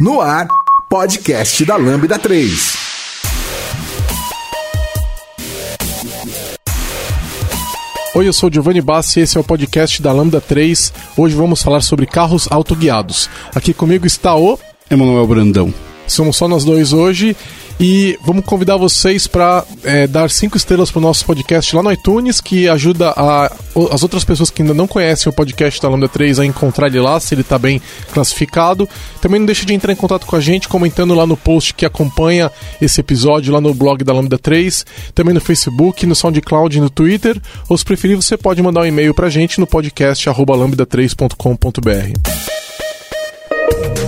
No ar, podcast da Lambda 3. Oi, eu sou o Giovanni Bassi e esse é o podcast da Lambda 3. Hoje vamos falar sobre carros autoguiados. Aqui comigo está o Emanuel Brandão. Somos só nós dois hoje e vamos convidar vocês para é, dar cinco estrelas para o nosso podcast lá no iTunes, que ajuda a, as outras pessoas que ainda não conhecem o podcast da Lambda 3 a encontrar ele lá, se ele está bem classificado. Também não deixe de entrar em contato com a gente comentando lá no post que acompanha esse episódio lá no blog da Lambda 3, também no Facebook, no SoundCloud no Twitter. Ou se preferir, você pode mandar um e-mail para a gente no podcast lambda3.com.br.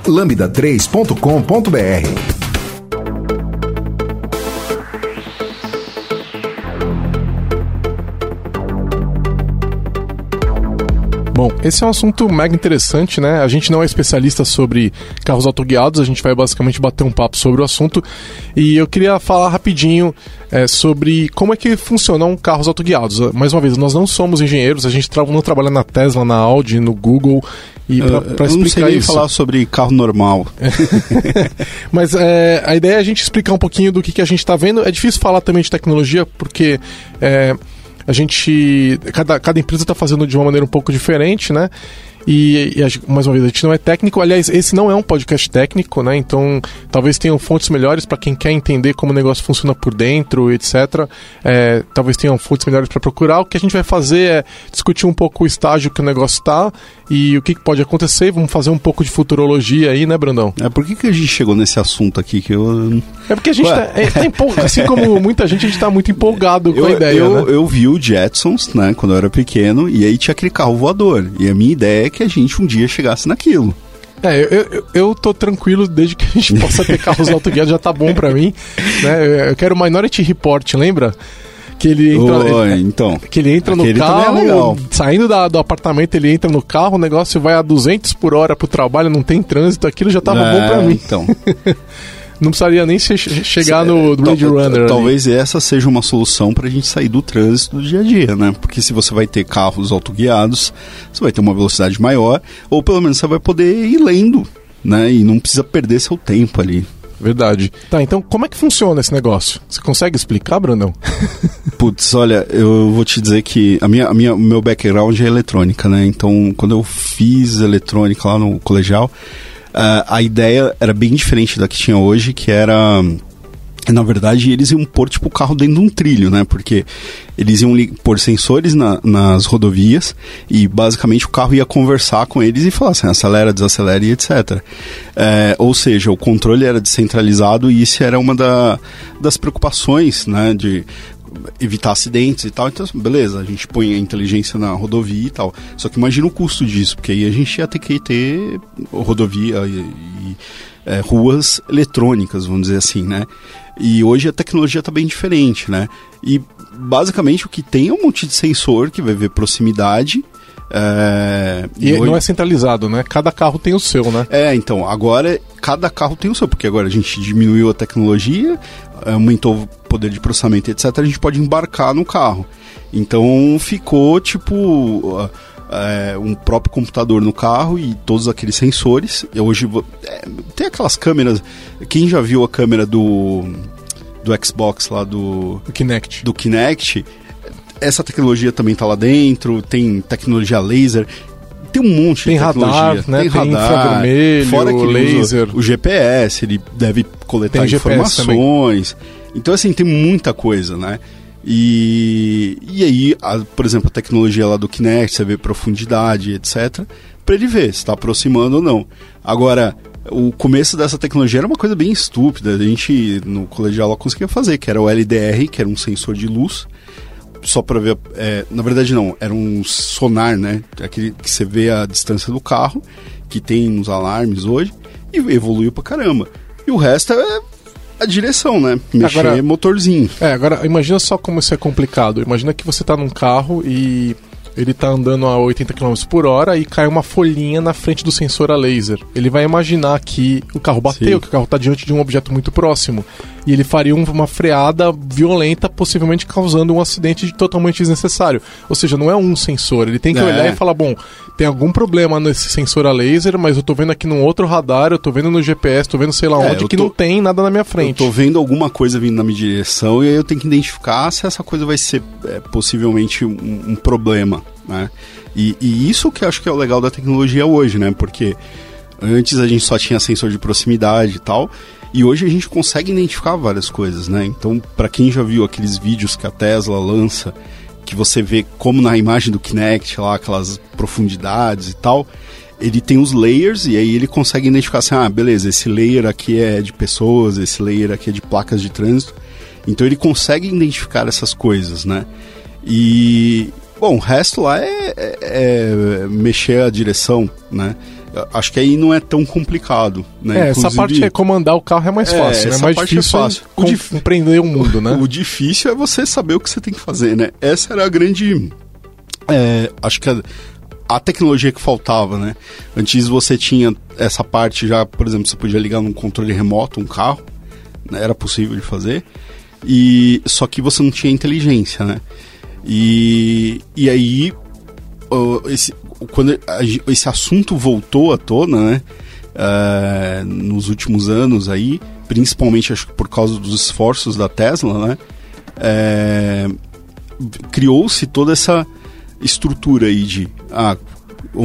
lambda3.com.br. Bom, esse é um assunto mega interessante, né? A gente não é especialista sobre carros autoguiados, a gente vai basicamente bater um papo sobre o assunto. E eu queria falar rapidinho é, sobre como é que funcionam carros autoguiados. Mais uma vez, nós não somos engenheiros, a gente tra não trabalha na Tesla, na Audi, no Google. E pra, pra eu não sei isso. falar sobre carro normal. Mas é, a ideia é a gente explicar um pouquinho do que, que a gente está vendo. É difícil falar também de tecnologia, porque... É, a gente. Cada, cada empresa está fazendo de uma maneira um pouco diferente, né? E, e, mais uma vez, a gente não é técnico. Aliás, esse não é um podcast técnico, né? Então, talvez tenham fontes melhores para quem quer entender como o negócio funciona por dentro, etc. É, talvez tenham fontes melhores para procurar. O que a gente vai fazer é discutir um pouco o estágio que o negócio está e o que, que pode acontecer. Vamos fazer um pouco de futurologia aí, né, Brandão? É, por que, que a gente chegou nesse assunto aqui que eu... É porque a gente tá, é, tá empolgado, assim como muita gente, a gente tá muito empolgado com eu, a ideia, eu, né? Eu vi o Jetsons, né, quando eu era pequeno, e aí tinha aquele carro voador. E a minha ideia é que a gente um dia chegasse naquilo. É, eu, eu, eu tô tranquilo desde que a gente possa ter carros autoguiados, já tá bom para mim. Né? Eu quero o Minority Report, lembra? Que ele entra, oh, então, que ele entra no é carro, é saindo da, do apartamento, ele entra no carro, o negócio vai a 200 por hora pro trabalho, não tem trânsito, aquilo já tava é, bom para mim. Então. não precisaria nem che chegar no Blade Runner. Talvez ali. essa seja uma solução para a gente sair do trânsito do dia a dia, né? Porque se você vai ter carros autoguiados, você vai ter uma velocidade maior, ou pelo menos você vai poder ir lendo, né? E não precisa perder seu tempo ali. Verdade. Tá, então como é que funciona esse negócio? Você consegue explicar, Brandão? Putz, olha, eu vou te dizer que a minha, a minha, o meu background é eletrônica, né? Então, quando eu fiz eletrônica lá no colegial, uh, a ideia era bem diferente da que tinha hoje, que era na verdade, eles iam pôr tipo o carro dentro de um trilho, né? Porque eles iam pôr sensores na, nas rodovias e basicamente o carro ia conversar com eles e falar assim, acelera, desacelera e etc. É, ou seja, o controle era descentralizado e isso era uma da, das preocupações, né? De evitar acidentes e tal. Então, beleza, a gente põe a inteligência na rodovia e tal. Só que imagina o custo disso, porque aí a gente ia ter que ter rodovia e, e é, ruas eletrônicas, vamos dizer assim, né? E hoje a tecnologia está bem diferente, né? E basicamente o que tem é um monte de sensor que vai ver proximidade. É, e, e hoje... não é centralizado, né? Cada carro tem o seu, né? É, então, agora cada carro tem o seu, porque agora a gente diminuiu a tecnologia, aumentou o poder de processamento, etc. A gente pode embarcar no carro. Então ficou tipo é, um próprio computador no carro e todos aqueles sensores. E hoje é, tem aquelas câmeras. Quem já viu a câmera do do Xbox lá do, do Kinect? Do Kinect, essa tecnologia também está lá dentro. Tem tecnologia laser tem um monte tem de tecnologia. Radar, né? Tem, tem radar, infravermelho, fora que laser. o GPS, ele deve coletar informações. Então, assim, tem muita coisa, né? E, e aí, a, por exemplo, a tecnologia lá do Kinect, você vê profundidade, etc., para ele ver se está aproximando ou não. Agora, o começo dessa tecnologia era uma coisa bem estúpida. A gente, no colegial, conseguia fazer, que era o LDR, que era um sensor de luz, só para ver. É, na verdade, não, era um sonar, né? Aquele que você vê a distância do carro, que tem nos alarmes hoje. e evoluiu pra caramba. E o resto é a direção, né? Mexer Agora- motorzinho. É, agora imagina só como isso é complicado. Imagina que você tá num carro e ele tá andando a 80 km por hora e cai uma folhinha na frente do sensor a laser. Ele vai imaginar que o carro bateu, Sim. que o carro tá diante de um objeto muito próximo. E ele faria um- uma freada violenta, possivelmente causando um acidente totalmente desnecessário. Ou seja, não é um sensor. Ele tem que É. olhar e falar: bom, tem algum problema nesse sensor a laser, mas eu tô vendo aqui num outro radar, eu tô vendo no GPS, tô vendo sei lá É, onde, eu que tô- não tem nada na minha Eu frente. tô vendo alguma coisa vindo na minha direção e aí eu tenho que identificar se essa coisa vai ser é, possivelmente um, um problema, né? E, e isso que eu acho que é o legal da tecnologia hoje, né? Porque antes a gente só tinha sensor de proximidade e tal, e hoje a gente consegue identificar várias coisas, né? Então, para quem já viu aqueles vídeos que a Tesla lança, que você vê como na imagem do Kinect lá, aquelas profundidades e tal, ele tem os layers e aí ele consegue identificar assim, ah, beleza, esse layer aqui é de pessoas, esse layer aqui é de placas de trânsito. Então ele consegue identificar essas coisas, né? E, bom, o resto lá é, é- é mexer a direção, né? Acho que aí não é tão complicado, né? É, essa Inclusive, parte é comandar o carro é mais É, fácil, né? essa mais parte é difícil fácil. é O dif- compreender o mundo, né? O difícil é você saber o que você tem que fazer, né? Essa era a grande. é, acho que a, a tecnologia que faltava, né? Antes você tinha essa parte já, por exemplo, você podia ligar num controle remoto um carro, né? era possível de fazer, e só que você não tinha inteligência, né? E, e aí, esse, quando esse assunto voltou à tona, né? é, nos últimos anos aí, principalmente acho que por causa dos esforços da Tesla, né? é, criou-se toda essa estrutura aí de ah,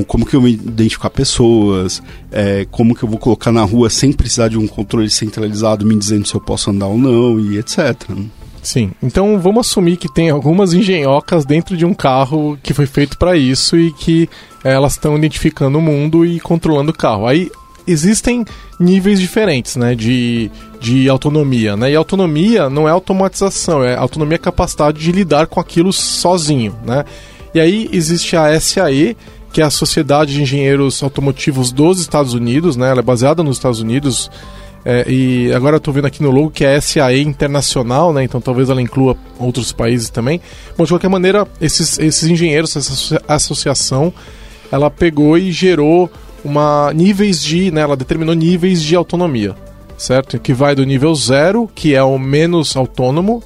como que eu vou identificar pessoas, é, como que eu vou colocar na rua sem precisar de um controle centralizado me dizendo se eu posso andar ou não e etc. né? Sim. Então vamos assumir que tem algumas engenhocas dentro de um carro que foi feito para isso e que eh, elas estão identificando o mundo e controlando o carro. Aí existem níveis diferentes, né, de, de autonomia, né? E autonomia não é automatização, é autonomia é capacidade de lidar com aquilo sozinho, né? E aí existe a SAE, que é a Sociedade de Engenheiros Automotivos dos Estados Unidos, né? Ela é baseada nos Estados Unidos. É, e agora eu tô vendo aqui no logo que é SAE internacional, né? Então talvez ela inclua outros países também. Bom, de qualquer maneira, esses, esses engenheiros, essa associa- associação, ela pegou e gerou uma níveis de, né, ela determinou níveis de autonomia, certo? Que vai do nível 0, que é o menos autônomo,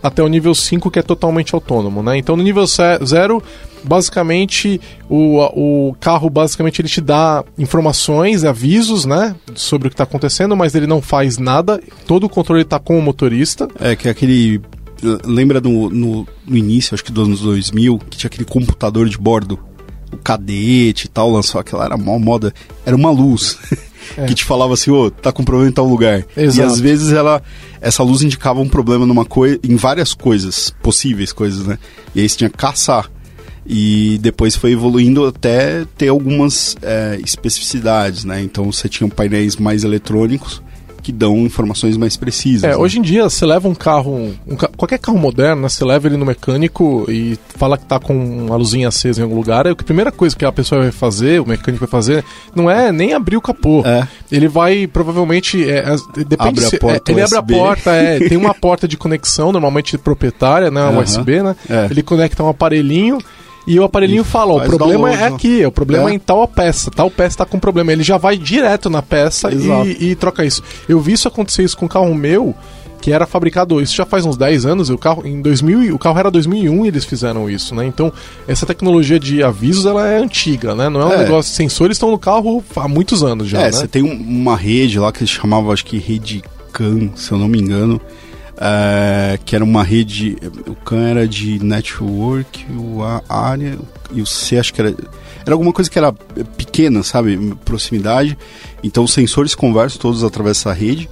até o nível 5, que é totalmente autônomo, né? Então no nível 0, basicamente o, o carro basicamente ele te dá informações, avisos, né, sobre o que está acontecendo, mas ele não faz nada. Todo o controle está com o motorista. É que é aquele. Lembra no, no, no início, acho que dos anos 2000, que tinha aquele computador de bordo? O cadete e tal, lançou aquela, era mó moda. Era uma luz que te falava assim: ô, tá com problema em tal lugar. Exato. E às vezes ela, essa luz indicava um problema numa coisa, em várias coisas, possíveis coisas, né? E aí você tinha que caçar. E depois foi evoluindo até ter algumas é, especificidades, né? Então você tinha painéis mais eletrônicos que dão informações mais precisas. É, né? hoje em dia você leva um carro, um qualquer carro moderno, né, você leva ele no mecânico e fala que tá com uma luzinha acesa em algum lugar, é a primeira coisa que a pessoa vai fazer, o mecânico vai fazer, não é nem abrir o capô. É. Ele vai provavelmente. é, as- depende Abre a se- porta é, ele abre a USB. porta, é, tem uma porta de conexão, normalmente proprietária, né? Aham. USB, né? É. Ele conecta um aparelhinho. E o aparelhinho fala, o problema download, é aqui, o problema é. É. em tal peça, tal peça tá com problema. Ele já vai direto na peça e, e troca isso. Eu vi isso acontecer isso com um carro meu, que era fabricado, isso já faz uns 10 anos, e o carro em 2000, e- o carro era 2001 e eles fizeram isso, né? Então, essa tecnologia de avisos, ela é antiga, né? Não é um É. negócio, sensores estão no carro há muitos anos já, é, né? você tem um- uma rede lá que eles chamavam, acho que rede CAN, se eu não me engano, é, que era uma rede. O CAN era de network, o A área e o C acho que era. Era alguma coisa que era pequena, sabe? Proximidade. Então os sensores conversam todos através dessa rede.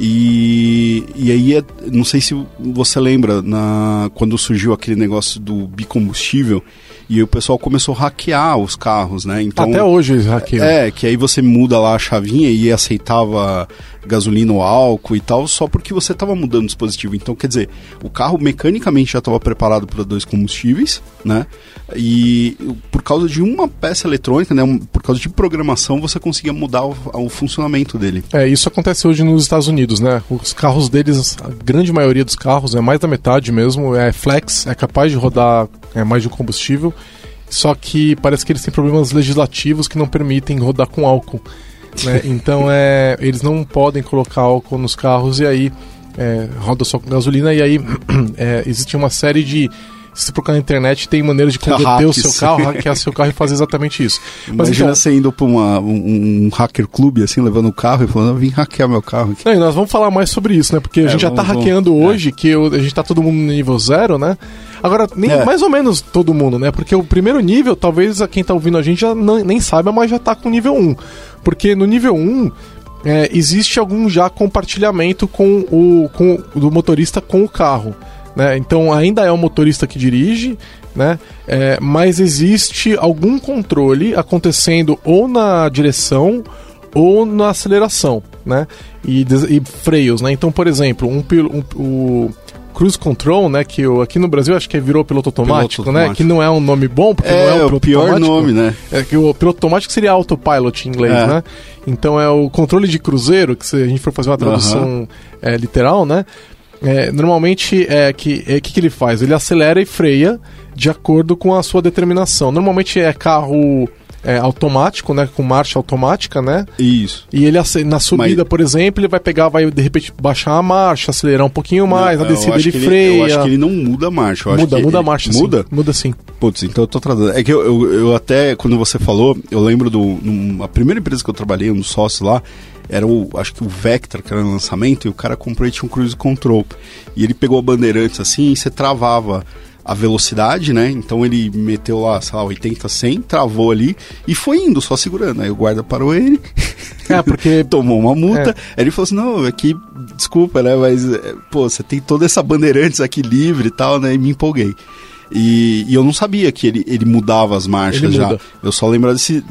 E, e aí, é, não sei se você lembra, na, quando surgiu aquele negócio do bicombustível, e o pessoal começou a hackear os carros, né? Então, Até hoje eles hackeiam. É, que aí você muda lá a chavinha e aceitava gasolina ou álcool e tal, só porque você estava mudando o dispositivo. Então, quer dizer, o carro mecanicamente já estava preparado para dois combustíveis, né? E por causa de uma peça eletrônica, né, por causa de programação, você conseguia mudar o, o funcionamento dele. É, isso acontece hoje nos Estados Unidos, né? Os carros deles, a grande maioria dos carros, é mais da metade mesmo, é flex, é capaz de rodar é, mais de um combustível. Só que parece que eles têm problemas legislativos que não permitem rodar com álcool. Né? Então é, eles não podem colocar álcool nos carros e aí é, roda só com gasolina e aí é, existe uma série de se você procurar na internet, tem maneiras de converter o seu carro, hackear seu carro e fazer exatamente isso. Mas Imagina então, você indo para um, um hacker clube, assim, levando o carro e falando, vim hackear meu carro aqui. Não, nós vamos falar mais sobre isso, né? Porque a é, gente já está hackeando vamos, hoje, é. que eu, a gente está todo mundo no nível zero, né? Agora, nem, é. mais ou menos todo mundo, né? Porque o primeiro nível, talvez quem está ouvindo a gente já não, nem saiba, mas já está com nível 1. Porque no nível 1, é, existe algum já compartilhamento com o com, do motorista com o carro. Né? Então ainda é o motorista que dirige, né? É, mas existe algum controle acontecendo ou na direção ou na aceleração, né? E, e freios, né? Então, por exemplo, um, um, o Cruise Control, né? Que eu, aqui no Brasil acho que virou piloto automático, piloto né? Automático. Que não é um nome bom, porque é, não é o, o pior automático. nome, né? É que o piloto automático seria autopilot em inglês, é. né? Então é o controle de cruzeiro, que se a gente for fazer uma tradução é, literal, né? É, normalmente, é que, é que que ele faz? Ele acelera e freia de acordo com a sua determinação. Normalmente é carro é, automático, né? Com marcha automática, né? Isso. E ele na subida, Mas... por exemplo, ele vai pegar, vai de repente baixar a marcha, acelerar um pouquinho mais, não, na descida ele freia. eu acho que ele não muda a marcha. muda, muda a marcha. Muda? Sim. Muda sim. Putz, então eu tô tratando. É que eu, eu, eu, até, quando você falou, eu lembro do. a primeira empresa que eu trabalhei, um sócio lá, era o, acho que o Vectra, que era no lançamento, e o cara comprou e tinha um cruise control. E ele pegou a bandeirantes assim e você travava a velocidade, né? Então ele meteu lá, sei lá, 80, 100, travou ali e foi indo, só segurando. Aí o guarda parou ele. É, porque. tomou uma multa. É. Aí ele falou assim: não, aqui, desculpa, né? Mas, pô, você tem toda essa bandeirantes aqui livre e tal, né? E me empolguei. E, e, eu não sabia que ele, ele mudava as marchas ele já. Muda. Eu só lembro desse,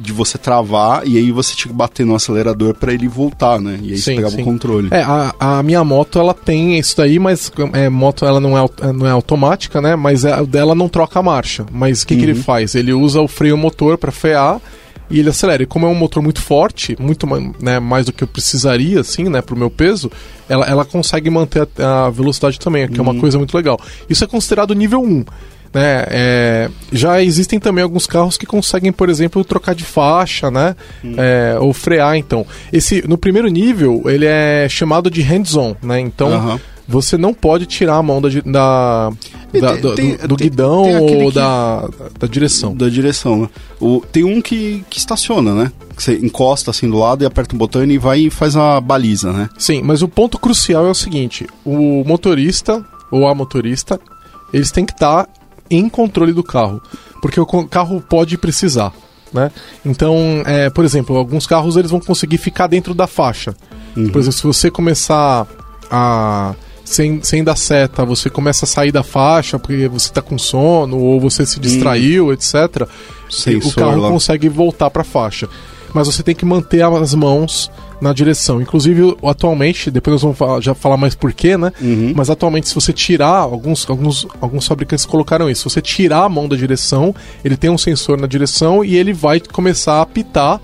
de você travar e aí você tinha que bater no acelerador para ele voltar, né? E aí sim, você pegava sim. o controle. É, a, a, minha moto ela tem isso daí, mas é, moto ela não é, não é automática, né? Mas é, dela não troca a marcha. Mas o que, uhum. que ele uhum. faz? Ele usa o freio motor para frear e ele acelera. E como é um motor muito forte, muito né, mais do que eu precisaria, assim, né, pro meu peso, ela, ela consegue manter a, a velocidade também, que uhum. é uma uhum. coisa muito legal. Isso é considerado nível 1. Né, é, já existem também alguns carros que conseguem, por exemplo, trocar de faixa, né? Hum. É, ou frear, então. Esse, no primeiro nível, ele é chamado de hands-on, né? Então, uh -huh você não pode tirar a mão da, da, da do, tem, do, do tem, guidão tem ou que, da, da direção. Da direção, né? O, tem um que, que estaciona, né? Que você encosta assim do lado e aperta um botão e vai e faz a baliza, né? Sim, mas o ponto crucial é o seguinte: o motorista ou a motorista, eles têm que estar tá em controle do carro. Porque o carro pode precisar. Né? Então, é, por exemplo, alguns carros eles vão conseguir ficar dentro da faixa. Uhum. Por exemplo, se você começar a sem, sem dar seta, você começa a sair da faixa porque você está com sono ou você se distraiu, hum. etc. Sensor o carro lá. consegue voltar para a faixa. Mas você tem que manter as mãos na direção. Inclusive, atualmente, depois nós vamos falar, já falar mais porquê, né? Uhum. Mas atualmente, se você tirar, alguns, alguns, alguns fabricantes colocaram isso, se você tirar a mão da direção, ele tem um sensor na direção e ele vai começar a apitar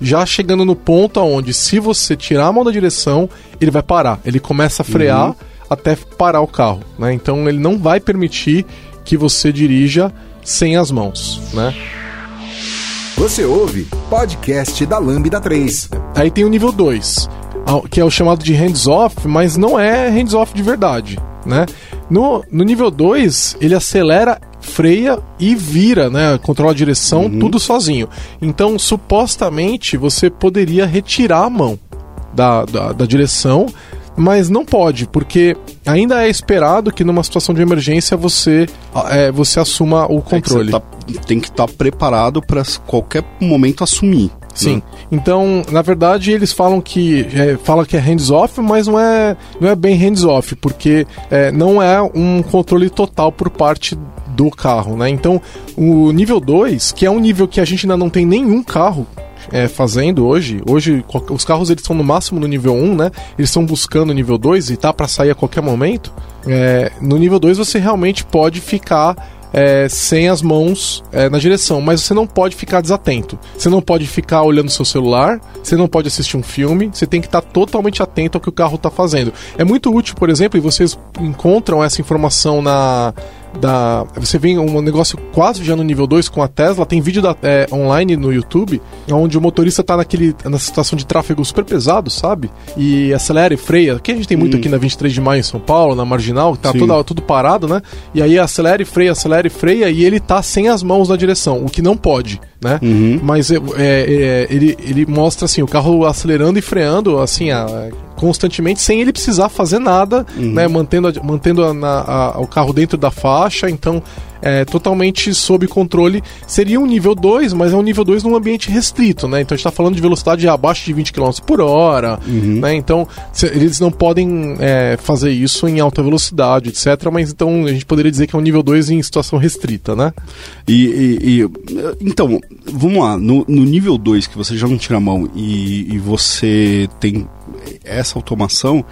já chegando no ponto onde, se você tirar a mão da direção, ele vai parar. Ele começa a frear uhum até parar o carro, né? Então ele não vai permitir que você dirija sem as mãos, né? Você ouve podcast da Lambda 3. Aí tem o nível 2, que é o chamado de hands-off, mas não é hands-off de verdade, né? No, no nível 2, ele acelera, freia e vira, né? Controla a direção, uhum. tudo sozinho. Então, supostamente, você poderia retirar a mão da, da, da direção mas não pode, porque ainda é esperado que numa situação de emergência você, é, você assuma o controle. É que tá, tem que estar tá preparado para qualquer momento assumir. Sim. Né? Então, na verdade, eles falam que é, fala que é hands-off, mas não é, não é bem hands-off, porque é, não é um controle total por parte do carro, né? Então, o nível 2, que é um nível que a gente ainda não tem nenhum carro é, fazendo hoje. Hoje, os carros eles estão no máximo no nível 1, né? Eles estão buscando o nível 2 e tá para sair a qualquer momento. É, no nível 2 você realmente pode ficar é, sem as mãos é, na direção, mas você não pode ficar desatento. Você não pode ficar olhando seu celular, você não pode assistir um filme, você tem que estar totalmente atento ao que o carro está fazendo. É muito útil, por exemplo, e vocês encontram essa informação na da. Você vê um negócio quase já no nível 2 com a Tesla. Tem vídeo da, é, online no YouTube onde o motorista tá naquele, na situação de tráfego super pesado, sabe? E acelera e freia. Que a gente tem muito hum. aqui na 23 de maio em São Paulo, na marginal, tá toda, tudo parado, né? E aí acelera e freia, acelera e freia, e ele tá sem as mãos na direção, o que não pode né? Uhum. Mas é, é, é, ele, ele mostra assim o carro acelerando e freando assim a, constantemente sem ele precisar fazer nada, uhum. né? Mantendo, mantendo a, a, o carro dentro da faixa. Então é, totalmente sob controle. Seria um nível 2, mas é um nível 2 num ambiente restrito, né? Então a gente está falando de velocidade abaixo de 20 km por hora, uhum. né? Então se, eles não podem é, fazer isso em alta velocidade, etc. Mas então a gente poderia dizer que é um nível 2 em situação restrita, né? E, e, e então, vamos lá, no, no nível 2 que você já não tira a mão e, e você tem essa automação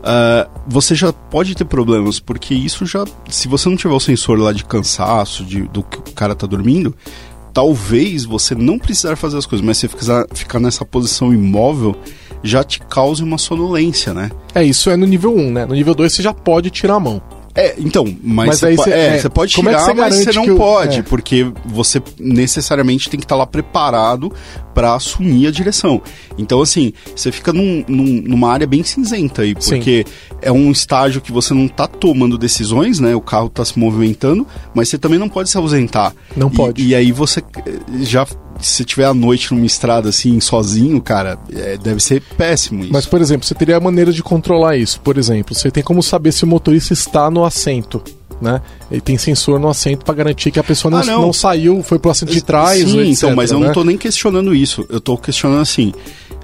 uh, você já pode ter problemas, porque isso já. Se você não tiver o sensor lá de cansaço, de, do que o cara tá dormindo, talvez você não precisar fazer as coisas, mas você ficar, ficar nessa posição imóvel já te cause uma sonolência, né? É, isso é no nível 1, né? No nível 2 você já pode tirar a mão. É, então, mas, mas você, é, é, pode tirar, é você mas você não pode, é. porque você necessariamente tem que estar lá preparado para assumir a direção. Então, assim, você fica num, num, numa área bem cinzenta aí, porque Sim. é um estágio que você não está tomando decisões, né? O carro está se movimentando, mas você também não pode se ausentar. Não e, pode. E aí você já se tiver à noite numa estrada assim, sozinho, cara, é, deve ser péssimo isso. Mas, por exemplo, você teria a maneira de controlar isso. Por exemplo, você tem como saber se o motorista está no assento. Né? Ele tem sensor no assento para garantir que a pessoa não, ah, não. não saiu, foi pro assento de trás. Sim, etc, então, mas eu né? não tô nem questionando isso. Eu tô questionando assim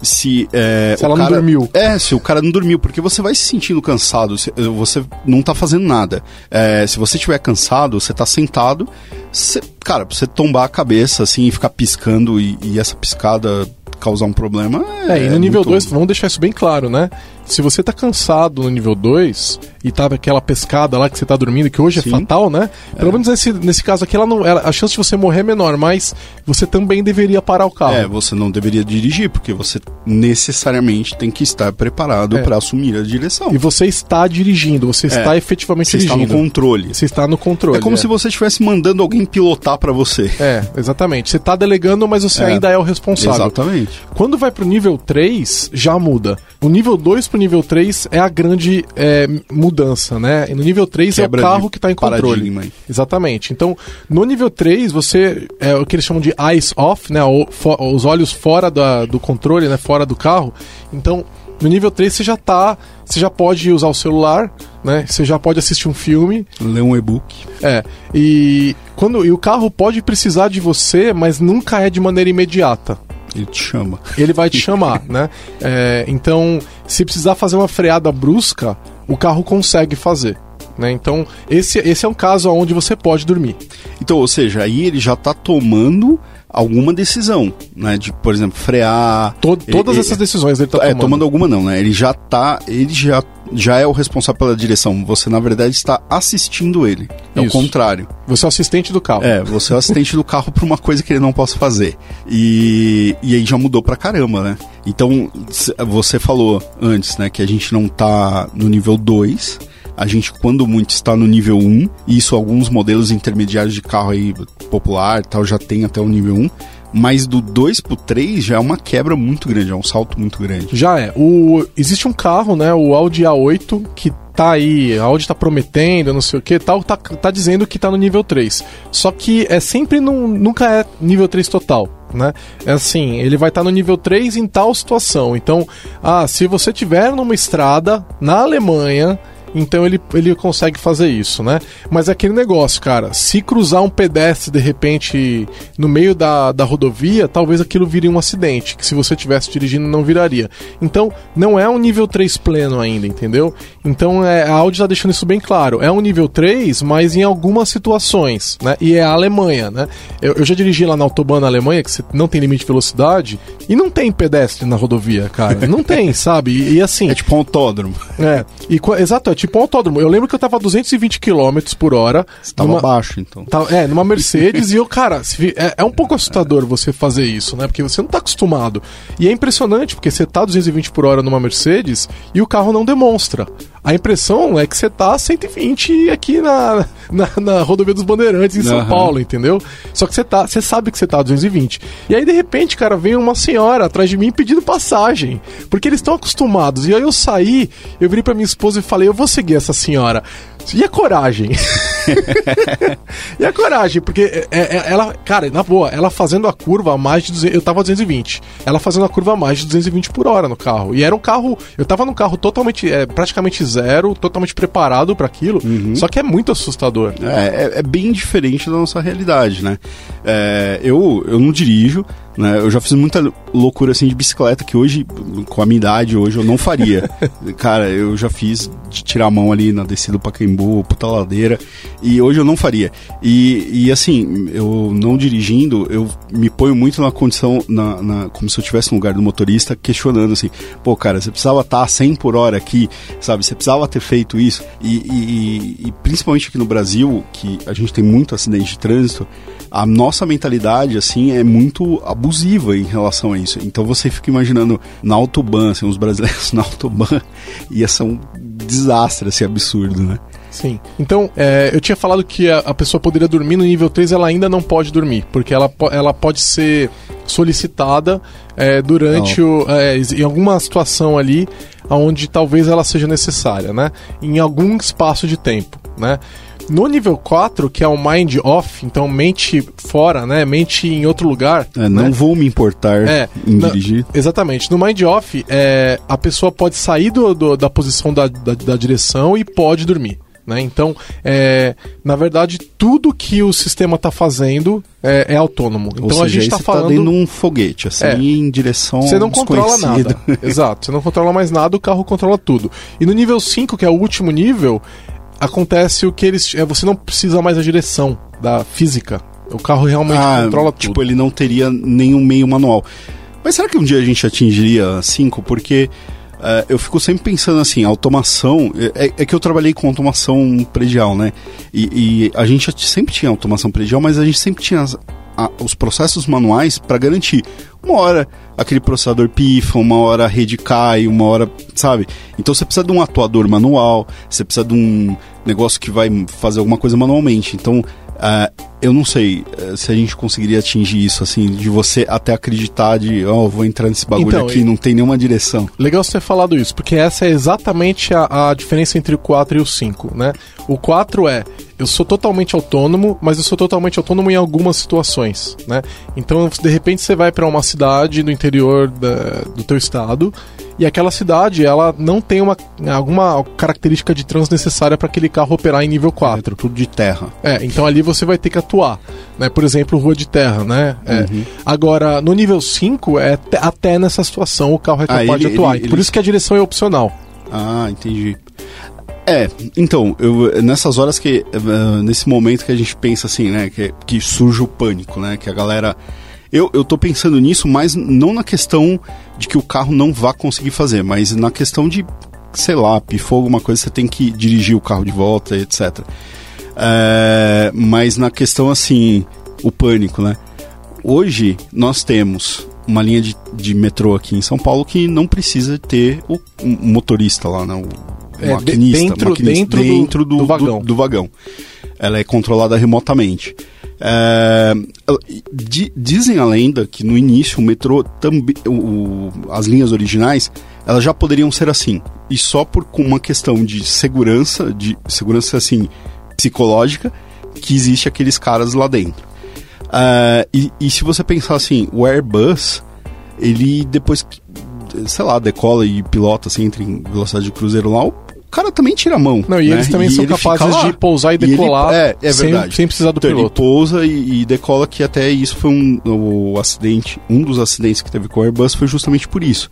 se, é, se ela cara, não dormiu. É, se o cara não dormiu, porque você vai se sentindo cansado, você não tá fazendo nada. É, se você estiver cansado, você tá sentado, você, cara, pra você tombar a cabeça assim e ficar piscando e, e essa piscada causar um problema. É, é e no nível 2, muito... vamos deixar isso bem claro, né? Se você tá cansado no nível 2 e tá aquela pescada lá que você tá dormindo, que hoje é Sim. é fatal, né? Pelo é. menos nesse, nesse caso aqui, ela não, ela, a chance de você morrer é menor, mas você também deveria parar o carro. É, você não deveria dirigir, porque você necessariamente tem que estar preparado é. para assumir a direção. E você está dirigindo, você está é. efetivamente você dirigindo. Você está no controle. Você está no controle. É como se você estivesse mandando alguém pilotar para você. É, exatamente. Você está delegando, mas você ainda é o responsável. Exatamente. Quando vai pro nível 3, já muda. O nível 2 pro nível 3 é a grande é, mudança, né? E no nível 3 Quebra é o carro que está em controle. Exatamente. Então, no nível 3, você é o que eles chamam de eyes off, né? O, for, os olhos fora da, do controle, né? Fora do carro. Então, no nível 3 você já tá. Você já pode usar o celular, né? Você já pode assistir um filme. Ler um e-book. É. E, quando, e o carro pode precisar de você, mas nunca é de maneira imediata. Ele te chama. Ele vai te chamar, né? É, então, se precisar fazer uma freada brusca, o carro consegue fazer. Né? Então, esse, esse é um caso onde você pode dormir. Então, ou seja, aí ele já está tomando alguma decisão, né? De, por exemplo, frear. Todo, todas ele, essas decisões ele está tomando. É, tomando alguma não, né? Ele já tá. Ele já já é o responsável pela direção. Você, na verdade, está assistindo ele. É Isso. o contrário. Você é o assistente do carro. É, você é o assistente do carro para uma coisa que ele não possa fazer. E, e aí já mudou pra caramba, né? Então, você falou antes, né, que a gente não tá no nível 2. A gente, quando muito, está no nível 1. Isso, alguns modelos intermediários de carro aí, popular tal, já tem até o nível 1 mas do 2 pro 3 já é uma quebra muito grande, é um salto muito grande. Já é. O, existe um carro, né, o Audi A8, que tá aí, a Audi tá prometendo, não sei o que tal, tá, tá dizendo que tá no nível 3. Só que é sempre num, nunca é nível 3 total. Né? É assim, ele vai estar tá no nível 3 em tal situação. Então, ah, se você tiver numa estrada na Alemanha então ele, ele consegue fazer isso, né? Mas é aquele negócio, cara, se cruzar um pedestre de repente no meio da, da rodovia, talvez aquilo vire um acidente, que se você estivesse dirigindo não viraria. Então, não é um nível 3 pleno ainda, entendeu? Então, é, a Audi está deixando isso bem claro. É um nível 3, mas em algumas situações, né? E é a Alemanha, né? Eu, eu já dirigi lá na Autobahn na Alemanha, que você não tem limite de velocidade, e não tem pedestre na rodovia, cara. Não tem, sabe? E, e, assim... É tipo um autódromo. É. E, exato, é tipo um autódromo. Eu lembro que eu tava a 220 km por hora. Você tava numa, baixo, então. Tá, é, numa Mercedes, e eu, cara, é, é, um pouco assustador você fazer isso, né? Porque você não tá acostumado. E é impressionante, porque você tá a 220 por hora numa Mercedes e o carro não demonstra. A impressão é que você tá 120 aqui na, na, na rodovia dos Bandeirantes em São uhum. Paulo, entendeu? Só que você tá, você sabe que você tá a 220. E aí, de repente, cara, vem uma senhora atrás de mim pedindo passagem. Porque eles estão acostumados. E aí eu saí, eu virei pra minha esposa e falei, eu vou seguir essa senhora. E a coragem? e a coragem, porque é, é, ela, cara, na boa, ela fazendo a curva a mais de 200, eu tava a 220. Ela fazendo a curva a mais de 220 por hora no carro. E era um carro, eu tava num carro totalmente, é, praticamente zero, totalmente preparado para aquilo. Uhum. Só que é muito assustador. É, é, é, bem diferente da nossa realidade, né? É, eu, eu não dirijo, né? Eu já fiz muita loucura assim de bicicleta que hoje, com a minha idade, hoje eu não faria. Cara, eu já fiz de tirar a mão ali na descida do Pacaembu, puta ladeira, e hoje eu não faria. E, e assim, eu não dirigindo, eu me ponho muito na condição, na, na como se eu estivesse no lugar do motorista, questionando assim, pô, cara, você precisava estar a 100 por hora aqui, sabe? Você precisava ter feito isso. E, e, e principalmente aqui no Brasil, que a gente tem muito acidente de trânsito, a nossa mentalidade, assim, é muito abusiva em relação a isso. Então você fica imaginando na Autobahn, assim, os brasileiros na Autobahn, ia ser um desastre, assim, absurdo, né? Sim. Então, é, eu tinha falado que a, a, pessoa poderia dormir no nível 3, ela ainda não pode dormir, porque ela, ela pode ser solicitada é, durante o, é, em alguma situação ali onde talvez ela seja necessária, né? Em algum espaço de tempo, né? No nível 4, que é o mind off, então mente fora, né? Mente em outro lugar. É, não né? vou me importar é, em na, dirigir. Exatamente. No mind off, é, a pessoa pode sair do, do da posição da, da, da direção e pode dormir. Né? Então, é, na verdade, tudo que o sistema está fazendo é, é, autônomo. Então seja, a gente está falando. Tá dentro de um foguete, assim, é, em direção. Você não controla nada. Exato, você não controla mais nada, o carro controla tudo. E no nível 5, que é o último nível, acontece o que eles. É, você não precisa mais da direção da física. O carro realmente ah, controla tudo. Tipo, ele não teria nenhum meio manual. Mas será que um dia a gente atingiria 5? Porque uh, eu fico sempre pensando assim, automação. É, é, que eu trabalhei com automação predial, né? E, e, a gente sempre tinha automação predial, mas a gente sempre tinha as, a, os processos manuais para garantir. Uma hora aquele processador pifa, uma hora a rede cai, uma hora, sabe? Então você precisa de um atuador manual, você precisa de um negócio que vai fazer alguma coisa manualmente. Então, uh, eu não sei uh, se a gente conseguiria atingir isso, assim, de você até acreditar de, ó, oh, vou entrar nesse bagulho então, aqui, não tem nenhuma direção. Legal você ter falado isso, porque essa é exatamente a, a diferença entre o 4 e o 5, né? O 4 é, eu sou totalmente autônomo, mas eu sou totalmente autônomo em algumas situações, né? Então, de repente você vai para uma cidade no interior da, do teu estado e aquela cidade ela não tem uma, alguma característica de trans necessária para aquele carro operar em nível 4. É tudo de terra. É, então ali você vai ter que atuar. Né? Por exemplo, rua de terra, né? É. Uhum. Agora, no nível 5, é até nessa situação o carro é capaz ah, ele, de atuar. Ele, Por ele... isso que a direção é opcional. Ah, entendi. É, então, eu, nessas horas que. Uh, nesse momento que a gente pensa assim, né? Que, que surge o pânico, né? Que a galera eu, eu tô pensando nisso, mas não na questão de que o carro não vá conseguir fazer, mas na questão de, sei lá, pifou alguma coisa, você tem que dirigir o carro de volta, etc. É, mas na questão assim, o pânico, né? Hoje nós temos uma linha de, de metrô aqui em São Paulo que não precisa ter o um motorista lá, né? O é, maquinista, dentro, maquinista dentro, dentro do, do, do, vagão. do, vagão. Ela é controlada remotamente. É, dizem a lenda que no início o metrô também, as linhas originais, elas já poderiam ser assim. E só por uma questão de segurança, de segurança assim psicológica, que existe aqueles caras lá dentro. É, e, e se você pensar assim, o Airbus, ele depois, sei lá, decola e pilota assim, entra em velocidade de cruzeiro lá, cara também tira a mão. Não, e né? eles também E são ele capazes de pousar e E ele- decolar é, é sem, verdade. sem precisar do Então, ele piloto. pousa e, e decola que até isso foi um o acidente, um dos acidentes que teve com o Airbus foi justamente por isso.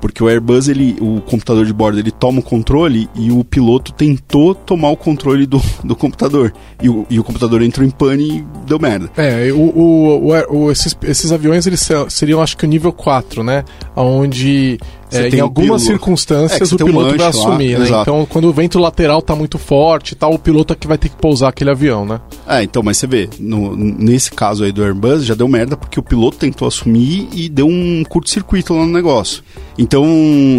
Porque o Airbus, ele, o computador de bordo, ele toma o controle e o piloto tentou tomar o controle do, do computador. E o, e o computador entrou em pane e deu merda. É, o, o, o- o- esses, esses aviões eles se- seriam acho que o nível 4, né? Onde é, em algumas piloto. É, circunstâncias você o tem um piloto vai lá, assumir, né? exato. Então quando o vento lateral tá muito forte tal, o piloto é que vai ter que pousar aquele avião, né? É, então, mas você vê, no- nesse caso aí do Airbus, já deu merda porque o piloto tentou assumir e deu um curto-circuito lá no negócio. Então,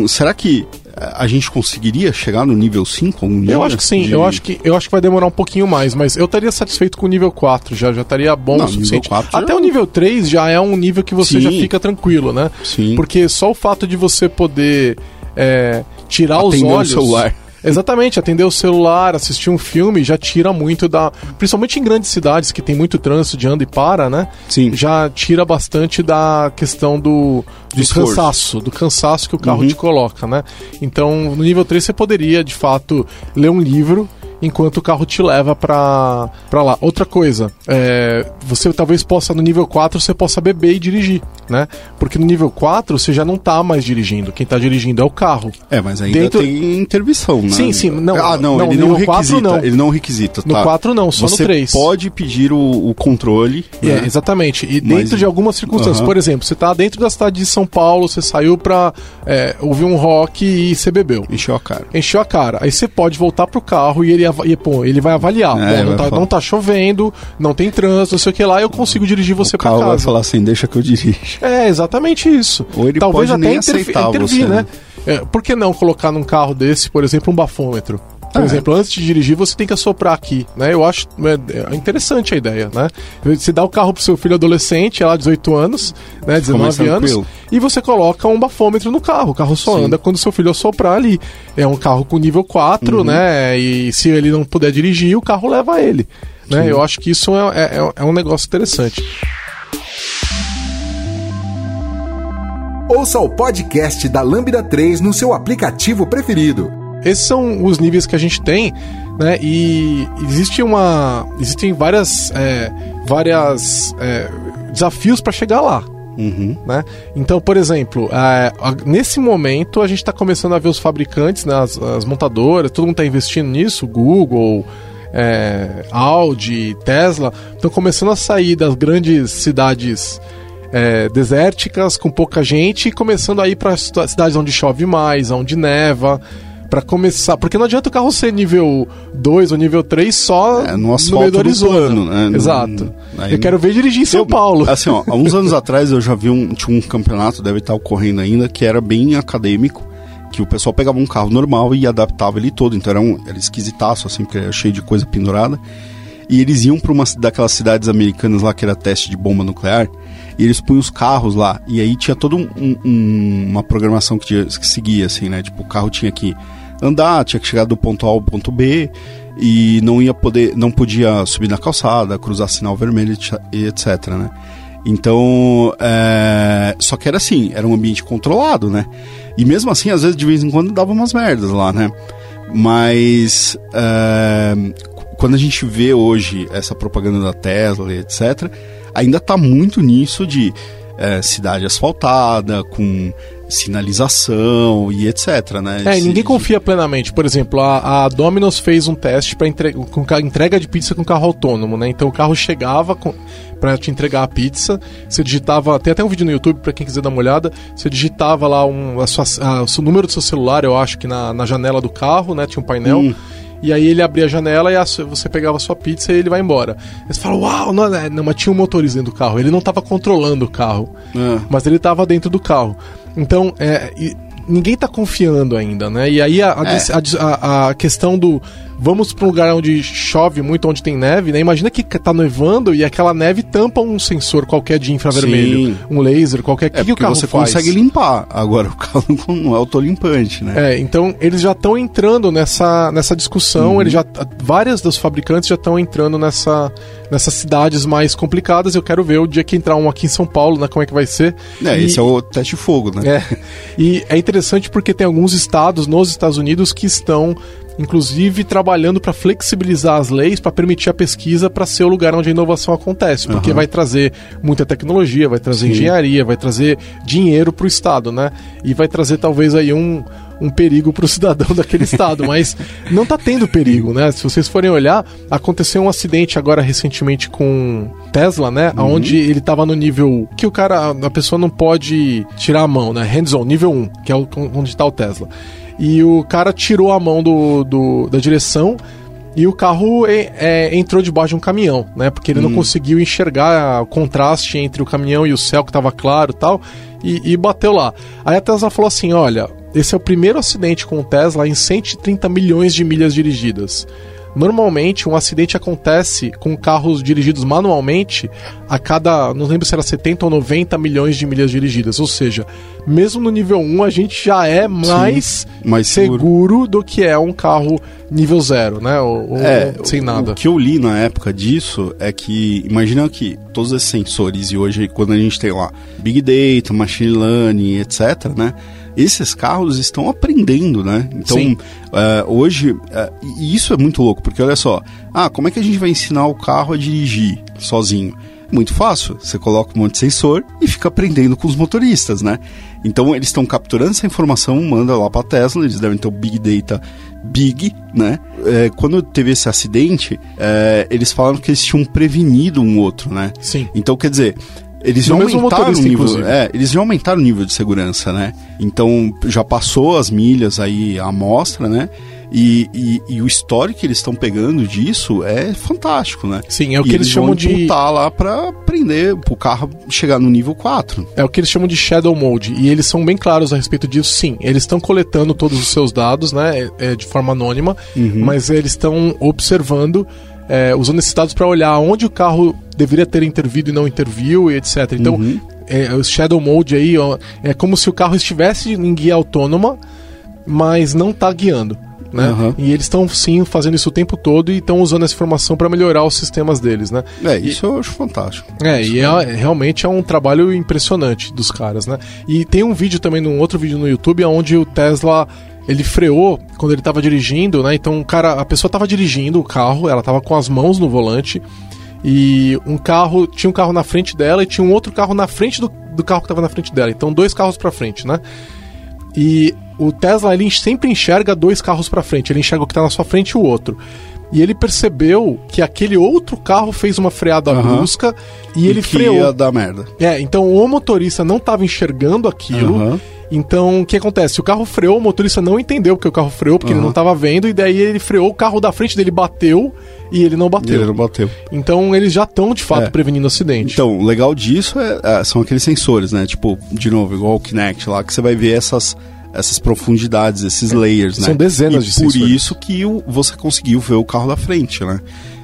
será que a gente conseguiria chegar no nível 5? algum Eu acho que sim, de- eu acho que, eu acho que vai demorar um pouquinho mais, mas eu estaria satisfeito com o nível 4 já, já estaria bom Não, o suficiente. 4 já- Até o nível 3 já é um nível que você Sim. já fica tranquilo, né? Sim. Porque só o fato de você poder é, tirar os Atender o olhos. celular. Exatamente, atender o celular, assistir um filme já tira muito da. Principalmente em grandes cidades que tem muito trânsito de anda e para, né? Sim. Já tira bastante da questão do, do cansaço, do cansaço que o carro Uhum. te coloca, né? Então, no nível 3 você poderia, de fato, ler um livro enquanto o carro te leva pra, pra lá. Outra coisa, é, você talvez possa, no nível 4, você possa beber e dirigir, né? Porque no nível 4 você já não tá mais dirigindo, quem tá dirigindo é o carro. É, mas ainda Dentro- tem intervenção, né? Sim, sim, não- ah, não, não, ele não requisita. não. Ele não requisita, No tá. 4 não, só Você no 3. pode pedir o, o controle, É, né? exatamente. E Mas- dentro de algumas circunstâncias. Por exemplo, você tá dentro da cidade de São Paulo, você saiu pra é, ouvir um rock e você bebeu. Encheu a cara. Encheu a cara. Aí você pode voltar pro carro e ele, e, pô, ele vai avaliar. É, não, tá, não tá chovendo, não tem trânsito, não sei o que lá, eu consigo dirigir você carro casa. vai falar assim, deixa que eu dirijo. É, exatamente isso. Ou ele Talvez pode até nem intervir, você, né? né? É, por que não colocar num carro desse, por exemplo, um bafômetro? Por É. exemplo, antes de dirigir, você tem que assoprar aqui, né? Eu acho é, é interessante a ideia, né? Você dá o carro pro seu filho adolescente, ela 18 anos, né? 19 mais anos, tranquilo. e você coloca um bafômetro no carro. O carro só Sim. anda quando seu filho assoprar ali. É um carro com nível 4, Uhum. né? E se ele não puder dirigir, o carro leva ele. Né? Eu acho que isso é, é- é um negócio interessante. Ouça o podcast da Lambda 3 no seu aplicativo preferido. Esses são os níveis que a gente tem, né? E existe uma, existem várias, é, várias é, desafios para chegar lá. Uhum. Né? Então, por exemplo, é, nesse momento a gente está começando a ver os fabricantes, né, as, as montadoras, todo mundo está investindo nisso, Google, é, Audi, Tesla, estão começando a sair das grandes cidades é, desérticas com pouca gente e começando a ir para cidades onde chove mais, onde neva. Pra começar, porque não adianta o carro ser nível 2 ou nível 3 só É, no no meio do Arizona. plano, né? No- Exato. aí Eu quero ver dirigir em São Eu- Paulo. Assim, ó, há uns anos atrás eu já vi um, tinha um campeonato, deve estar ocorrendo ainda, que era bem acadêmico, que o pessoal pegava um carro normal e adaptava ele todo. Então era, um, era esquisitaço, assim, porque era cheio de coisa pendurada. E eles iam para uma daquelas cidades americanas lá que era teste de bomba nuclear. E eles punham os carros lá. E aí tinha toda um, um- uma programação que, tinha- que seguia, assim, né? Tipo, o carro tinha que andar, tinha que chegar do ponto A ao ponto B. E não ia poder, não podia subir na calçada, cruzar sinal vermelho e etc, né? Então, é... só que era assim, era um ambiente controlado, né? E mesmo assim, às vezes, de vez em quando, dava umas merdas lá, né? Mas é, quando a gente vê hoje essa propaganda da Tesla etc., ainda tá muito nisso de é, cidade asfaltada, com sinalização e etc, né? É, Esse- ninguém confia plenamente. Por exemplo, a, a Domino's fez um teste para entre, com entrega de pizza com carro autônomo, né? Então o carro chegava com, para te entregar a pizza, você digitava, tem até um vídeo no YouTube para quem quiser dar uma olhada, você digitava lá um, a sua, a- o seu número do seu celular, eu acho que na, na janela do carro, né? Tinha um painel. Hum. E aí ele abria a janela e a você pegava a sua pizza e ele vai embora. Aí você fala, uau, não, é- não, mas tinha um motorista dentro do carro. Ele não estava controlando o carro É. mas ele estava dentro do carro. Então, é, e ninguém está confiando ainda, né? E aí a, a É. dec- a, a- a questão do vamos para um lugar onde chove muito, onde tem neve, né? Imagina que tá nevando e aquela neve tampa um sensor qualquer de infravermelho, Sim. um laser, qualquer que, é que o carro você faz? consegue limpar. Agora o carro não é autolimpante, né? É, então eles já estão entrando nessa, nessa discussão, uhum. eles já várias dos fabricantes já estão entrando nessa nessas cidades mais complicadas. Eu quero ver o dia que entrar um aqui em São Paulo, né? Como é que vai ser. É, e, esse é o teste de fogo, né? É. E é interessante porque tem alguns estados nos Estados Unidos que estão inclusive trabalhando para flexibilizar as leis para permitir a pesquisa para ser o lugar onde a inovação acontece, porque uhum. vai trazer muita tecnologia, vai trazer Sim. engenharia, vai trazer dinheiro para o estado, né? E vai trazer talvez aí um, um perigo para o cidadão daquele estado, mas não está tendo perigo, né? Se vocês forem olhar, aconteceu um acidente agora recentemente com Tesla, né? Uhum. Onde ele estava no nível que o cara, a pessoa não pode tirar a mão, né? Hands-on, nível 1, que é onde está o Tesla e o cara tirou a mão do, do da direção e o carro é, é, entrou debaixo de um caminhão, né? Porque ele hum. não conseguiu enxergar o contraste entre o caminhão e o céu que estava claro e tal, e, e bateu lá. Aí a Tesla falou assim: olha, esse é o primeiro acidente com o Tesla em 130 milhões de milhas dirigidas. Normalmente, um acidente acontece com carros dirigidos manualmente a cada, não lembro se era 70 ou 90 milhões de milhas dirigidas. Ou seja, mesmo no nível 1, a gente já é mais, Sim, mais seguro. seguro. do que é um carro nível 0, né? Ou, é, sem nada. O que eu li na época disso é que, imagina que todos esses sensores, e hoje, quando a gente tem lá Big Data, Machine Learning, etc., né? Esses carros estão aprendendo, né? Então, uh, hoje, uh, e isso é muito louco, porque olha só, ah, como é que a gente vai ensinar o carro a dirigir sozinho? Muito fácil, você coloca um monte de sensor e fica aprendendo com os motoristas, né? Então eles estão capturando essa informação, manda lá para a Tesla, eles devem ter o Big Data Big, né? É, quando teve esse acidente, é, eles falaram que eles tinham prevenido um outro, né? Sim. Então quer dizer, eles já aumentaram o nível, é, eles já aumentaram o nível de segurança, né? Então já passou as milhas aí a amostra, né? E, e, e, o histórico que eles estão pegando disso é fantástico, né? Sim, é o que eles, eles chamam de. lá para aprender, o carro chegar no nível 4. É o que eles chamam de Shadow Mode. E eles são bem claros a respeito disso. Sim, eles estão coletando todos os seus dados, né? É, é de forma anônima, uhum. mas eles estão observando é, usando esses dados para olhar onde o carro deveria ter intervido e não interviu e etc. Então, uhum. é, o Shadow Mode aí ó, é como se o carro estivesse em guia autônoma, mas não está guiando. Né? Uhum. E eles estão sim fazendo isso o tempo todo e estão usando essa informação para melhorar os sistemas deles, né? É, isso e, eu acho fantástico. É, isso e é, realmente é um trabalho impressionante dos caras, né? E tem um vídeo também, um outro vídeo no YouTube, onde o Tesla ele freou quando ele estava dirigindo, né? Então, o cara, a pessoa estava dirigindo o carro, ela estava com as mãos no volante e um carro, tinha um carro na frente dela e tinha um outro carro na frente do, do carro que estava na frente dela. Então, dois carros para frente, né? E o Tesla ele sempre enxerga dois carros para frente, ele enxerga o que está na sua frente e o outro. E ele percebeu que aquele outro carro fez uma freada uhum. brusca e, e ele freou. Ia dar merda. É, então o motorista não estava enxergando aquilo. Uhum. Então, o que acontece? O carro freou, o motorista não entendeu porque o carro freou, porque uhum. ele não estava vendo, e daí ele freou, o carro da frente dele bateu e ele não bateu. ele não bateu. Então, eles já estão, de fato, é. prevenindo acidente. Então, o legal disso é, é, são aqueles sensores, né? Tipo, de novo, igual o Kinect lá, que você vai ver essas essas profundidades, esses é. layers, né? São dezenas e de por sensores. isso que o, você conseguiu ver o carro da frente, né?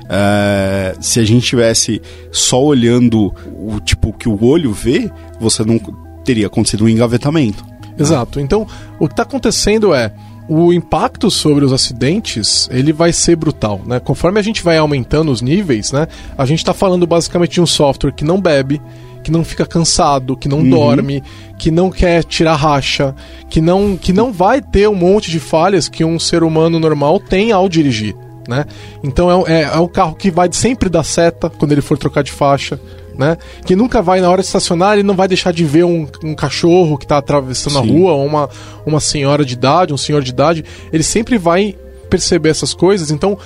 É, se a gente tivesse só olhando o tipo que o olho vê, você não teria acontecido um engavetamento. Exato. Então, o que está acontecendo é o impacto sobre os acidentes ele vai ser brutal, né? Conforme a gente vai aumentando os níveis, né? A gente está falando basicamente de um software que não bebe, que não fica cansado, que não uhum. dorme, que não quer tirar racha, que não, que não vai ter um monte de falhas que um ser humano normal tem ao dirigir. Né? Então é, é, é um carro que vai sempre dar seta quando ele for trocar de faixa né? Que nunca vai, na hora de estacionar, ele não vai deixar de ver um, um cachorro que está atravessando Sim. a rua, ou uma, uma senhora de idade, um senhor de idade. Ele sempre vai perceber essas coisas. Então,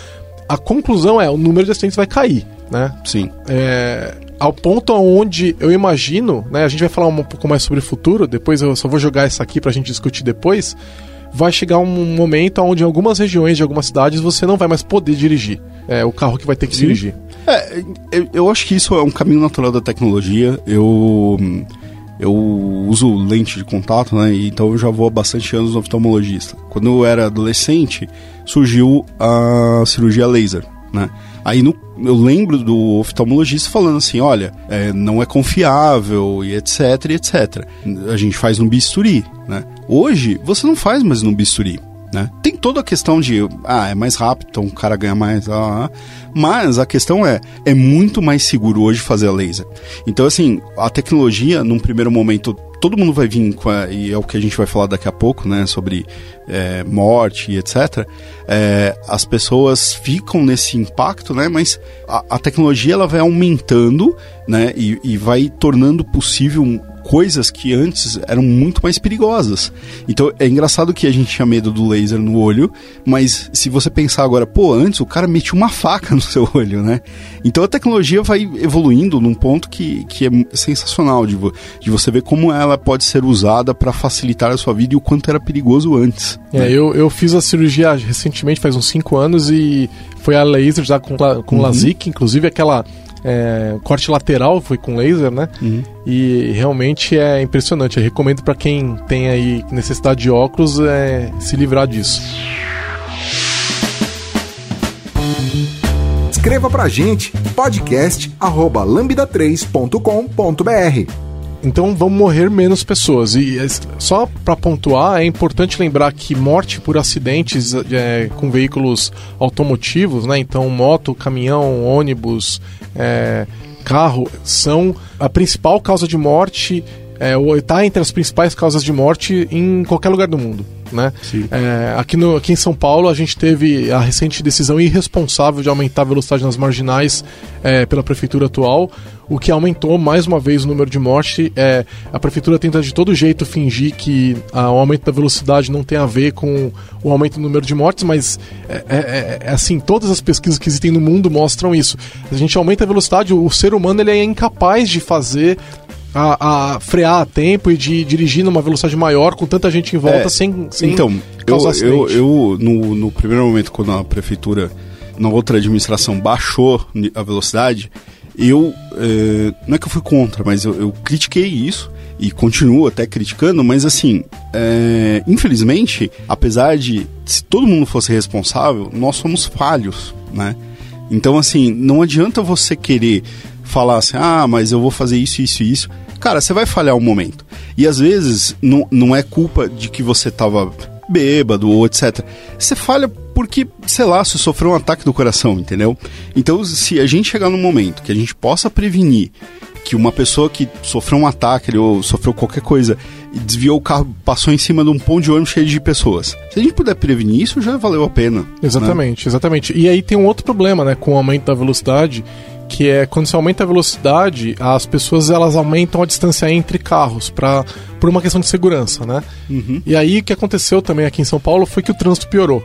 a conclusão é: o número de acidentes vai cair, né? Sim. É, ao ponto onde eu imagino, né? A gente vai falar um pouco mais sobre o futuro, depois eu só vou jogar isso aqui para a gente discutir depois. Vai chegar um momento onde em algumas regiões de algumas cidades você não vai mais poder dirigir. É o carro que vai ter que Sim. dirigir. É, eu, eu, acho que isso é um caminho natural da tecnologia. Eu, eu uso lente de contato, né? Então eu já vou há bastante anos no oftalmologista. Quando eu era adolescente, surgiu a cirurgia laser, né? Aí no, eu lembro do oftalmologista falando assim, olha, é, não é confiável e etc, etc. A gente faz no bisturi, né? Hoje, você não faz mais no bisturi. Né? Tem toda a questão de, ah, é mais rápido, então o cara ganha mais, ah, ah, ah. mas a questão é, é muito mais seguro hoje fazer a laser. Então, assim, a tecnologia, num primeiro momento, todo mundo vai vir com a, e é o que a gente vai falar daqui a pouco, né, sobre é, morte e etc. É, as pessoas ficam nesse impacto, né, mas a, a tecnologia ela vai aumentando, né, e, e vai tornando possível coisas que antes eram muito mais perigosas. Então é engraçado que a gente tinha medo do laser no olho, mas se você pensar agora, pô, antes o cara metia uma faca no seu olho, né? Então a tecnologia vai evoluindo num ponto que, que é sensacional de, de você ver como ela pode ser usada para facilitar a sua vida e o quanto era perigoso antes. É, né? eu, eu fiz a cirurgia recentemente, faz uns 5 anos, e foi a laser já com, com uhum. LASIK, inclusive aquela é, corte lateral foi com laser, né? Uhum. E realmente é impressionante. Eu recomendo para quem tem aí necessidade de óculos é, se livrar disso. Escreva pra gente podcast arroba lambda3.com.br então vão morrer menos pessoas. E é, só para pontuar, é importante lembrar que morte por acidentes é, com veículos automotivos, né? Então moto, caminhão, ônibus, é, carro são a principal causa de morte, é, ou está entre as principais causas de morte em qualquer lugar do mundo. Né? É, aqui, no, aqui em São Paulo a gente teve a recente decisão irresponsável de aumentar a velocidade nas marginais é, pela prefeitura atual, o que aumentou mais uma vez o número de mortes. É, a prefeitura tenta de todo jeito fingir que a, o aumento da velocidade não tem a ver com o aumento do número de mortes, mas é, é, é, é assim, todas as pesquisas que existem no mundo mostram isso. A gente aumenta a velocidade, o, o ser humano ele é incapaz de fazer a, a, frear a tempo e de dirigir numa velocidade maior com tanta gente em volta é, sem, sem então, eu, eu, eu, no, no primeiro momento, quando a prefeitura, na outra administração, baixou a velocidade, eu. É, não é que eu fui contra, mas eu, eu critiquei isso e continuo até criticando, mas assim, é, infelizmente, apesar de se todo mundo fosse responsável, nós somos falhos, né? Então, assim, não adianta você querer falar assim, ah, mas eu vou fazer isso, isso e isso. Cara, você vai falhar um momento. E às vezes não, não é culpa de que você tava bêbado ou etc. Você falha porque, sei lá, você sofreu um ataque do coração, entendeu? Então, se a gente chegar num momento que a gente possa prevenir que uma pessoa que sofreu um ataque ou sofreu qualquer coisa desviou o carro, passou em cima de um ponto de ônibus cheio de pessoas. Se a gente puder prevenir isso, já valeu a pena. Né? Exatamente, né? exatamente. E aí tem um outro problema, né, com o aumento da velocidade, que é quando se aumenta a velocidade, as pessoas elas aumentam a distância entre carros para por uma questão de segurança, né? Uhum. E aí o que aconteceu também aqui em São Paulo foi que o trânsito piorou.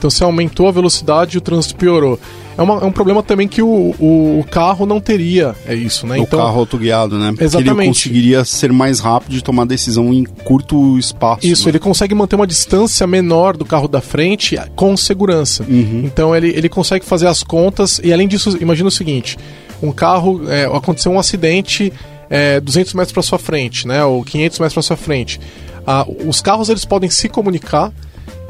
Então se aumentou a velocidade e o trânsito piorou. É, uma, é um problema também que o, o, o, carro não teria, é isso, né? O então, carro autoguiado, né? Exatamente. ele conseguiria ser mais rápido e tomar decisão em curto espaço. Isso, né? ele consegue manter uma distância menor do carro da frente com segurança. Uhum. Então ele, ele consegue fazer as contas e além disso, imagina o seguinte, um carro, é, aconteceu um acidente é, 200 metros para sua frente, né? Ou 500 metros para sua frente. Ah, os carros eles podem se comunicar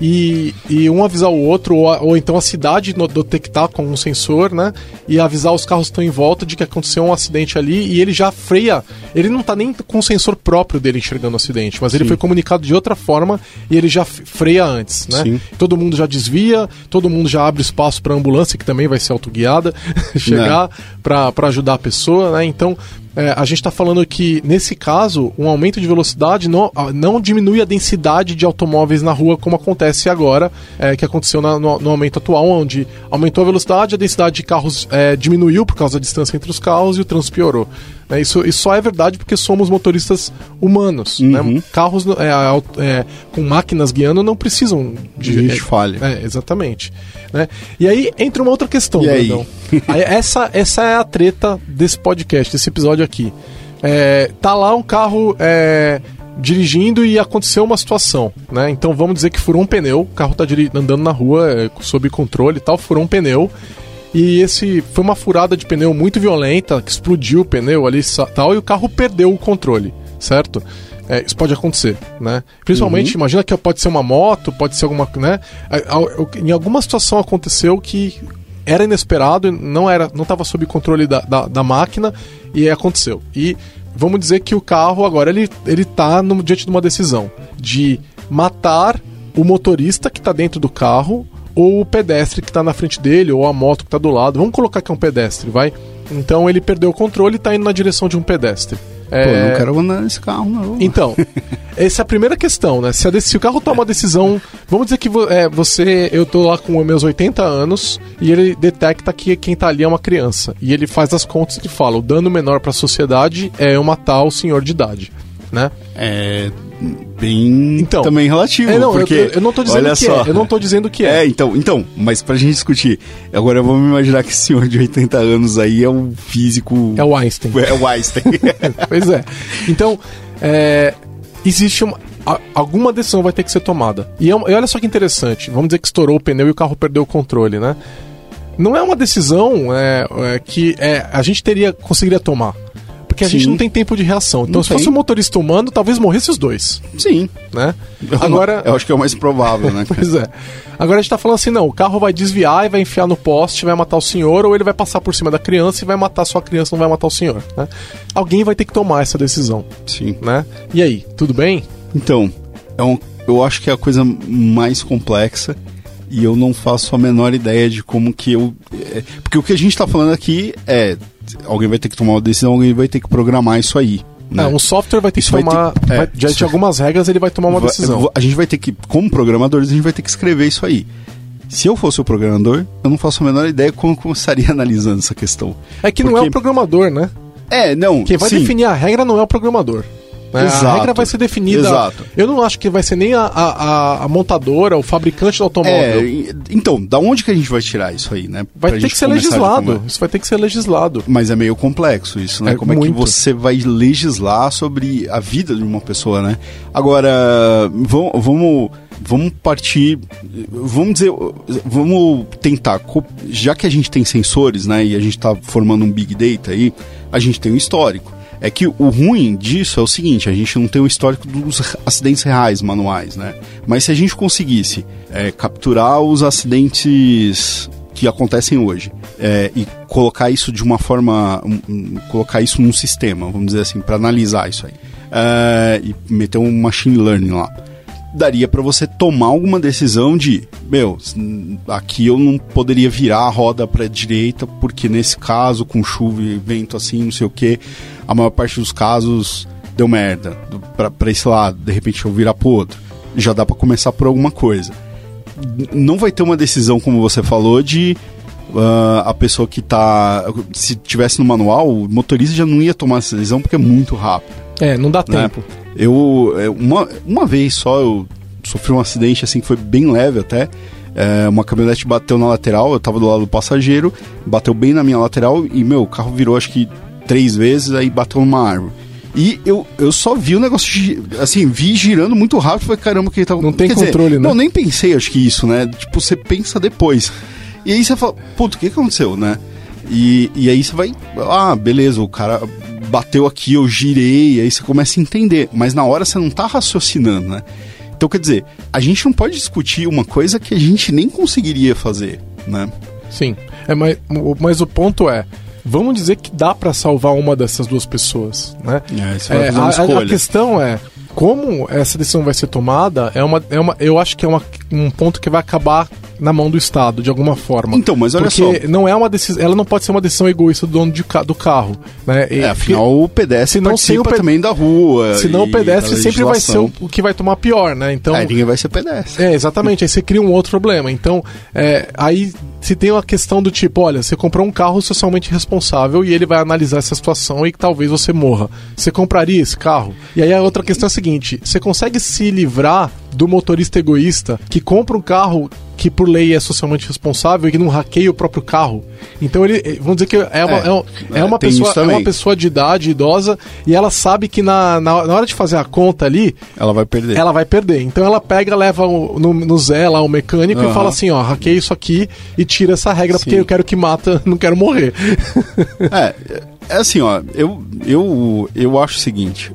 e, e um avisar o outro, ou, ou então a cidade detectar com um sensor, né? E avisar os carros que estão em volta de que aconteceu um acidente ali e ele já freia. Ele não está nem com o sensor próprio dele enxergando o acidente, mas Sim. ele foi comunicado de outra forma e ele já freia antes, né? Sim. Todo mundo já desvia, todo mundo já abre espaço para a ambulância, que também vai ser autoguiada, chegar para ajudar a pessoa, né? Então, é, a gente está falando que, nesse caso, um aumento de velocidade não, não diminui a densidade de automóveis na rua, como acontece agora, é, que aconteceu na, no, no, aumento atual, onde aumentou a velocidade, a densidade de carros é, diminuiu por causa da distância entre os carros e o trânsito piorou. É, isso, isso só é verdade porque somos motoristas humanos. Né? Uhum. Né? Carros é, é, com máquinas guiando não precisam de. de falha. É, exatamente. Né? E aí entra uma outra questão, aí, essa, essa é a treta desse podcast, desse episódio aqui. É, tá lá um carro é, dirigindo e aconteceu uma situação, né? Então vamos dizer que furou um pneu, o carro tá andando na rua é, sob controle e tal, furou um pneu e esse foi uma furada de pneu muito violenta, que explodiu o pneu ali tal, e o carro perdeu o controle. certo? É, isso pode acontecer, né? Principalmente, uhum. imagina que pode ser uma moto, pode ser alguma, né? Em alguma situação aconteceu que era inesperado, não era, não estava sob controle da, da, da, máquina e aconteceu. E vamos dizer que o carro agora ele ele está diante de uma decisão de matar o motorista que está dentro do carro ou o pedestre que está na frente dele ou a moto que está do lado. Vamos colocar que é um pedestre, vai? Então ele perdeu o controle e está indo na direção de um pedestre. É... Pô, eu não quero andar nesse carro, não. Então, essa é a primeira questão, né? Se, a, se o carro toma uma decisão. Vamos dizer que é, você. Eu tô lá com meus 80 anos e ele detecta que quem tá ali é uma criança. E ele faz as contas e fala: o dano menor para a sociedade é eu matar o senhor de idade, né? É bem então, também relativo. É, não, porque, eu, eu, não tô dizendo olha que só, é. Eu não tô dizendo que é. É, então, então, mas pra gente discutir, agora vamos imaginar que esse senhor de 80 anos aí é um físico. É o Einstein. É o Einstein. pois é. Então, é, existe uma. Alguma decisão vai ter que ser tomada. E, é, e olha só que interessante. Vamos dizer que estourou o pneu e o carro perdeu o controle, né? Não é uma decisão é, é que é, a gente teria conseguiria tomar porque a Sim. gente não tem tempo de reação. Então, não se tem. fosse um motorista humano, talvez morresse os dois. Sim. Né? Eu Agora, eu acho que é o mais provável, né? pois é. Agora a gente tá falando assim, não, o carro vai desviar e vai enfiar no poste, vai matar o senhor, ou ele vai passar por cima da criança e vai matar sua criança, não vai matar o senhor, né? Alguém vai ter que tomar essa decisão. Sim. Né? E aí, tudo bem? Então, é um, eu acho que é a coisa mais complexa e eu não faço a menor ideia de como que eu. É, porque o que a gente está falando aqui é alguém vai ter que tomar uma decisão, alguém vai ter que programar isso aí. Né? É, um software vai ter isso que tomar. Ter, vai, é, diante de algumas regras, ele vai tomar uma decisão. A gente vai ter que, como programadores, a gente vai ter que escrever isso aí. Se eu fosse o programador, eu não faço a menor ideia como eu começaria analisando essa questão. É que Porque... não é o programador, né? É, não. Quem vai sim. definir a regra não é o programador. Né? Exato, a regra vai ser definida. Exato. Eu não acho que vai ser nem a, a, a montadora, o fabricante do automóvel. É, então, da onde que a gente vai tirar isso aí, né? Vai pra ter que ser legislado. Isso vai ter que ser legislado. Mas é meio complexo isso, né? É, Como muito. é que você vai legislar sobre a vida de uma pessoa, né? Agora, vamos, vamos vamos partir, vamos dizer, vamos tentar, já que a gente tem sensores, né, e a gente está formando um big data aí, a gente tem um histórico. É que o ruim disso é o seguinte: a gente não tem o histórico dos acidentes reais manuais, né? Mas se a gente conseguisse é, capturar os acidentes que acontecem hoje é, e colocar isso de uma forma, um, colocar isso num sistema, vamos dizer assim, para analisar isso aí é, e meter um machine learning lá daria para você tomar alguma decisão de, meu, aqui eu não poderia virar a roda para direita porque nesse caso com chuva e vento assim, não sei o que, a maior parte dos casos deu merda para esse lado, de repente eu virar pro outro. Já dá para começar por alguma coisa. Não vai ter uma decisão como você falou de uh, a pessoa que tá se tivesse no manual, o motorista já não ia tomar essa decisão porque é muito rápido. É, não dá né? tempo. Eu, é, uma, uma vez só, eu sofri um acidente assim que foi bem leve até. É, uma caminhonete bateu na lateral, eu tava do lado do passageiro, bateu bem na minha lateral e, meu, o carro virou acho que três vezes, aí bateu numa árvore. E eu, eu só vi o negócio, assim, vi girando muito rápido, falei, caramba, que ele tava... Não tem Quer controle, dizer, né? Não, nem pensei, acho que isso, né? Tipo, você pensa depois. E aí você fala, puto, o que aconteceu, né? E, e aí você vai, ah, beleza, o cara bateu aqui, eu girei, aí você começa a entender. Mas na hora você não tá raciocinando, né? Então, quer dizer, a gente não pode discutir uma coisa que a gente nem conseguiria fazer, né? Sim. É, mas, mas o ponto é, vamos dizer que dá para salvar uma dessas duas pessoas, né? É, é, a, escolha. a questão é como essa decisão vai ser tomada é uma, é uma eu acho que é uma, um ponto que vai acabar na mão do Estado, de alguma forma. Então, mas olha porque só. Porque não é uma decisão. Ela não pode ser uma decisão egoísta do dono de, do carro. Né? E, é, afinal, o pedestre não participa o ped... também da rua. Senão o pedestre sempre vai ser o, o, que vai tomar pior, né? Então, é, ninguém vai ser pedestre. É, exatamente. aí você cria um outro problema. Então, é, aí se tem uma questão do tipo, olha, você comprou um carro socialmente responsável e ele vai analisar essa situação e que talvez você morra. Você compraria esse carro? E aí a outra questão é a seguinte: você consegue se livrar do motorista egoísta que compra um carro que por lei é socialmente responsável e que não hackeia o próprio carro. Então ele, eh, vamos dizer que é uma, é, é, é uma pessoa, é uma pessoa de idade idosa e ela sabe que na, na, na, hora de fazer a conta ali, ela vai perder. Ela vai perder. Então ela pega, leva no, no Zé lá o mecânico uhum. e fala assim, ó, hackeia isso aqui e tira essa regra Sim. porque eu quero que mata, não quero morrer. é, é assim, ó, eu eu eu acho o seguinte,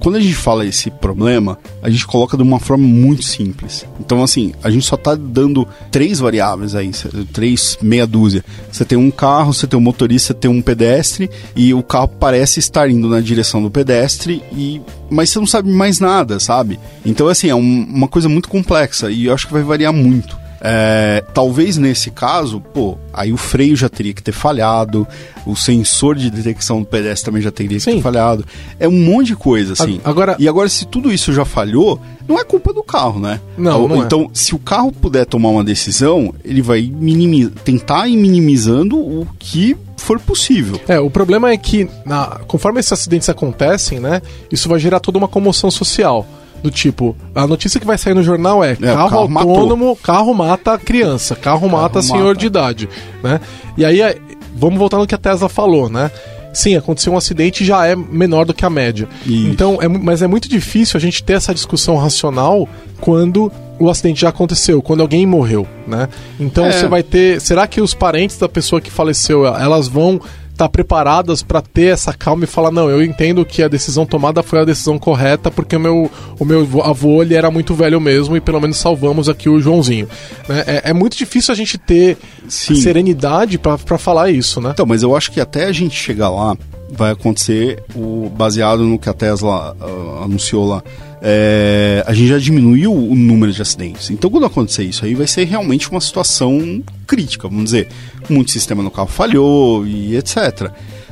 quando a gente fala esse problema, a gente coloca de uma forma muito simples. Então, assim, a gente só está dando três variáveis aí, três meia dúzia. Você tem um carro, você tem um motorista, você tem um pedestre, e o carro parece estar indo na direção do pedestre, e mas você não sabe mais nada, sabe? Então, assim, é um, uma coisa muito complexa, e eu acho que vai variar muito. É, talvez nesse caso, pô, aí o freio já teria que ter falhado, o sensor de detecção do pedestre também já teria Sim. que ter falhado. É um monte de coisa, assim. Agora... E agora, se tudo isso já falhou, não é culpa do carro, né? Não, não é. Então, se o carro puder tomar uma decisão, ele vai minimizar, tentar ir minimizando o que for possível. É, o problema é que, na, conforme esses acidentes acontecem, né, isso vai gerar toda uma comoção social do tipo, a notícia que vai sair no jornal é, é carro, carro, autônomo, matou. carro mata criança, carro, carro mata senhor mata. de idade, né? E aí, é, vamos voltar no que a Tesla falou, né? Sim, aconteceu um acidente e já é menor do que a média. Isso. Então, é, mas é muito difícil a gente ter essa discussão racional quando o acidente já aconteceu, quando alguém morreu, né? Então é. você vai ter, será que os parentes da pessoa que faleceu, elas vão tá preparadas para ter essa calma e falar não, eu entendo que a decisão tomada foi a decisão correta porque o meu, o meu avô ele era muito velho mesmo e pelo menos salvamos aqui o Joãozinho. Né? É, é, muito difícil a gente ter Sim. serenidade para falar isso, né? Então, mas eu acho que até a gente chegar lá vai acontecer o baseado no que a Tesla uh, anunciou lá é, a gente já diminuiu o número de acidentes. Então, quando acontecer isso aí, vai ser realmente uma situação crítica, vamos dizer. Muito sistema no carro falhou e etc.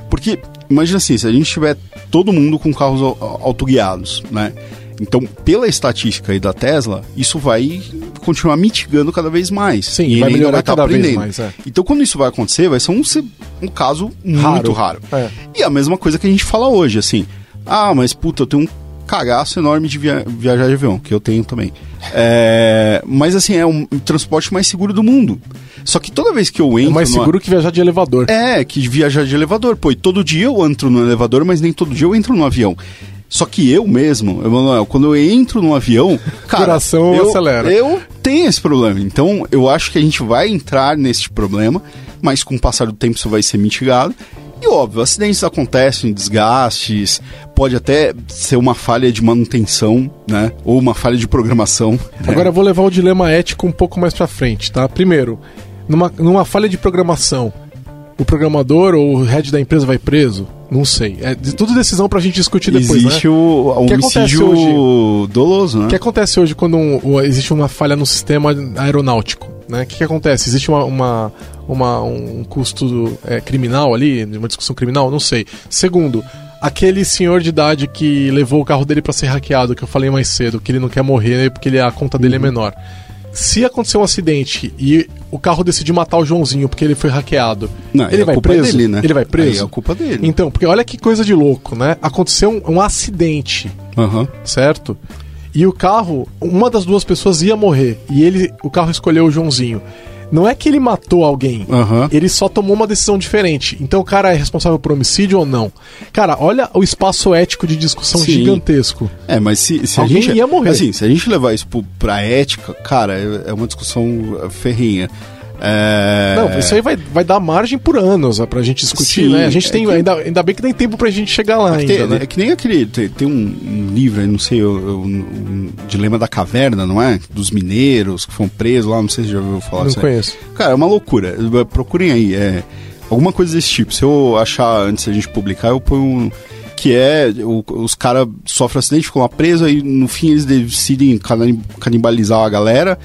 Porque, imagina assim, se a gente tiver todo mundo com carros autoguiados, né? Então, pela estatística aí da Tesla, isso vai continuar mitigando cada vez mais. Sim, e vai melhorar vai tá cada aprendendo. vez mais. É. Então, quando isso vai acontecer, vai ser um, um caso raro. muito raro. É. E a mesma coisa que a gente fala hoje, assim. Ah, mas puta, eu tenho um cagaço enorme de via viajar de avião, que eu tenho também. É, mas assim, é um transporte mais seguro do mundo. Só que toda vez que eu entro. É mais seguro numa... que viajar de elevador. É, que viajar de elevador. Pô, e todo dia eu entro no elevador, mas nem todo dia eu entro no avião. Só que eu mesmo, Emanuel, quando eu entro no avião, cara, coração eu, acelera. Eu tenho esse problema. Então, eu acho que a gente vai entrar nesse problema, mas com o passar do tempo isso vai ser mitigado. E óbvio, acidentes acontecem, desgastes, pode até ser uma falha de manutenção, né? Ou uma falha de programação. Né? Agora eu vou levar o dilema ético um pouco mais para frente, tá? Primeiro, numa, numa falha de programação, o programador ou o head da empresa vai preso? Não sei. É de, tudo decisão pra gente discutir depois, existe né? o, o homicídio hoje, doloso, né? O que acontece hoje quando um, um, existe uma falha no sistema aeronáutico? Né? O que, que acontece? Existe uma, uma, uma um custo é, criminal ali, uma discussão criminal? Não sei. Segundo, aquele senhor de idade que levou o carro dele para ser hackeado, que eu falei mais cedo, que ele não quer morrer né, porque ele, a conta dele é uhum. é menor. Se acontecer um acidente e o carro decidir matar o Joãozinho porque ele foi hackeado, não, ele é vai preso? Dele, né? Ele vai preso? Aí é culpa dele. Então, porque olha que coisa de louco, né? Aconteceu um, um acidente, uhum. certo? E o carro, uma das duas pessoas ia morrer. E ele, o carro escolheu o Joãozinho. Não é que ele matou alguém, uhum. ele só tomou uma decisão diferente. Então o cara é responsável por homicídio ou não? Cara, olha o espaço ético de discussão Sim. gigantesco. É, mas se, se alguém a gente. ia morrer. Assim, se a gente levar isso pra ética, cara, é, é uma discussão ferrinha. É... Não, isso aí vai, vai dar margem por anos pra gente discutir, Sim, né? A gente é tem. Que... Ainda, ainda bem que tem tempo pra gente chegar lá é ainda. Tem, né? É que nem aquele. Tem, tem um, um, livro aí, não sei, o, um Dilema da Caverna, não é? Dos mineiros que foram presos lá, não sei se já ouviu falar Não conheço. Aí. Cara, é uma loucura. Procurem aí. É, alguma coisa desse tipo. Se eu achar antes da gente publicar, eu ponho um que é o, os caras sofrem acidente, ficam lá presos, e no fim eles decidem canibalizar a galera.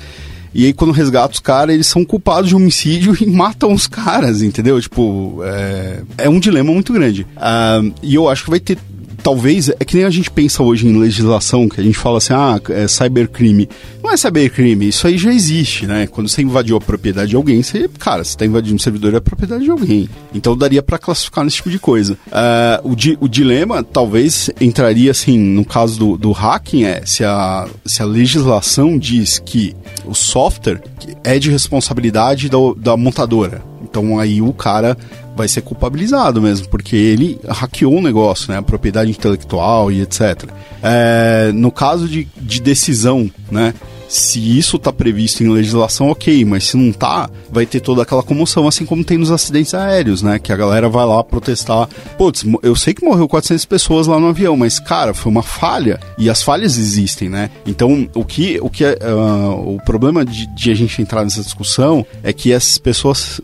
E aí, quando resgata os caras, eles são culpados de homicídio e matam os caras, entendeu? Tipo, é, é um dilema muito grande. Uh, e eu acho que vai ter talvez é que nem a gente pensa hoje em legislação, que a gente fala assim, ah, é cybercrime. Não é cybercrime, isso aí já existe, né? Quando você invadiu a propriedade de alguém, você, cara, você está invadindo um servidor é a propriedade de alguém. Então daria para classificar nesse tipo de coisa. Uh, o, di o dilema talvez entraria assim, no caso do, do hacking, é se a, se a legislação diz que o software é de responsabilidade da, da montadora. Então aí o cara vai ser culpabilizado mesmo, porque ele hackeou o negócio, né? A propriedade intelectual e etc. É, no caso de, de decisão, né? Se isso tá previsto em legislação, ok, mas se não tá, vai ter toda aquela comoção, assim como tem nos acidentes aéreos, né? Que a galera vai lá protestar. Putz, eu sei que morreu 400 pessoas lá no avião, mas, cara, foi uma falha. E as falhas existem, né? Então, o que, o que é, uh, o problema de, de, a gente entrar nessa discussão é que essas pessoas,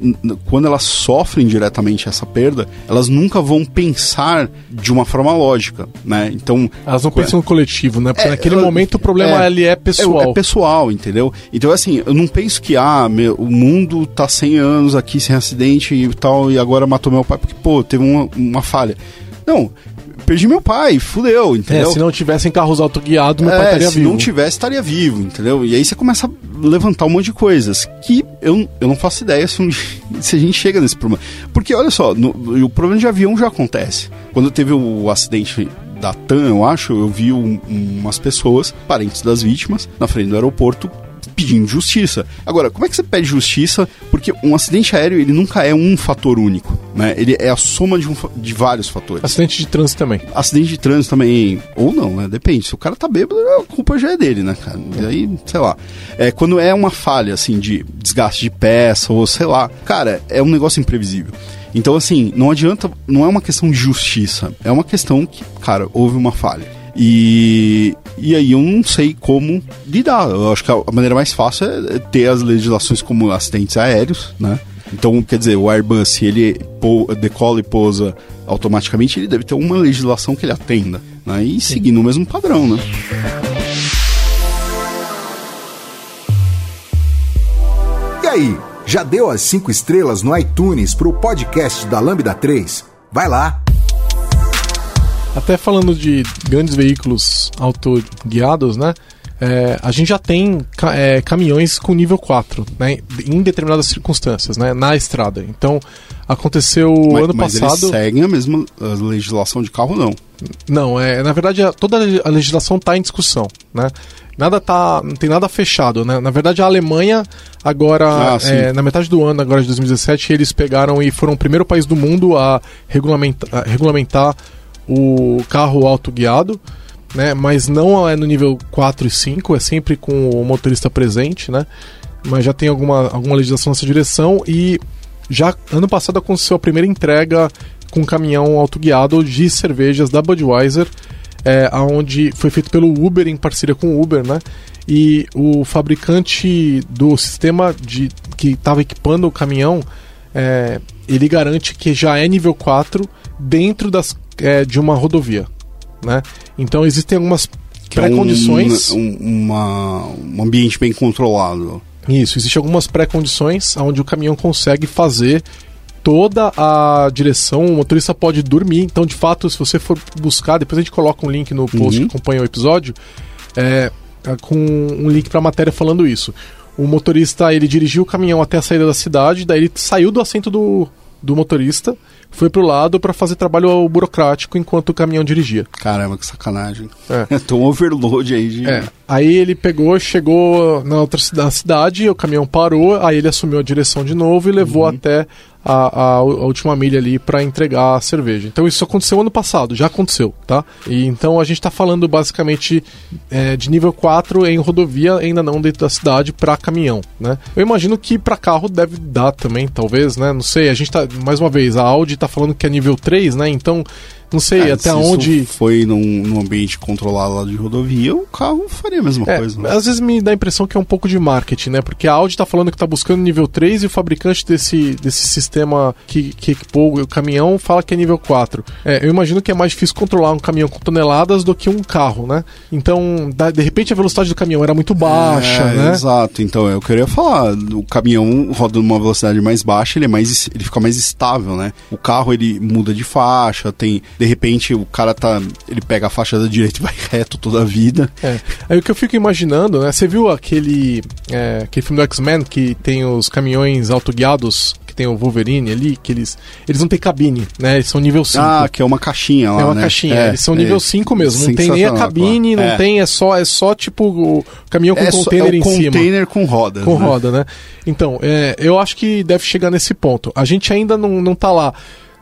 quando elas sofrem diretamente essa perda, elas nunca vão pensar de uma forma lógica, né? Então... Elas não pensam no coletivo, né? Porque é, naquele momento o problema é, ali é pessoal. É, é, pessoal, entendeu? Então, assim, eu não penso que, ah, meu, o mundo tá 100 anos aqui sem acidente e tal, e agora matou meu pai porque, pô, teve uma, uma falha. Não, perdi meu pai, fudeu, entendeu? É, se não tivessem carros autoguiados, meu é, pai estaria se vivo. Se não tivesse, estaria vivo, entendeu? E aí você começa a levantar um monte de coisas que eu, eu não faço ideia se, um, se a gente chega nesse problema. Porque, olha só, no, o problema de avião já acontece. Quando teve o acidente da TAM, eu acho, eu vi um, umas pessoas, parentes das vítimas, na frente do aeroporto, pedindo justiça. Agora, como é que você pede justiça? Porque um acidente aéreo, ele nunca é um fator único, né? Ele é a soma de, um, de vários fatores. Acidente de trânsito também. Acidente de trânsito também, ou não, né? Depende. Se o cara tá bêbado, a culpa já é dele, né, cara? E aí, sei lá. É, quando é uma falha, assim, de desgaste de peça, ou sei lá, cara, é um negócio imprevisível. Então, assim, não adianta, não é uma questão de justiça, é uma questão que, cara, houve uma falha. E, e aí eu não sei como lidar. Eu acho que a maneira mais fácil é ter as legislações como acidentes aéreos, né? Então, quer dizer, o Airbus, se ele decola e pousa automaticamente, ele deve ter uma legislação que ele atenda, né? E seguir no mesmo padrão, né? E aí, já deu as 5 estrelas no iTunes para o podcast da Lambda 3? Vai lá! Até falando de grandes veículos autoguiados, né? É, a gente já tem é, caminhões com nível 4, né, em determinadas circunstâncias, né, na estrada. Então, aconteceu mas, ano mas passado. Eles seguem a mesma a legislação de carro, não? Não, é, na verdade, toda a legislação está em discussão, né? Nada tá, não tem nada fechado, né? Na verdade, a Alemanha agora, ah, é, na metade do ano, agora de 2017, eles pegaram e foram o primeiro país do mundo a regulamentar, a regulamentar o carro autoguiado, né? Mas não é no nível 4 e 5, é sempre com o motorista presente, né? Mas já tem alguma, alguma legislação nessa direção e já ano passado aconteceu a primeira entrega com um caminhão autoguiado de cervejas da Budweiser, é, onde foi feito pelo Uber em parceria com o Uber, né? E o fabricante do sistema de que estava equipando o caminhão, é, ele garante que já é nível 4 dentro das é, de uma rodovia. Né? Então existem algumas pré-condições. É um, uma, um ambiente bem controlado. Isso, existem algumas pré-condições onde o caminhão consegue fazer toda a direção, o motorista pode dormir. Então, de fato, se você for buscar, depois a gente coloca um link no post uhum. que acompanha o episódio, é, com um link para a matéria falando isso. O motorista ele dirigiu o caminhão até a saída da cidade, daí ele saiu do assento do, do motorista foi pro lado para fazer trabalho burocrático enquanto o caminhão dirigia. Caramba, que sacanagem. É. Tô um overload aí de. É. Aí ele pegou, chegou na outra cidade, o caminhão parou, aí ele assumiu a direção de novo e levou uhum. até a, a, a, última milha ali para entregar a cerveja. Então isso aconteceu ano passado, já aconteceu, tá? E então a gente está falando basicamente é, de nível 4 em rodovia, ainda não dentro da cidade, para caminhão, né? Eu imagino que para carro deve dar também, talvez, né? Não sei, a gente tá, mais uma vez, a Audi está falando que é nível 3, né? Então não sei é, até onde. foi num, num, ambiente controlado lá de rodovia, o carro faria a mesma é, coisa. Né? Às vezes me dá a impressão que é um pouco de marketing, né? Porque a Audi está falando que está buscando nível 3 e o fabricante desse, desse sistema que, que equipou o caminhão fala que é nível 4. É, eu imagino que é mais difícil controlar um caminhão com toneladas do que um carro, né? Então, de repente a velocidade do caminhão era muito baixa, é, né? Exato, então eu queria falar, o caminhão roda numa velocidade mais baixa, ele é mais ele fica mais estável, né? O carro ele muda de faixa, tem de repente o cara tá. Ele pega a faixa da direita e vai reto toda a vida. É. Aí o que eu fico imaginando, né? Você viu aquele, é, aquele filme do X-Men que tem os caminhões autoguiados que tem o Wolverine ali, que eles, eles não têm cabine, né? Eles são nível 5. Ah, que é uma caixinha lá, É uma né? caixinha, é, eles são nível 5 é, mesmo, não tem nem a cabine, não é. tem, é só, é só tipo o caminhão com é container em cima. container com roda. Com né? roda, né? Então, é, eu acho que deve chegar nesse ponto. A gente ainda não, não tá lá.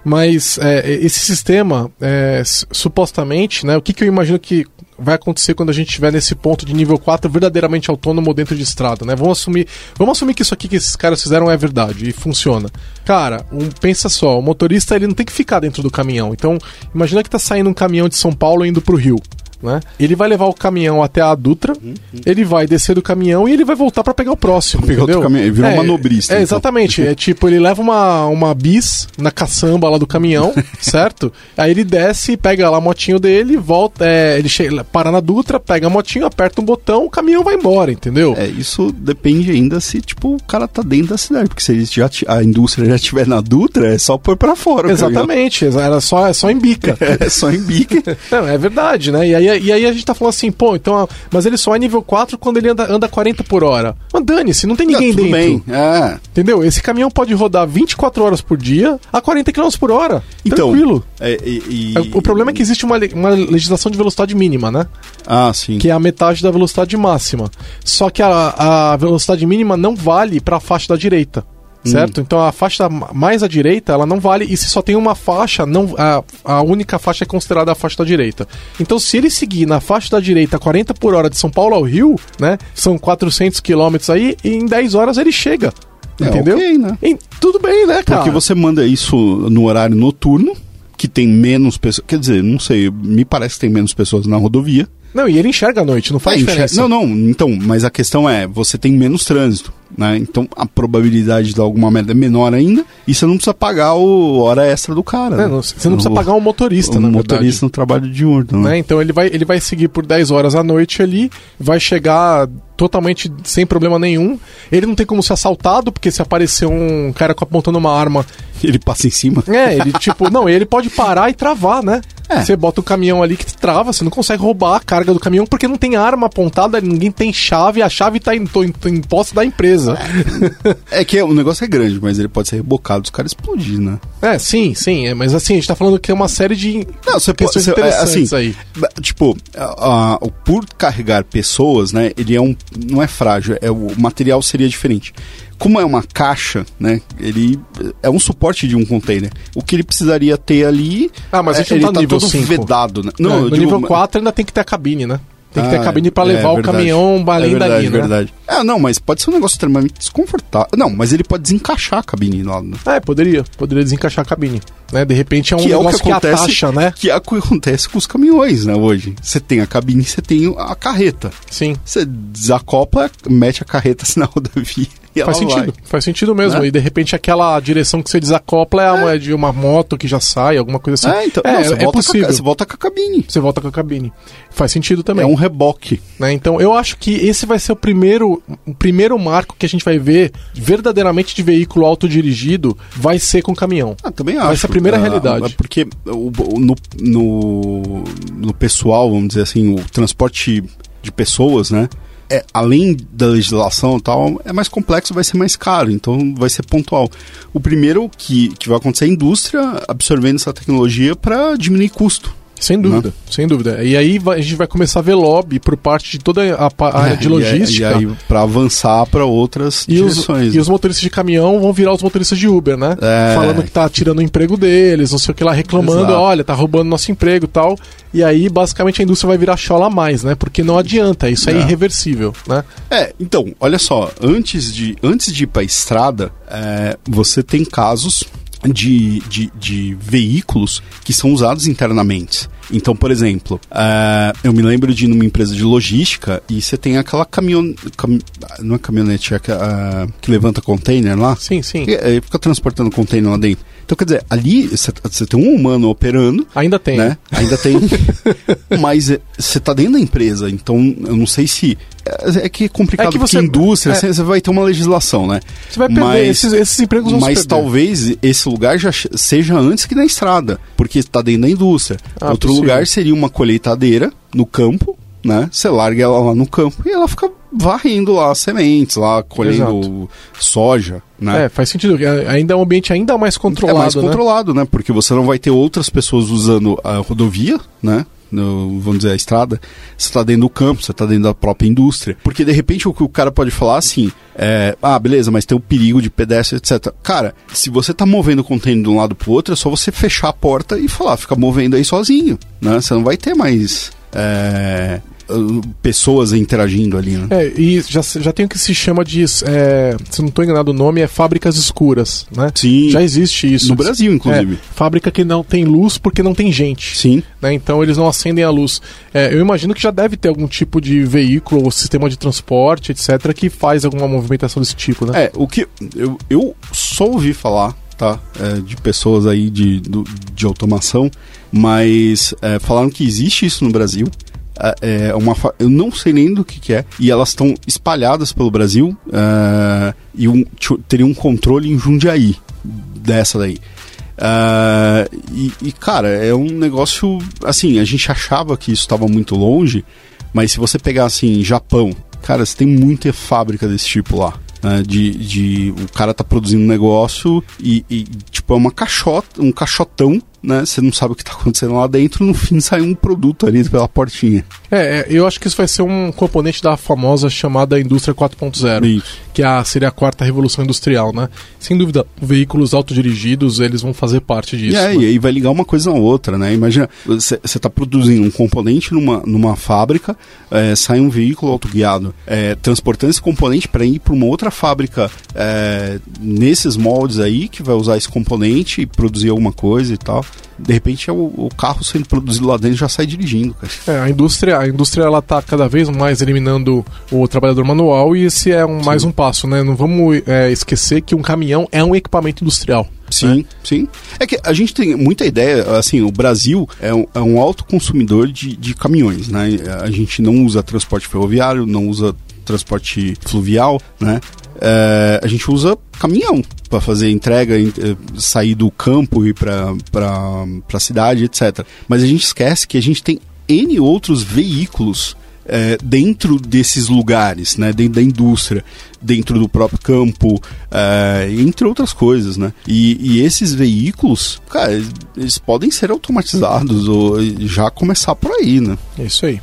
Mas é, esse sistema, é, supostamente, né, o que, que eu imagino que vai acontecer quando a gente estiver nesse ponto de nível 4 verdadeiramente autônomo dentro de estrada, né? Vamos assumir, vamos assumir que isso aqui que esses caras fizeram é verdade e funciona. Cara, um, pensa só, o motorista ele não tem que ficar dentro do caminhão. Então, imagina que tá saindo um caminhão de São Paulo indo pro Rio né? Ele vai levar o caminhão até a Dutra, uhum. ele vai descer do caminhão e ele vai voltar para pegar o próximo. Pegar outro caminhão, virou é, um manobrista. É, então. exatamente. é tipo, ele leva uma, uma bis na caçamba lá do caminhão, certo? Aí ele desce, pega lá a motinho dele, volta, é, ele chega, para na Dutra, pega a motinho, aperta um botão, o caminhão vai embora, entendeu? É, isso depende ainda se, tipo, o cara tá dentro da cidade, porque se ele já, a indústria já estiver na Dutra, é só pôr para fora. Exatamente, era só, é só em bica. é só em bica. Não, é verdade, né? E aí e aí a gente tá falando assim, pô, então. Mas ele só é nível 4 quando ele anda, anda 40 por hora. Mas dane-se, não tem ninguém tudo dentro. Bem. É. Entendeu? Esse caminhão pode rodar 24 horas por dia a 40 km por hora. Então, tranquilo. É, e, e... O problema é que existe uma, uma legislação de velocidade mínima, né? Ah, sim. Que é a metade da velocidade máxima. Só que a, a velocidade mínima não vale para a faixa da direita certo? Hum. Então a faixa mais à direita, ela não vale, e se só tem uma faixa, não a, a única faixa é considerada a faixa da direita. Então se ele seguir na faixa da direita 40 por hora de São Paulo ao Rio, né, são 400 quilômetros aí, e em 10 horas ele chega. É, entendeu? Okay, né? E, tudo bem, né, cara? Porque você manda isso no horário noturno, que tem menos pessoas. Quer dizer, não sei, me parece que tem menos pessoas na rodovia. Não, e ele enxerga à noite, não faz é, diferença. Enxerga... Não, não, então, mas a questão é, você tem menos trânsito. Né? Então a probabilidade de dar alguma merda é menor ainda e você não precisa pagar o hora extra do cara. É, né? você não precisa o, pagar um motorista, um motorista verdade. no trabalho diurno. Né? né? Então ele vai, ele vai seguir por 10 horas à noite ali, vai chegar totalmente sem problema nenhum. Ele não tem como ser assaltado, porque se aparecer um cara apontando uma arma. Ele passa em cima. É, ele tipo, não, ele pode parar e travar, né? É. Você bota o caminhão ali que trava, você não consegue roubar a carga do caminhão porque não tem arma apontada, ninguém tem chave, a chave tá em, em, em posse da empresa. É, é que o negócio é grande, mas ele pode ser rebocado, os caras explodir, né? É, sim, sim, é, mas assim, a gente tá falando que é uma série de não, você pode, você, é, assim, aí. Tipo, a, a, por carregar pessoas, né, ele é um, não é frágil, é, o material seria diferente como é uma caixa, né? Ele é um suporte de um container. O que ele precisaria ter ali. Ah, mas a gente é, não tá, tá todo 5. vedado, né? Não, no digo, nível 4 ainda tem que ter a cabine, né? Tem que ter ah, cabine para levar é, o caminhão além é verdade, dali, né? verdade. É, não, mas pode ser um negócio extremamente desconfortável. Não, mas ele pode desencaixar a cabine lá. Né? É, poderia. Poderia desencaixar a cabine. Né? De repente é um que negócio é o que, acontece, que atacha, né? Que é o que acontece com os caminhões, né, hoje. Você tem a cabine, você tem a carreta. Sim. Você desacopla, mete a carreta assim na rodovia faz sentido, vai. faz sentido mesmo. Né? E de repente aquela direção que você desacopla é, é. de uma moto que já sai, alguma coisa assim. É, então, é, não, você, é volta possível. A, você volta com a cabine. Você volta com a cabine. Faz sentido também. É um reboque. Né? Então eu acho que esse vai ser o primeiro, o primeiro marco que a gente vai ver verdadeiramente de veículo autodirigido vai ser com caminhão. Ah, também acho. Vai ser a primeira ah, realidade. Porque o, no, no, no pessoal, vamos dizer assim, o transporte de pessoas, né? É, além da legislação e tal, é mais complexo, vai ser mais caro, então vai ser pontual. O primeiro que, que vai acontecer é a indústria absorvendo essa tecnologia para diminuir custo. Sem dúvida, né? sem dúvida. E aí a gente vai começar a ver lobby por parte de toda a área é, de logística. E, aí para avançar para outras e direções. Os, né? E os motoristas de caminhão vão virar os motoristas de Uber, né? É. Falando que tá tirando o emprego deles, não sei o que lá, reclamando, Exato. olha, tá roubando nosso emprego e tal. E aí, basicamente, a indústria vai virar chola mais, né? Porque não adianta, isso é, é irreversível, né? É, então, olha só, antes de, antes de ir pra estrada, é, você tem casos de, de, de, veículos que são usados internamente. Então, por exemplo, uh, eu me lembro de ir numa empresa de logística e você tem aquela caminhon... Cam... Não é caminhonete, é uh, que levanta container lá. Sim, sim. E, fica transportando container lá dentro. Então, quer dizer, ali você tem um humano operando. Ainda tem. Né? Ainda tem. mas você está dentro da empresa, então eu não sei se. É, é que é complicado, é que você, porque indústria, é, você vai ter uma legislação, né? Você vai perder, mas, esses, esses empregos vão Mas talvez esse lugar já seja antes que na estrada, porque está dentro da indústria. Ah, Outro. Lugar seria uma colheitadeira no campo, né? Você larga ela lá no campo e ela fica varrendo lá sementes, lá colhendo Exato. soja, né? É, faz sentido. É, ainda é um ambiente ainda mais controlado, É mais né? controlado, né? Porque você não vai ter outras pessoas usando a rodovia, né? No, vamos dizer, a estrada, você está dentro do campo, você está dentro da própria indústria. Porque de repente o que o cara pode falar assim, é, ah, beleza, mas tem o perigo de pedestre, etc. Cara, se você está movendo o container de um lado para o outro, é só você fechar a porta e falar, fica movendo aí sozinho, né? Você não vai ter mais é, pessoas interagindo ali, né? É, e já, já tem o que se chama de, é, se não estou enganado o nome, é fábricas escuras, né? Sim. Já existe isso. No Brasil, inclusive. É, fábrica que não tem luz porque não tem gente. Sim. Né? Então eles não acendem a luz. É, eu imagino que já deve ter algum tipo de veículo ou sistema de transporte, etc., que faz alguma movimentação desse tipo, né? É, o que eu, eu só ouvi falar tá? É, de pessoas aí de, do, de automação, mas é, falaram que existe isso no Brasil. É, é uma eu não sei nem do que, que é e elas estão espalhadas pelo Brasil é, e um, teria um controle em Jundiaí dessa daí Uh, e, e, cara, é um negócio. Assim, a gente achava que isso estava muito longe, mas se você pegar assim, Japão, cara, você tem muita fábrica desse tipo lá. Né, de, de o cara tá produzindo um negócio e, e, tipo é uma caixota, um caixotão né? Você não sabe o que está acontecendo lá dentro, no fim sai um produto ali pela portinha. É, é eu acho que isso vai ser um componente da famosa chamada indústria 4.0, que é a, seria a quarta revolução industrial, né? Sem dúvida, veículos autodirigidos, eles vão fazer parte disso. É, né? e aí vai ligar uma coisa na outra, né? Imagina, você está produzindo um componente numa, numa fábrica, é, sai um veículo autoguiado, é, transportando esse componente para ir para uma outra fábrica é, nesses moldes aí, que vai usar esse componente e produzir alguma coisa e tal de repente é o, o, carro sendo produzido lá dentro já sai dirigindo, cara. É, a indústria, a indústria ela tá cada vez mais eliminando o trabalhador manual e esse é um, mais um passo, né? Não vamos é, esquecer que um caminhão é um equipamento industrial. Sim, né? sim. É que a gente tem muita ideia, assim, o Brasil é um, é um alto consumidor de, de caminhões, né? A gente não usa transporte ferroviário, não usa transporte fluvial, né? É, a gente usa caminhão para fazer entrega, eh, sair do campo e para a cidade, etc. Mas a gente esquece que a gente tem N outros veículos é, dentro desses lugares, né, dentro da indústria, dentro do próprio campo, é, entre outras coisas, né? E, e, esses veículos, cara, eles podem ser automatizados ou já começar por aí, né? É isso aí.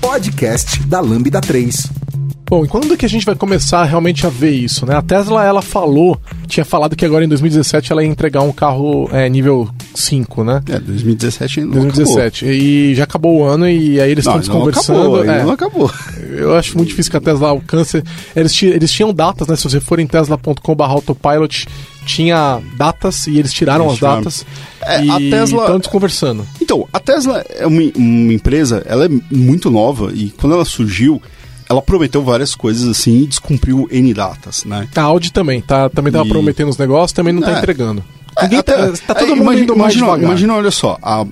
Podcast da Lambda 3. Bom, e quando que a gente vai começar realmente a ver isso, né? A Tesla, ela falou, tinha falado que agora em 2017 ela ia entregar um carro é, nível 5, né? É, 2017 ainda 2017. Acabou. E já acabou o ano e aí eles estão desconversando. Acabou, é, não acabou. Eu acho muito difícil que a Tesla alcance. Eles, eles tinham datas, né? Se você for em tesla.com/autopilot, tinha datas e eles tiraram eles as tiraram. datas. É, e a Tesla estão desconversando. Então, a Tesla é uma, uma empresa, ela é muito nova e quando ela surgiu, ela prometeu várias coisas assim e descumpriu N datas, né? A Audi também, tá, também tava e... prometendo os negócios, também não tá é. entregando. Ninguém é, tá, tá todo é, mundo imagina, imagina. Imagina, olha só, a,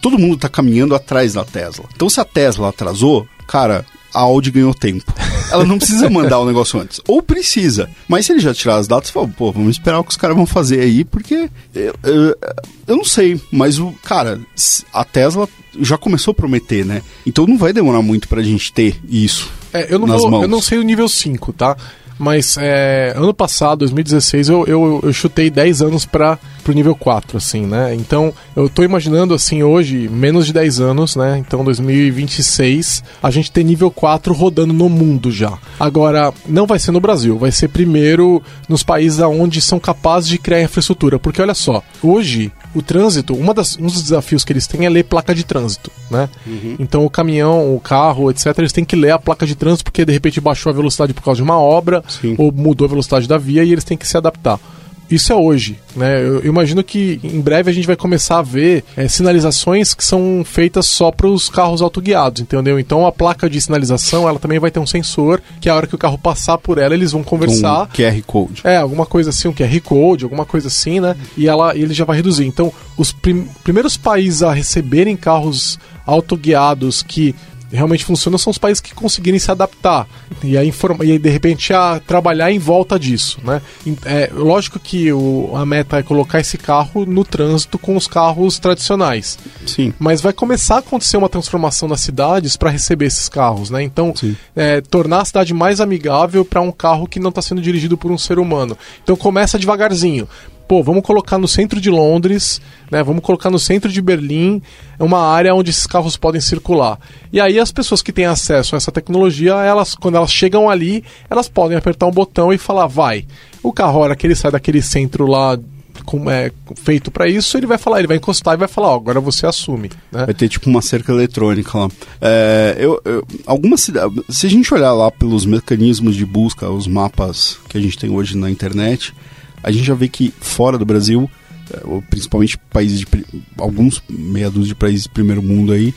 todo mundo tá caminhando atrás da Tesla. Então se a Tesla atrasou, cara, a Audi ganhou tempo. Ela não precisa mandar o negócio antes. Ou precisa. Mas se ele já tirar as datas, fala, pô, vamos esperar o que os caras vão fazer aí, porque eu, eu, eu, não sei, mas o cara, a Tesla já começou a prometer, né? Então não vai demorar muito pra gente ter isso. É, eu não, vou, eu não sei o nível 5, tá? Mas é, ano passado, 2016, eu, eu, eu chutei 10 anos para pro nível 4, assim, né? Então, eu tô imaginando, assim, hoje, menos de 10 anos, né? Então, 2026, a gente tem nível 4 rodando no mundo já. Agora, não vai ser no Brasil, vai ser primeiro nos países onde são capazes de criar infraestrutura. Porque, olha só, hoje, o trânsito, uma das, um dos desafios que eles têm é ler placa de trânsito, né? Uhum. Então, o caminhão, o carro, etc., eles têm que ler a placa de trânsito porque, de repente, baixou a velocidade por causa de uma obra, Sim. ou mudou a velocidade da via e eles têm que se adaptar. Isso é hoje, né? Eu, imagino que em breve a gente vai começar a ver é, sinalizações que são feitas só para os carros autoguiados, entendeu? Então a placa de sinalização ela também vai ter um sensor que a hora que o carro passar por ela eles vão conversar. Um QR code. É, alguma coisa assim, um QR code, alguma coisa assim, né? E ela ele já vai reduzir. Então os prim primeiros países a receberem carros autoguiados que realmente funciona são os países que conseguirem se adaptar e aí, e aí de repente a trabalhar em volta disso, né? É lógico que o, a meta é colocar esse carro no trânsito com os carros tradicionais. Sim. Mas vai começar a acontecer uma transformação nas cidades para receber esses carros, né? Então, é, tornar a cidade mais amigável para um carro que não está sendo dirigido por um ser humano. Então começa devagarzinho pô, vamos colocar no centro de Londres, né? Vamos colocar no centro de Berlim, uma área onde esses carros podem circular. E aí as pessoas que têm acesso a essa tecnologia, elas, quando elas chegam ali, elas podem apertar um botão e falar, vai. O carro, a hora que ele sai daquele centro lá com, é, feito para isso, ele vai falar, ele vai encostar e vai falar, ó, agora você assume. Né? Vai ter tipo uma cerca eletrônica lá. É, eu, eu, algumas cidades, se a gente olhar lá pelos mecanismos de busca, os mapas que a gente tem hoje na internet, a gente já vê que fora do Brasil, é, principalmente países de alguns meia dúzia de países de primeiro mundo aí,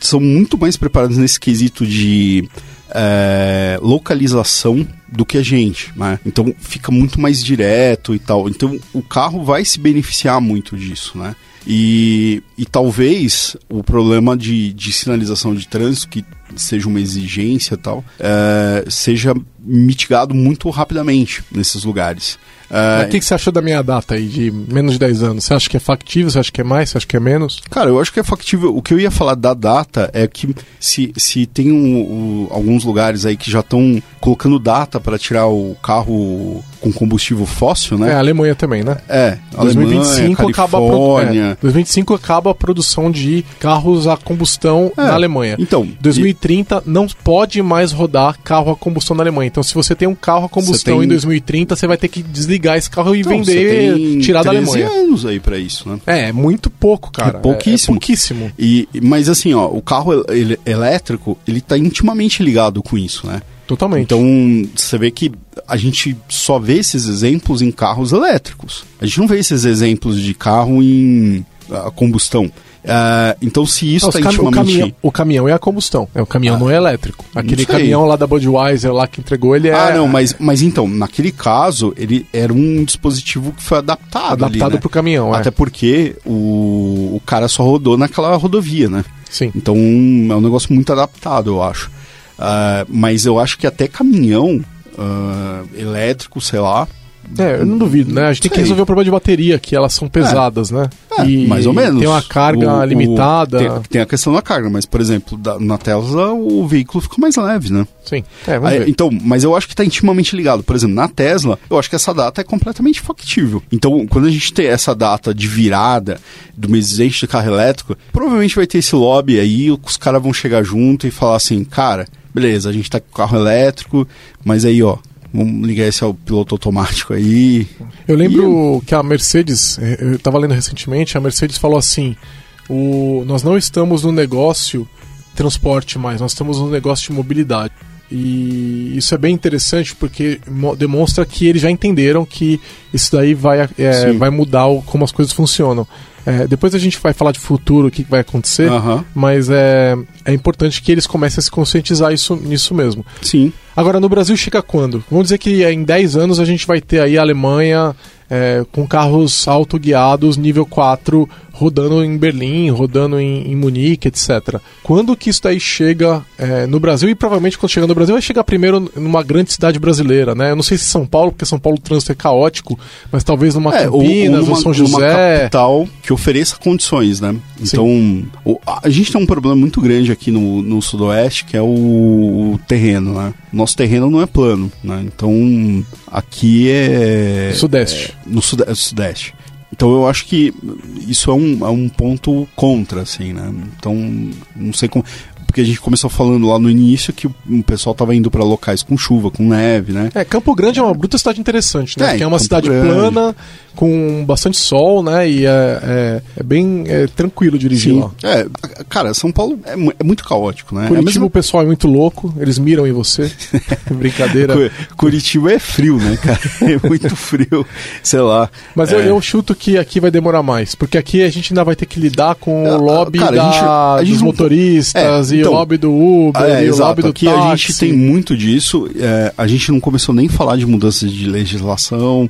são muito mais preparados nesse quesito de é, localização do que a gente, né? Então fica muito mais direto e tal. Então o carro vai se beneficiar muito disso, né? E, e talvez o problema de, de sinalização de trânsito, que seja uma exigência e tal, é, seja mitigado muito rapidamente nesses lugares. Uh, o que, que, você achou da minha data aí, de menos de 10 anos? Você acha que é factível? Você acha que é mais? Você acha que é menos? Cara, eu acho que é factível. O que eu ia falar da data é que se, se tem um, um, alguns lugares aí que já estão colocando data para tirar o carro com combustível fóssil, né? É, a Alemanha também, né? É, 2025 Alemanha, acaba a é, 2025 acaba a produção de carros a combustão é, na Alemanha. Então, 2030 e... não pode mais rodar carro a combustão na Alemanha. Então, se você tem um carro a combustão tem... em 2030, você vai ter que desligar esse carro e então, vender, tirar da Alemanha. anos aí para isso, né? É, é muito pouco, cara. É pouquíssimo. É, é pouquíssimo. E, mas assim, ó, o carro ele, elétrico, ele tá intimamente ligado com isso, né? Totalmente. Então, você vê que a gente só vê esses exemplos em carros elétricos. A gente não vê esses exemplos de carro em uh, combustão. Uh, então, se isso está intimamente... O caminhão, o caminhão é a combustão, é o caminhão ah, não é elétrico. Aquele caminhão lá da Budweiser lá que entregou, ele é... Ah, não, mas, mas então, naquele caso, ele era um dispositivo que foi adaptado Adaptado né? para o caminhão, Até é. porque o, o cara só rodou naquela rodovia, né? Sim. Então, é um negócio muito adaptado, eu acho. Uh, mas eu acho que até caminhão uh, elétrico, sei lá, é, eu não duvido, né? A gente tem que resolver o problema de bateria, que elas são pesadas, é. né? É, e mais ou menos. Tem uma carga o, limitada. O, tem, tem, a questão da carga, mas, por exemplo, da, na Tesla o veículo fica mais leve, né? Sim. É, Aí, então, mas eu acho que está intimamente ligado. Por exemplo, na Tesla, eu acho que essa data é completamente factível. Então, quando a gente tem essa data de virada do mês de carro elétrico, provavelmente vai ter esse lobby aí, os caras vão chegar junto e falar assim, cara, beleza, a gente tá com carro elétrico, mas aí, ó, Vamos ligar esse ao piloto automático aí. Eu lembro que a Mercedes, eh, eu estava lendo recentemente, a Mercedes falou assim: o, nós não estamos no negócio transporte mais, nós estamos no negócio de mobilidade. E isso é bem interessante porque demonstra que eles já entenderam que isso daí vai, é, vai mudar o, como as coisas funcionam. É, depois a gente vai falar de futuro, o que vai acontecer, mas é, é importante que eles comecem a se conscientizar isso, nisso mesmo. Sim. Agora, no Brasil chega quando? Vamos dizer que em 10 anos a gente vai ter aí a Alemanha é, com carros autoguiados nível 4 rodando em Berlim, rodando em, em Munique, etc. Quando que isso daí chega é, no Brasil? E provavelmente quando chegar no Brasil vai chegar primeiro numa grande cidade brasileira, né? Eu não sei se São Paulo, porque São Paulo o trânsito é caótico, mas talvez numa é, Campinas ou, ou São José. Uma capital que ofereça condições, né? Então, o, a gente tem um problema muito grande aqui no, no Sudoeste, que é o, o terreno, né? Nosso terreno não é plano, né? Então, aqui é... Sudeste. É, no sudeste, sudeste. Então eu acho que isso é um, é um ponto contra, assim, né? Então, não sei como porque a gente começou falando lá no início que o pessoal estava indo para locais com chuva, com neve, né? É, Campo Grande é uma bruta cidade interessante, né? É, Porque é uma Campo cidade Grande. plana, com bastante sol, né? E é, é, é bem é, tranquilo dirigir Sim. lá. É, cara, São Paulo é, é muito caótico, né? Curitiba, mesmo... o pessoal é muito louco, eles miram em você. Brincadeira. Curitiba é frio, né, cara? É muito frio, sei lá. Mas eu, é. eu, chuto que aqui vai demorar mais, porque aqui a gente ainda vai ter que lidar com o lobby cara, da, a gente, a gente dos motoristas é, e então, o lobby do Uber e exato, o lobby do aqui táxi. a gente tem muito disso. a gente não começou nem a falar de mudanças de legislação,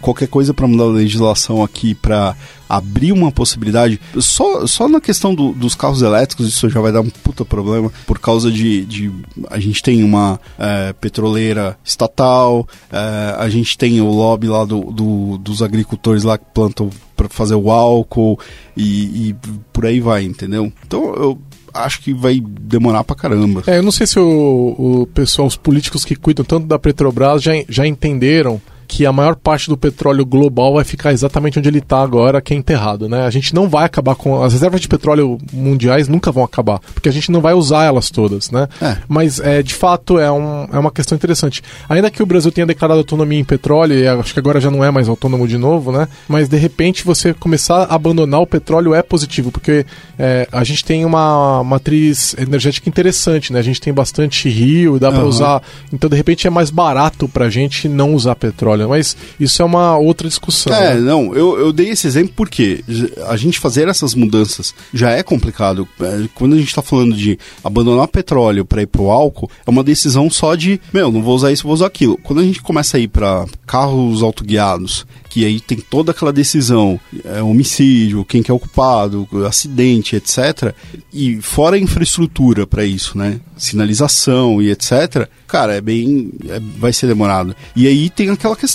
qualquer coisa coisa para mudar a legislação aqui para abrir uma possibilidade. Só, só na questão do, dos carros elétricos, isso já vai dar um puta problema, por causa de. de a gente tem uma é, petroleira estatal, é, a gente tem o lobby lá do, do dos agricultores lá que plantam para fazer o álcool e, e por aí vai, entendeu? Então eu acho que vai demorar pra caramba. É, eu não sei se o, o pessoal, os políticos que cuidam tanto da Petrobras já, já entenderam que a maior parte do petróleo global vai ficar exatamente onde ele está agora, que é enterrado, né? A gente não vai acabar com as reservas de petróleo mundiais nunca vão acabar, porque a gente não vai usar elas todas, né? É. Mas é, de fato é, um, é uma questão interessante. Ainda que o Brasil tenha declarado autonomia em petróleo, e acho que agora já não é mais autônomo de novo, né? Mas de repente você começar a abandonar o petróleo é positivo, porque é, a gente tem uma matriz energética interessante, né? A gente tem bastante rio, dá para uhum. usar. Então de repente é mais barato para a gente não usar petróleo. Mas isso é uma outra discussão. É, né? não, eu, eu dei esse exemplo porque a gente fazer essas mudanças já é complicado. É, quando a gente está falando de abandonar petróleo para ir para o álcool, é uma decisão só de, meu, não vou usar isso, vou usar aquilo. Quando a gente começa a ir para carros autoguiados, que aí tem toda aquela decisão, é, homicídio, quem que é o culpado, acidente, etc. E fora a infraestrutura para isso, né? Sinalização e etc. Cara, é bem. É, vai ser demorado. E aí tem aquela questão.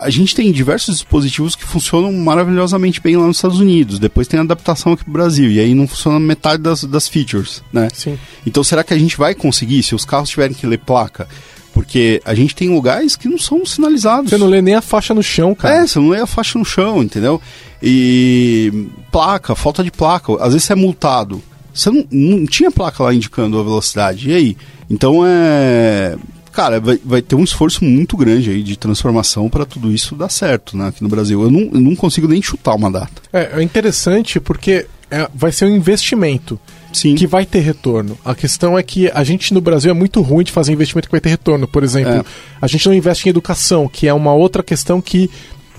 A gente tem diversos dispositivos que funcionam maravilhosamente bem lá nos Estados Unidos. Depois tem a adaptação aqui pro Brasil. E aí não funciona metade das, das features, né? Sim. Então será que a gente vai conseguir, se os carros tiverem que ler placa? Porque a gente tem lugares que não são sinalizados. Você não lê nem a faixa no chão, cara. É, você não lê a faixa no chão, entendeu? E placa, falta de placa. Às vezes você é multado. Você não, não tinha placa lá indicando a velocidade. E aí? Então é cara, vai, vai ter um esforço muito grande aí de transformação para tudo isso dar certo né, aqui no Brasil. Eu não, eu não consigo nem chutar uma data. É, é interessante porque é, vai ser um investimento. Sim. que vai ter retorno. A questão é que a gente no Brasil é muito ruim de fazer investimento que vai ter retorno. Por exemplo, é. a gente não investe em educação, que é uma outra questão que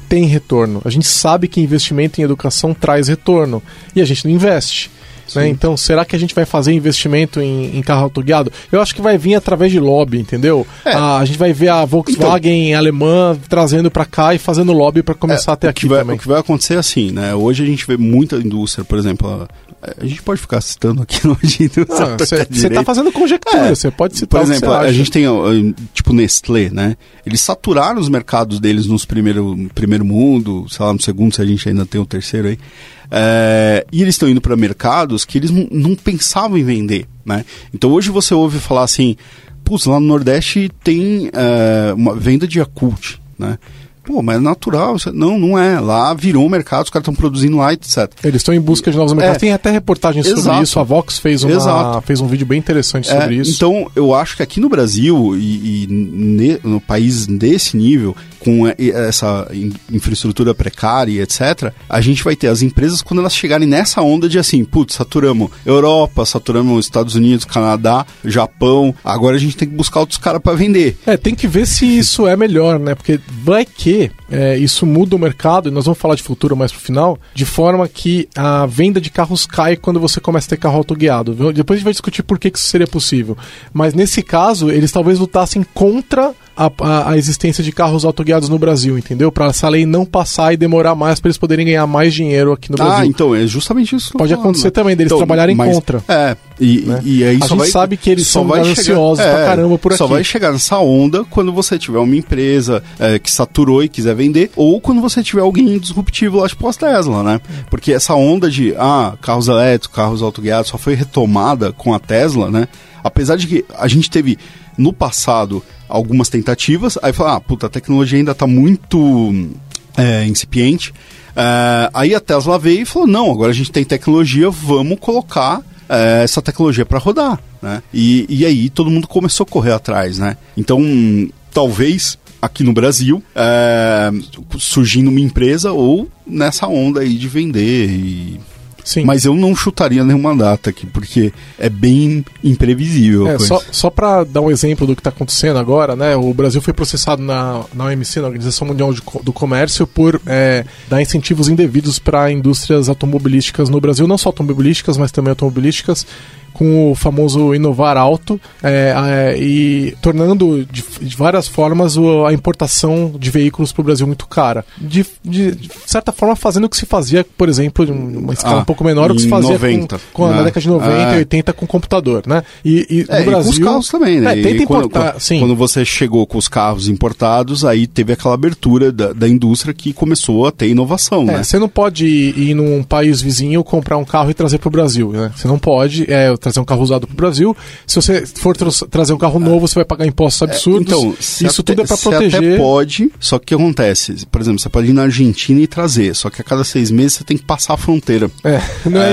tem retorno. A gente sabe que investimento em educação traz retorno e a gente não investe. Né? Então, será que a gente vai fazer investimento em, em carro autoguiado? Eu acho que vai vir através de lobby, entendeu? É. A, a, gente vai ver a Volkswagen então, alemã trazendo para cá e fazendo lobby para começar é, a ter aqui vai, também. O que vai acontecer é assim, né? Hoje a gente vê muita indústria, por exemplo, a, a gente pode ficar citando aqui no Você está fazendo conjectura, você é, pode citar Por exemplo, a gente tem, tipo, Nestlé, né? Eles saturaram os mercados deles nos primeiro, primeiro mundo, sei lá, no segundo, se a gente ainda tem o terceiro aí. É, e eles estão indo para mercados que eles não pensavam em vender. Né? Então hoje você ouve falar assim, lá no Nordeste tem é, uma venda de Yakult. Né? Pô, mas é natural. Não, não é. Lá virou um mercado, os caras estão produzindo lá, etc. Eles estão em busca de novos mercados. É. Tem até reportagens Exato. sobre isso. A Vox fez, uma, fez um vídeo bem interessante sobre é, isso. Então, eu acho que aqui no Brasil e, e ne, no país desse nível, com essa infraestrutura precária e etc., a gente vai ter as empresas quando elas chegarem nessa onda de assim, putz, saturamos Europa, saturamos Estados Unidos, Canadá, Japão, agora a gente tem que buscar outros caras para vender. É, tem que ver se isso é melhor, né? Porque vai que é, isso muda o mercado, e nós vamos falar de futuro mais pro final, de forma que a venda de carros cai quando você começa a ter carro autoguiado. Depois a gente vai discutir por que, que isso seria possível. Mas nesse caso, eles talvez lutassem contra a, a, a, existência de carros autoguiados no Brasil, entendeu? Para essa lei não passar e demorar mais para eles poderem ganhar mais dinheiro aqui no ah, Brasil. Ah, então é justamente isso. Pode falando, acontecer né? também deles então, trabalharem mas, contra. É, e, né? e aí a gente vai, sabe que eles são ansiosos é, pra caramba por só aqui. Só vai chegar nessa onda quando você tiver uma empresa é, que saturou e quiser vender, ou quando você tiver alguém disruptivo lá, tipo as Tesla, né? Porque essa onda de ah, carros elétricos, carros autoguiados só foi retomada com a Tesla, né? Apesar de que a gente teve no passado algumas tentativas, aí fala, ah, puta, a tecnologia ainda está muito é, incipiente. É, aí a Tesla veio e falou, não, agora a gente tem tecnologia, vamos colocar é, essa tecnologia para rodar, né? E, e aí todo mundo começou a correr atrás, né? Então, talvez aqui no Brasil, é, surgindo uma empresa ou nessa onda aí de vender e Sim. Mas eu não chutaria nenhuma data aqui, porque é bem imprevisível. É, só só para dar um exemplo do que está acontecendo agora, né? O Brasil foi processado na, na OMC, na Organização Mundial de, do Comércio, por é, dar incentivos indevidos para indústrias automobilísticas no Brasil, não só automobilísticas, mas também automobilísticas com o famoso inovar alto é, é, e tornando de, de várias formas o, a importação de veículos para o Brasil muito cara. De, de, de, certa forma, fazendo o que se fazia, por exemplo, de uma escala ah, um pouco menor, o que se fazia 90, com, com né? na década de 90 e 80 com computador, né? E, e é, no Brasil... E com os carros também, né? É, tenta importar, quando, quando você chegou com os carros importados, aí teve aquela abertura da, da indústria que começou a ter inovação, é, né? Você não pode ir, ir num país vizinho comprar um carro e trazer para o Brasil, né? Você não pode, é, trazer um carro usado para o Brasil. Se você for tra trazer um carro novo, você vai pagar impostos absurdos. É, então, isso até, tudo é para Você proteger. até pode, só que o que acontece? Por exemplo, você pode ir na Argentina e trazer, só que a cada seis meses você tem que passar a fronteira. É, não é-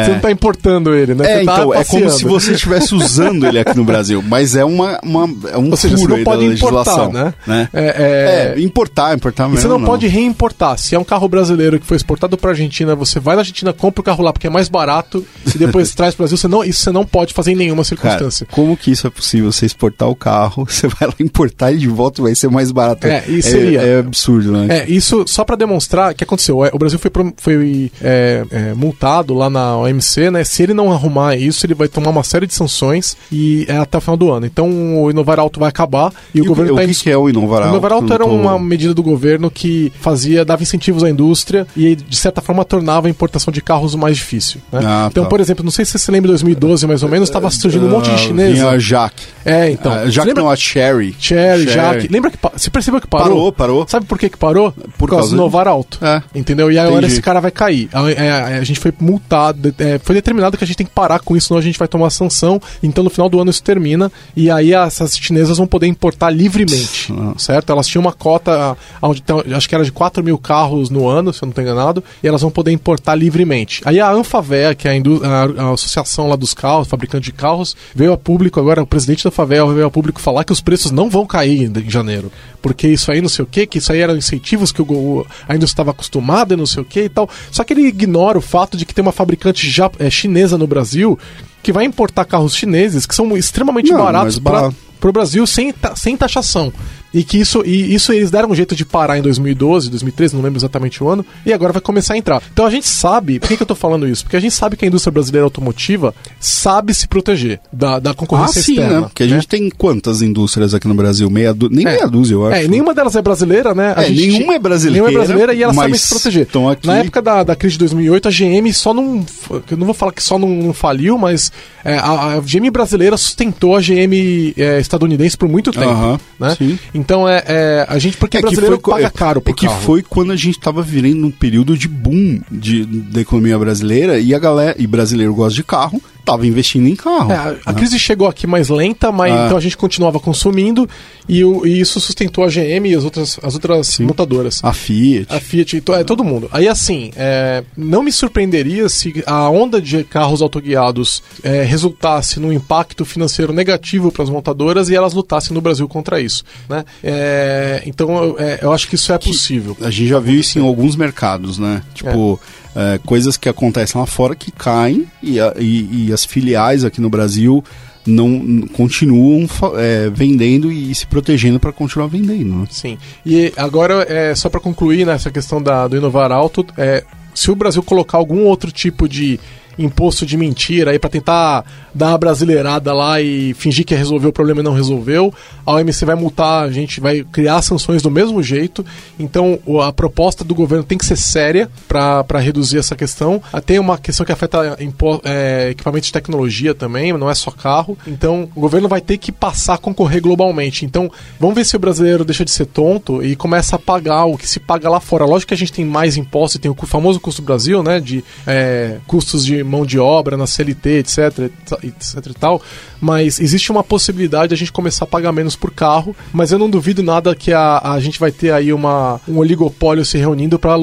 É. Você não está importando ele, né? É, Você tá então, é como se você estivesse usando ele aqui no Brasil, mas é uma, uma é um Ou seja, você furo não pode da importar, legislação, né? É, É, importar, importar E mesmo. você não, pode reimportar. Se é um carro brasileiro que foi exportado para Argentina, você vai na Argentina, compra o carro lá porque é mais barato e depois traz para o Brasil. Você não, isso você não pode fazer em nenhuma Cara, circunstância. como que isso é possível? Você exportar o carro, você vai lá importar ele de volta vai ser mais barato. É, e seria. É, absurdo, né? É, isso só pra demonstrar o que aconteceu. É, O Brasil foi, foi é, é, multado lá na OMC, né? Se ele não arrumar isso, ele vai tomar uma série de sanções e é até o final do ano. Então o Inovar Alto vai acabar e, E o governo o tá que, em- que é o Inovar O Alto? Inovar Alto era tô- uma medida do governo que fazia, dava incentivos à indústria e, de certa forma, tornava a importação de carros mais difícil. né? Ah, então, tá. por exemplo, não sei se você lembra de 2012, mais ou menos, estava surgindo um monte de Ah, chinês. Vinha a Jaque. É, então. Ah, Você Jaque lembra? não, a Cherry. Cherry, Jaque. Lembra que pa- você percebeu que parou? Parou, parou. Sabe por que que parou? Por, causa causa do Novar Alto. É. Entendeu? E agora Entendi. esse cara vai cair. A, é, a gente foi multado, é, foi determinado que a gente tem que parar com isso, senão a gente vai tomar sanção. Então no final do ano isso termina. E aí essas chinesas vão poder importar livremente. Ah. Certo? Elas tinham uma cota, onde, acho que era de 4 mil carros no ano, se eu não estou enganado, e elas vão poder importar livremente. Aí a Anfavea, que é a, a- a associação lá dos carros, fabricante de carros, veio a público agora, o presidente da Favela veio a público falar que os preços não vão cair em janeiro. Porque isso aí não sei o que, que isso aí eram incentivos que o, go- a indústria estava acostumada e não sei o que e tal. Só que ele ignora o fato de que tem uma fabricante ja- é, chinesa no Brasil que vai importar carros chineses que são extremamente Não, baratos para o Brasil sem, sem taxação. E que isso, e isso eles deram um jeito de parar em 2012, 2013, não lembro exatamente o ano, e agora vai começar a entrar. Então a gente sabe, por que, que eu tô falando isso? Porque a gente sabe que a indústria brasileira automotiva sabe se proteger da, da Ah, concorrência sim, externa. né? Porque a gente tem quantas indústrias aqui no Brasil? Meia du... Nem É. meia dúzia, eu acho. É, nenhuma delas é brasileira, né? A É, gente nenhuma é brasileira, Nenhuma é brasileira e elas sabem se proteger. aqui- Na época da, da crise de 2008, a GM só não. Eu não vou falar que só não, não faliu, mas é, a, a GM brasileira sustentou a GM é, estadunidense por muito tempo. Aham, né? sim. Então é, é, a gente, porque É que brasileiro foi co- paga é- caro por É que carro. foi quando a gente tava vivendo um período de boom de, da economia brasileira e a galera, e brasileiro gosta de carro, tava investindo em carro. É, a, a né? crise chegou aqui mais lenta, mas Ah. então a gente continuava consumindo e, o- e isso sustentou a GM e as outras, as outras montadoras. A Fiat. A Fiat, to- é, todo mundo. Aí assim, é, não me surpreenderia se a onda de carros autoguiados é, resultasse num impacto financeiro negativo para as montadoras e elas lutassem no Brasil contra isso. Né? É, então eu, é, eu acho que isso é possível. A gente já viu isso em alguns mercados, né? Tipo, é, coisas que acontecem lá fora que caem e, a- e- e as filiais aqui no Brasil não continuam é, vendendo e se protegendo para continuar vendendo. Né? Sim. E agora, é, só para concluir nessa questão da, do inovar alto, é, se o Brasil colocar algum outro tipo de imposto de mentira aí para tentar dar uma brasileirada lá e fingir que resolveu o problema e não resolveu, a OMC vai multar, a gente vai criar sanções do mesmo jeito. Então a proposta do governo tem que ser séria para reduzir essa questão. Ah, Tem uma questão que afeta é, equipamentos de tecnologia também, não é só carro. Então o governo vai ter que passar a concorrer globalmente. Então vamos ver se o brasileiro deixa de ser tonto e começa a pagar o que se paga lá fora. Lógico que a gente tem mais impostos, tem o famoso custo Brasil, né? De é, custos de mão de obra na CLT, etc, etc e tal. Mas existe uma possibilidade de a gente começar a pagar menos por carro. Mas eu não duvido nada que a, a gente vai ter aí uma, um oligopólio se reunindo para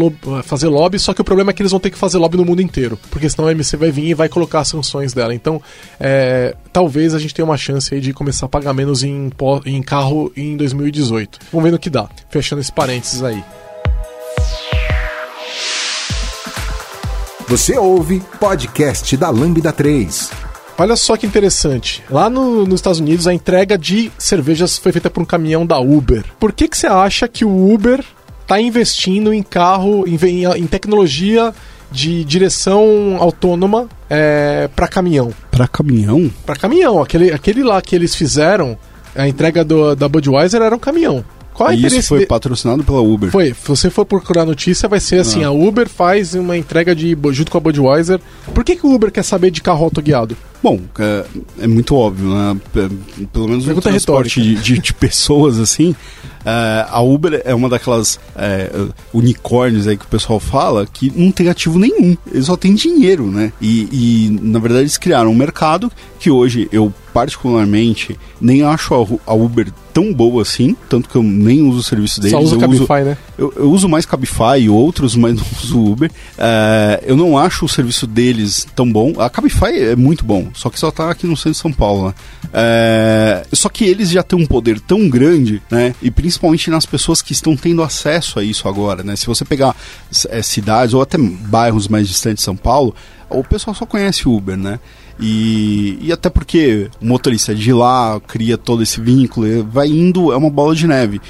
fazer lobby. Só que o problema é que eles vão ter que fazer lobby no mundo inteiro. Porque senão a MC vai vir e vai colocar as sanções dela. Então, é, talvez a gente tenha uma chance aí de começar a pagar menos em, em carro em 2018. Vamos ver no que dá. Fechando esse parênteses aí. Você ouve podcast da Lambda 3. Olha só que interessante. Lá no- nos Estados Unidos, a entrega de cervejas foi feita por um caminhão da Uber. Por que, que você acha que o Uber está investindo em carro, em, em tecnologia de direção autônoma para caminhão? Para caminhão? Para caminhão. Aquele, aquele lá que eles fizeram, a entrega do- da Budweiser era um caminhão. Qual é E isso foi de- patrocinado pela Uber. Foi, se você for procurar notícia, vai ser assim: Ah. a Uber faz uma entrega de junto com a Budweiser. Por que, que o Uber quer saber de carro autoguiado? Bom, é, é muito óbvio, né? Pelo menos no Pergunta transporte de, de- de pessoas, assim, é, a Uber é uma daquelas é, unicórnios aí que o pessoal fala que não tem ativo nenhum. Eles só têm dinheiro, né? E, e, na verdade, eles criaram um mercado que hoje eu, particularmente, nem acho a, Uber tão boa assim, tanto que eu nem uso o serviço deles. Só usa eu Cabify, uso, né? eu, eu uso mais Cabify e outros, mas não uso Uber. É, eu não acho o serviço deles tão bom. A Cabify é muito bom, só que só tá aqui no centro de São Paulo, né? É, só que eles já têm um poder tão grande, né? E principalmente nas pessoas que estão tendo acesso a isso agora, né? Se você pegar é, cidades ou até bairros mais distantes de São Paulo, o pessoal só conhece Uber, né? E, e até porque o motorista é de lá, cria todo esse vínculo, e vai indo, é uma bola de neve.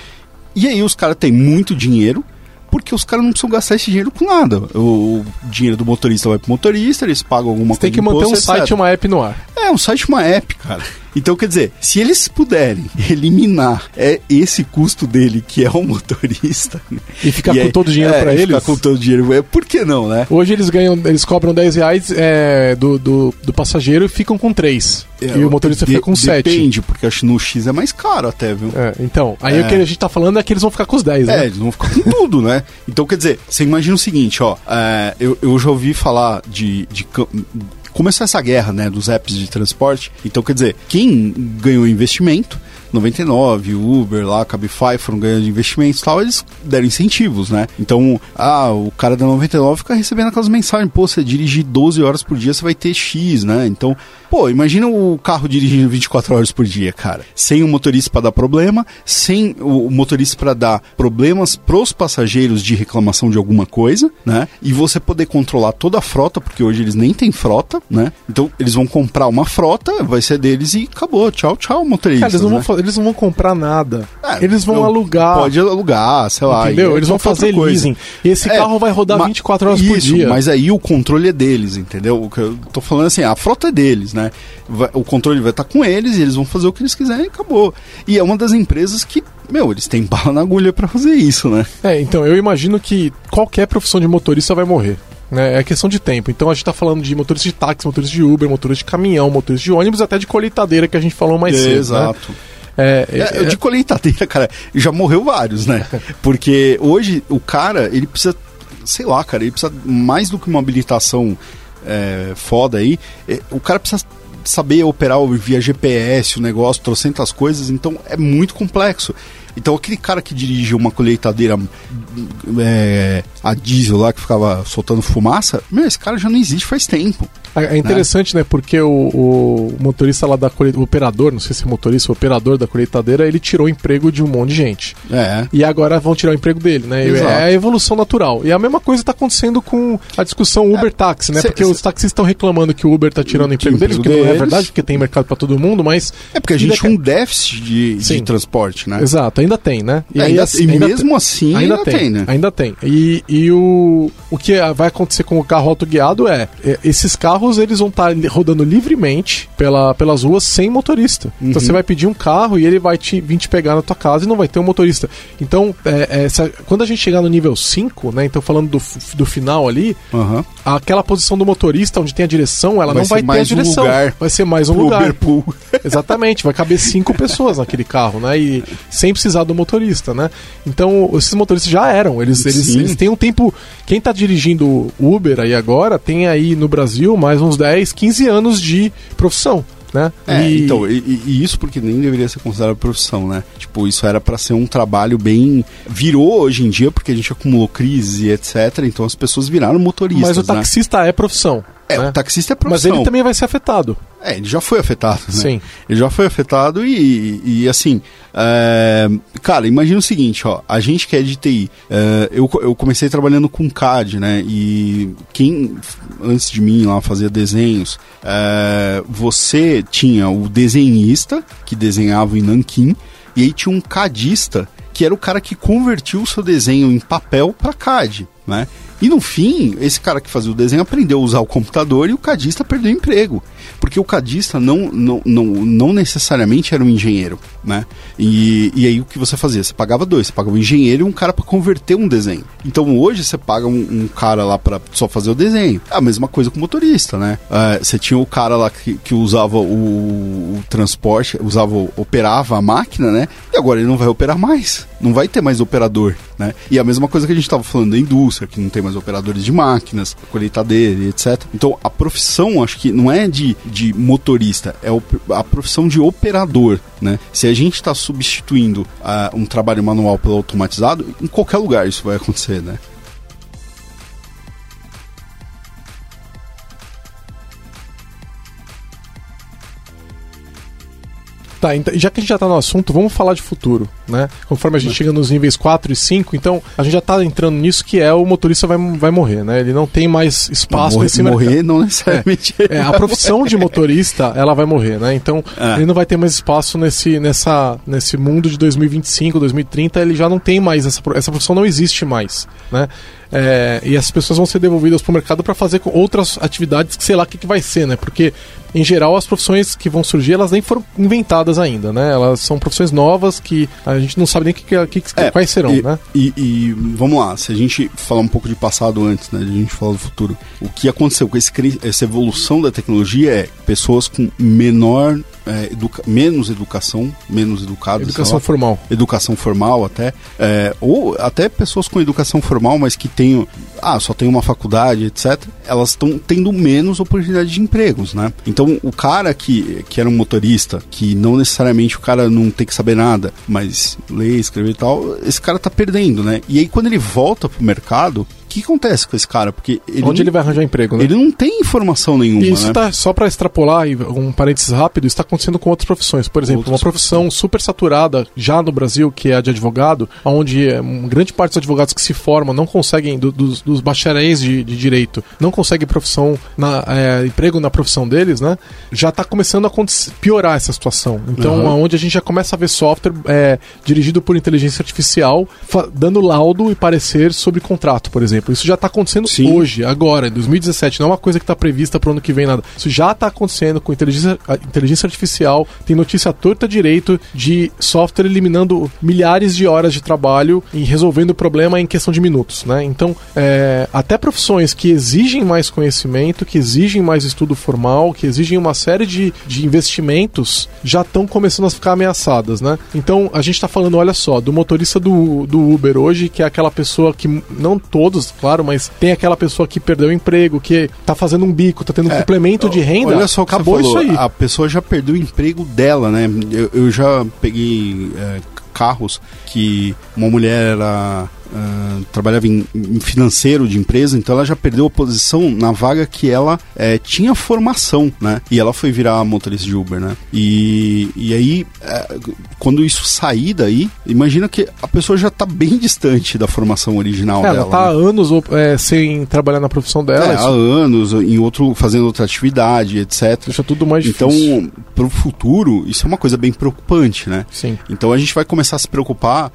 E aí os caras têm muito dinheiro, porque os caras não precisam gastar esse dinheiro com nada. O, dinheiro do motorista vai pro motorista, eles pagam alguma Você tem coisa que de manter um imposto, site e etc. uma app no ar. É, um site, uma app, cara. Então, quer dizer, se eles puderem eliminar é, esse custo dele, que é o motorista... E ficar e com aí- todo o dinheiro é, pra e eles? Ficar com todo o dinheiro, é, por que não, né? Hoje eles ganham, eles cobram 10 reais é, do, do, do passageiro e ficam com 3. e o motorista É, De- fica com 7. Depende, porque acho que no X é mais caro até, viu? É, então, aí É. o que a gente tá falando é que eles vão ficar com os 10, É, né? eles vão ficar com tudo, né? Então, quer dizer, você imagina o seguinte, ó. é, eu, eu já ouvi falar de. de Começou essa guerra, né, dos apps de transporte. Então, quer dizer, quem ganhou investimento, 99, Uber, lá, Cabify foram ganhando investimentos e tal, eles deram incentivos, né? Então, ah, o cara da 99 fica recebendo aquelas mensagens, pô, você dirigir 12 horas por dia, você vai ter X, né? Então, pô, imagina o carro dirigindo 24 horas por dia, cara. Sem o motorista para dar problema, sem o motorista para dar problemas pros passageiros de reclamação de alguma coisa, né? E você poder controlar toda a frota, porque hoje eles nem têm frota, né? Então, eles vão comprar uma frota, vai ser deles e acabou. Tchau, tchau, motorista. Cara, eles não, né? vão, eles não vão comprar nada. É, eles vão alugar. Pode alugar, sei lá. Entendeu? e Eles vão fazer coisa. leasing. E esse É, carro vai rodar ma- 24 horas por isso, dia. Mas aí o controle é deles, entendeu? O que eu tô falando assim, a frota é deles, né? Vai- o controle vai estar com eles e eles vão fazer o que eles quiserem e acabou. E é uma das empresas que, meu, eles têm bala na agulha pra fazer isso, né? É, então, eu imagino que qualquer profissão de motorista vai morrer. Né? É questão de tempo. Então a gente tá falando de motorista de táxi, motorista de Uber, motorista de caminhão, motorista de ônibus, até de colheitadeira que a gente falou mais cedo. né? Exato. É, É, é, de colheitadeira, cara, já morreu vários, né? Porque hoje o cara, ele precisa, sei lá, cara, ele precisa mais do que uma habilitação é, foda aí, é, o cara precisa saber operar via GPS, o negócio, trocentas coisas, então é muito complexo. Então aquele cara que dirige uma colheitadeira é, a diesel lá, que ficava soltando fumaça, meu, esse cara já não existe faz tempo. É é interessante, né? Porque o, o motorista lá da colheitadeira, o operador, não sei se é motorista, o operador da colheitadeira, ele tirou o emprego de um monte de gente. É. E agora vão tirar o emprego dele, né? Exato. É a evolução natural. E a mesma coisa está acontecendo com a discussão Uber-táxi, né? cê- porque cê- os taxistas estão reclamando que o Uber está tirando o emprego o deles, o que emprego não é verdade, porque tem mercado para todo mundo, mas. É porque a gente tinha um déficit de, de transporte, né? Exato, ainda tem, né? E, ainda, assim, e ainda mesmo assim ainda, tem, né? Ainda tem. E, e o, o que vai acontecer com o carro autoguiado é, é, esses carros eles vão estar rodando livremente pela, pelas ruas sem motorista. Uhum. Então você vai pedir um carro e ele vai te, vir te pegar na tua casa e não vai ter um motorista. Então, é, é, se- quando a gente chegar no nível 5, né? Então falando do, do final ali, Aham. aquela posição do motorista onde tem a direção, ela Vai não vai ter a mais um direção. lugar vai ser mais um lugar. Exatamente, vai caber cinco pessoas naquele carro, né? E sem precisar do motorista, né? Então, esses motoristas já eram. Eles, eles, eles têm um tempo. Quem tá dirigindo Uber aí agora tem aí no Brasil mais uns 10, 15 anos de profissão. Né? É, E- então, e, e- isso porque nem deveria ser considerado profissão, né? Tipo, isso era pra ser um trabalho bem. Virou hoje em dia, porque a gente acumulou crise e etc. Então as pessoas viraram motoristas. mas o né? taxista é profissão. É, né? o taxista é Mas profissão. ele também vai ser afetado. É, ele já foi afetado, né? Sim. Ele já foi afetado e, e assim, é, cara, imagina o seguinte, ó, a gente que é de TI, é, eu, eu comecei trabalhando com CAD, né, e quem antes de mim lá fazia desenhos, é, você tinha o desenhista, que desenhava em Nanquim, e aí tinha um cadista, que era o cara que convertiu o seu desenho em papel para CAD. né? E no fim, esse cara que fazia o desenho aprendeu a usar o computador e o cadista perdeu o emprego. Porque o cadista não, não, não, não necessariamente era um engenheiro, né? E, e aí o que você fazia? Você pagava dois, você pagava um engenheiro e um cara para converter um desenho. Então hoje você paga um, um cara lá para só fazer o desenho. É a mesma coisa com o motorista, né? Uh, você tinha o cara lá que, que usava o, o transporte, usava, operava a máquina, né? E agora ele não vai operar mais. Não vai ter mais operador, né? E a mesma coisa que a gente estava falando da indústria, que não tem mais operadores de máquinas, colheitadeira, etc. Então a profissão, acho que não é de, de motorista, é a profissão de operador, né? Se a gente está substituindo uh, um trabalho manual pelo automatizado, em qualquer lugar isso vai acontecer, né? Tá, então, já que a gente já tá no assunto, vamos falar de futuro, né? Conforme a gente chega nos níveis 4 e 5, então a gente já tá entrando nisso que é o motorista vai, vai morrer, né? Ele não tem mais espaço morrer, nesse morrer, mercado. não necessariamente. É, é, a profissão de motorista, ela vai morrer, né? Então, é. ele não vai ter mais espaço nesse, nessa, nesse mundo de 2025, 2030, ele já não tem mais essa, essa profissão não existe mais, né? É, e as pessoas vão ser devolvidas para o mercado para fazer outras atividades que sei lá o que, que vai ser, né? Porque, em geral, as profissões que vão surgir, elas nem foram inventadas ainda, né? Elas são profissões novas que a gente não sabe nem que, que, que é, quais serão, e, né? E, e, vamos lá, se a gente falar um pouco de passado antes, né? A gente falar do futuro. O que aconteceu com esse, essa evolução da tecnologia é pessoas com menor é, educa menos educação, menos educados. Educação formal. Educação formal até. É, ou até pessoas com educação formal, mas que tenham. Ah, só tem uma faculdade, etc. Elas estão tendo menos oportunidade de empregos, né? Então o cara que, que era um motorista, que não necessariamente o cara não tem que saber nada, mas ler, escrever e tal, esse cara tá perdendo, né? E aí quando ele volta pro mercado, que acontece com esse cara? Porque ele Onde ele vai arranjar emprego, né? Ele não tem informação nenhuma. E isso né? tá, só para extrapolar, um parênteses rápido, isso está acontecendo com outras profissões. Por exemplo, Outras uma profissão super saturada já no Brasil, que é a de advogado, onde é, grande parte dos advogados que se formam não conseguem, do, dos, dos bacharéis de, de, direito, não conseguem profissão, na, é, emprego na profissão deles, né? Já está começando a piorar essa situação. Então, uhum. onde a gente já começa a ver software é, dirigido por inteligência artificial dando laudo e parecer sobre contrato, por exemplo exemplo. Isso já está acontecendo Sim. hoje, agora, em 2017. Não é uma coisa que está prevista para o ano que vem, nada. Isso já está acontecendo com inteligência, inteligência artificial. Tem notícia torta direito de software eliminando milhares de horas de trabalho e resolvendo o problema em questão de minutos, né? Então, é, até profissões que exigem mais conhecimento, que exigem mais estudo formal, que exigem uma série de, de investimentos, já estão começando a ficar ameaçadas, né? Então, a gente está falando, olha só, do motorista do, do Uber hoje, que é aquela pessoa que não todos claro, mas tem aquela pessoa que perdeu o emprego, que tá fazendo um bico, tá tendo um é, complemento de renda. Olha só o que acabou isso aí. A pessoa já perdeu o emprego dela, né? Eu, eu já peguei é, carros que uma mulher era Uh, trabalhava em, em, financeiro de empresa, então ela já perdeu a posição na vaga que ela é, tinha formação, né? E ela foi virar motorista de Uber, né? E, e aí, é, quando isso sair daí, imagina que a pessoa já está bem distante da formação original é, dela. Ela está né? há anos é, sem trabalhar na profissão dela. É, há anos, em outro, fazendo outra atividade, etc. Deixa tudo mais então, difícil. Então, para o futuro, isso é uma coisa bem preocupante, né? Sim. Então a gente vai começar a se preocupar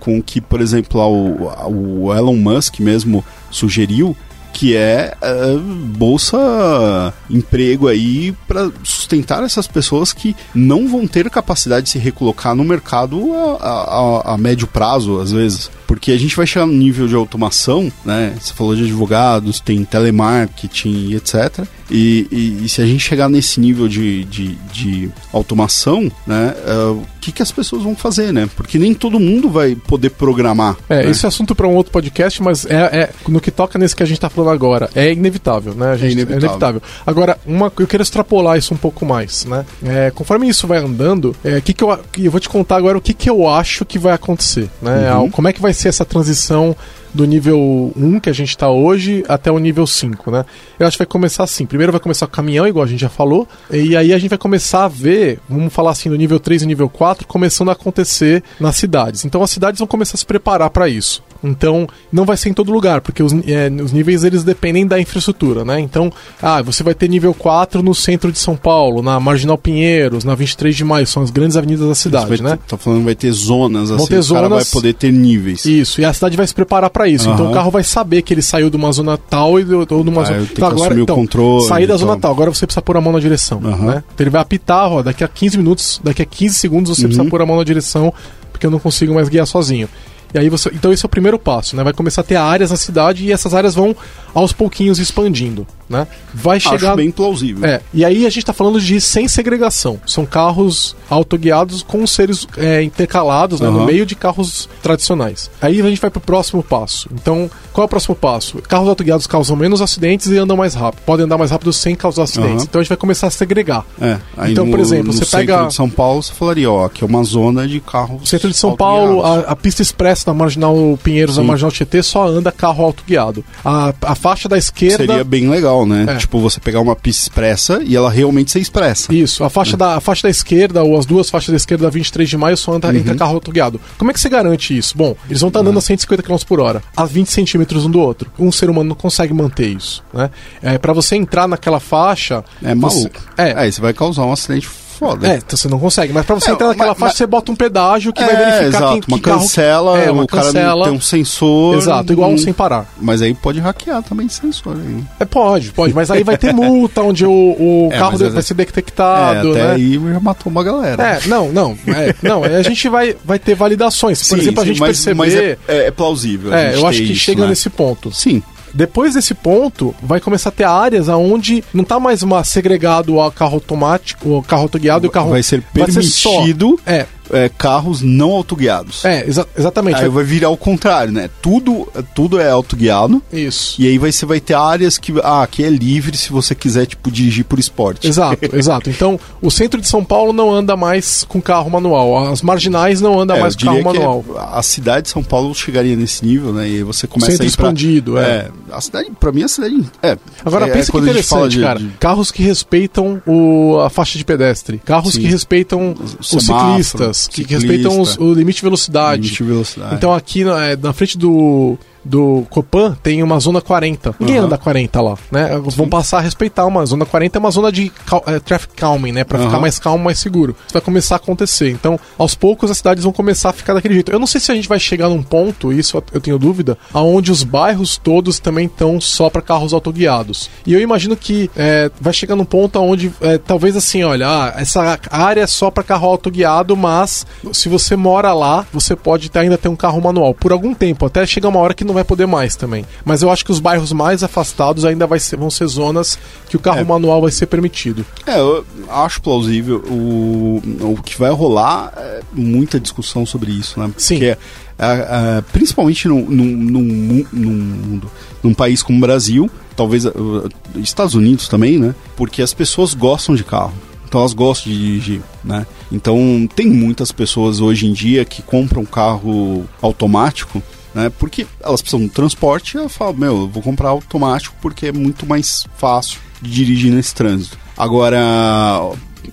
com que, por exemplo, lá o, o Elon Musk mesmo sugeriu que é uh, bolsa emprego aí para sustentar essas pessoas que não vão ter capacidade de se recolocar no mercado a, a, a médio prazo, às vezes. Porque a gente vai chegar no nível de automação, né? Você falou de advogados, tem telemarketing, etc. E, e, e se a gente chegar nesse nível de, de, de automação, né? Uh, o que, que as pessoas vão fazer, né? Porque nem todo mundo vai poder programar. É, né? esse é assunto para um outro podcast, mas é, é, no que toca nesse que a gente está falando agora, é inevitável, né? A gente, é, inevitável. é inevitável. Agora, uma, eu quero extrapolar isso um pouco mais, né? É, conforme isso vai andando, é, que que eu, eu vou te contar agora o que, que eu acho que vai acontecer, né? Uhum. Como é que vai ser essa transição do nível 1 que a gente está hoje até o nível 5, né? Eu acho que vai começar assim. Primeiro vai começar o caminhão, igual a gente já falou, e aí a gente vai começar a ver, vamos falar assim, do nível 3 e nível 4, começando a acontecer nas cidades. Então as cidades vão começar a se preparar para isso. Então, não vai ser em todo lugar, porque os, é, os níveis eles dependem da infraestrutura, né? Então, ah, você vai ter nível 4 no centro de São Paulo, na Marginal Pinheiros, na 23 de Maio, são as grandes avenidas da cidade, vai né? Tá falando vai ter zonas, Vão assim, ter o cara vai zonas- poder ter níveis. Isso, e a cidade vai se preparar para isso. Então Aham. o carro vai saber que ele saiu de uma zona tal e do- ou de uma Ah, zona. eu tenho Então, que assumir o controle Sair da zona tal. agora você precisa pôr a mão na direção. Aham. Né? Então ele vai apitar, ó, daqui a 15 minutos, daqui a 15 segundos você Uhum. precisa pôr a mão na direção, porque eu não consigo mais guiar sozinho. E aí você. Então esse é o primeiro passo, né? Vai começar a ter áreas na cidade e essas áreas vão aos pouquinhos expandindo, né? Vai chegar. Acho bem plausível. É, e aí a gente tá falando de sem segregação. São carros autoguiados com seres é, intercalados né, no Aham. meio de carros tradicionais. Aí a gente vai pro próximo passo. Então, qual é o próximo passo? Carros autoguiados causam menos acidentes e andam mais rápido. Podem andar mais rápido sem causar acidentes. Aham. Então a gente vai começar a segregar. É, aí Então, no- por exemplo, no você centro pega- de São Paulo, você falaria, ó, aqui é uma zona de carros. O centro de São Paulo, a, a pista expressa da Marginal Pinheiros, Sim. Marginal Tietê, só anda carro autoguiado. A, a faixa da esquerda. Seria bem legal, né? É. Tipo, você pegar uma pista expressa e ela realmente ser expressa. Isso, a faixa, da, a faixa da esquerda, ou as duas faixas da esquerda da 23 de maio só anda, Uhum. entra carro autoguiado. Como é que você garante isso? Bom, eles vão estar andando a 150 km por hora, a 20 centímetros um do outro. Um ser humano não consegue manter isso, né? É, para você entrar naquela faixa... É você- maluco. É, Aí você vai causar um acidente foda. é, então você não consegue. Mas pra você É, entrar naquela mas- faixa, mas- você bota um pedágio que vai É, verificar exato, quem, uma que carro... cancela, É, uma o cara cancela. tem um sensor. Exato, igual um sem parar. Mas aí pode hackear também esse sensor aí. É, pode, pode. Mas aí vai ter multa, onde o, o É, carro às vai ser É, detectado, até né? aí já matou uma galera. É, não, não. É, não, a gente vai, vai ter validações. Por Sim, exemplo, a sim, gente mas, perceber. mas é, é- é plausível. a É, eu acho que isso, chega né? nesse ponto. Sim. Depois desse ponto, vai começar a ter áreas onde não tá mais segregado o carro automático, o carro autoguiado e o carro. Vai ser vai ser só. permitido É, é, carros não autoguiados. é, exa- exatamente. Aí vai virar o contrário, né? Tudo, tudo é autoguiado. Isso. E aí vai, você vai ter áreas que. Ah, aqui é livre se você quiser, tipo, dirigir por esporte. Exato, exato. Então, o centro de São Paulo não anda mais com carro manual. As marginais não andam É, mais com carro que manual. a cidade de São Paulo chegaria nesse nível, né? E aí você começa Centro a ir pra... expandido, é. A cidade, pra mim, a cidade... É, Agora é, pensa que gente fala interessante, de- cara. de- Carros que respeitam o, a faixa de pedestre. Carros Sim. que respeitam os, ciclistas. Que ciclista, respeitam os- o limite de velocidade. limite de velocidade. Então aqui na, é, na frente do, do Copan tem uma zona 40. Ninguém Aham. anda 40 lá, né? Vão passar a respeitar uma zona 40 é uma zona de cal, é, traffic calming, né? Pra ficar Aham. mais calmo, mais seguro. Isso vai começar a acontecer. Então, aos poucos as cidades vão começar a ficar daquele jeito. Eu não sei se a gente vai chegar num ponto, isso eu tenho dúvida, aonde os bairros todos também estão só para carros autoguiados. E eu imagino que é, vai chegar num ponto onde é, talvez assim, olha, ah, essa área é só para carro autoguiado, mas se você mora lá, você pode ainda ter um carro manual por algum tempo, até chegar uma hora que não vai poder mais também. Mas eu acho que os bairros mais afastados ainda vai ser- vão ser zonas que o carro É. manual vai ser permitido. É, eu acho plausível. O, o que vai rolar é muita discussão sobre isso, né? Sim. Porque, é, é, principalmente num, num, num, mu- num mundo, num país como o Brasil, talvez uh, Estados Unidos também, né? Porque as pessoas gostam de carro. Então elas gostam de dirigir, né? Então tem muitas pessoas hoje em dia que compram um carro automático, né? Porque elas precisam de transporte e fala, meu, eu vou comprar automático porque é muito mais fácil de dirigir nesse trânsito. Agora,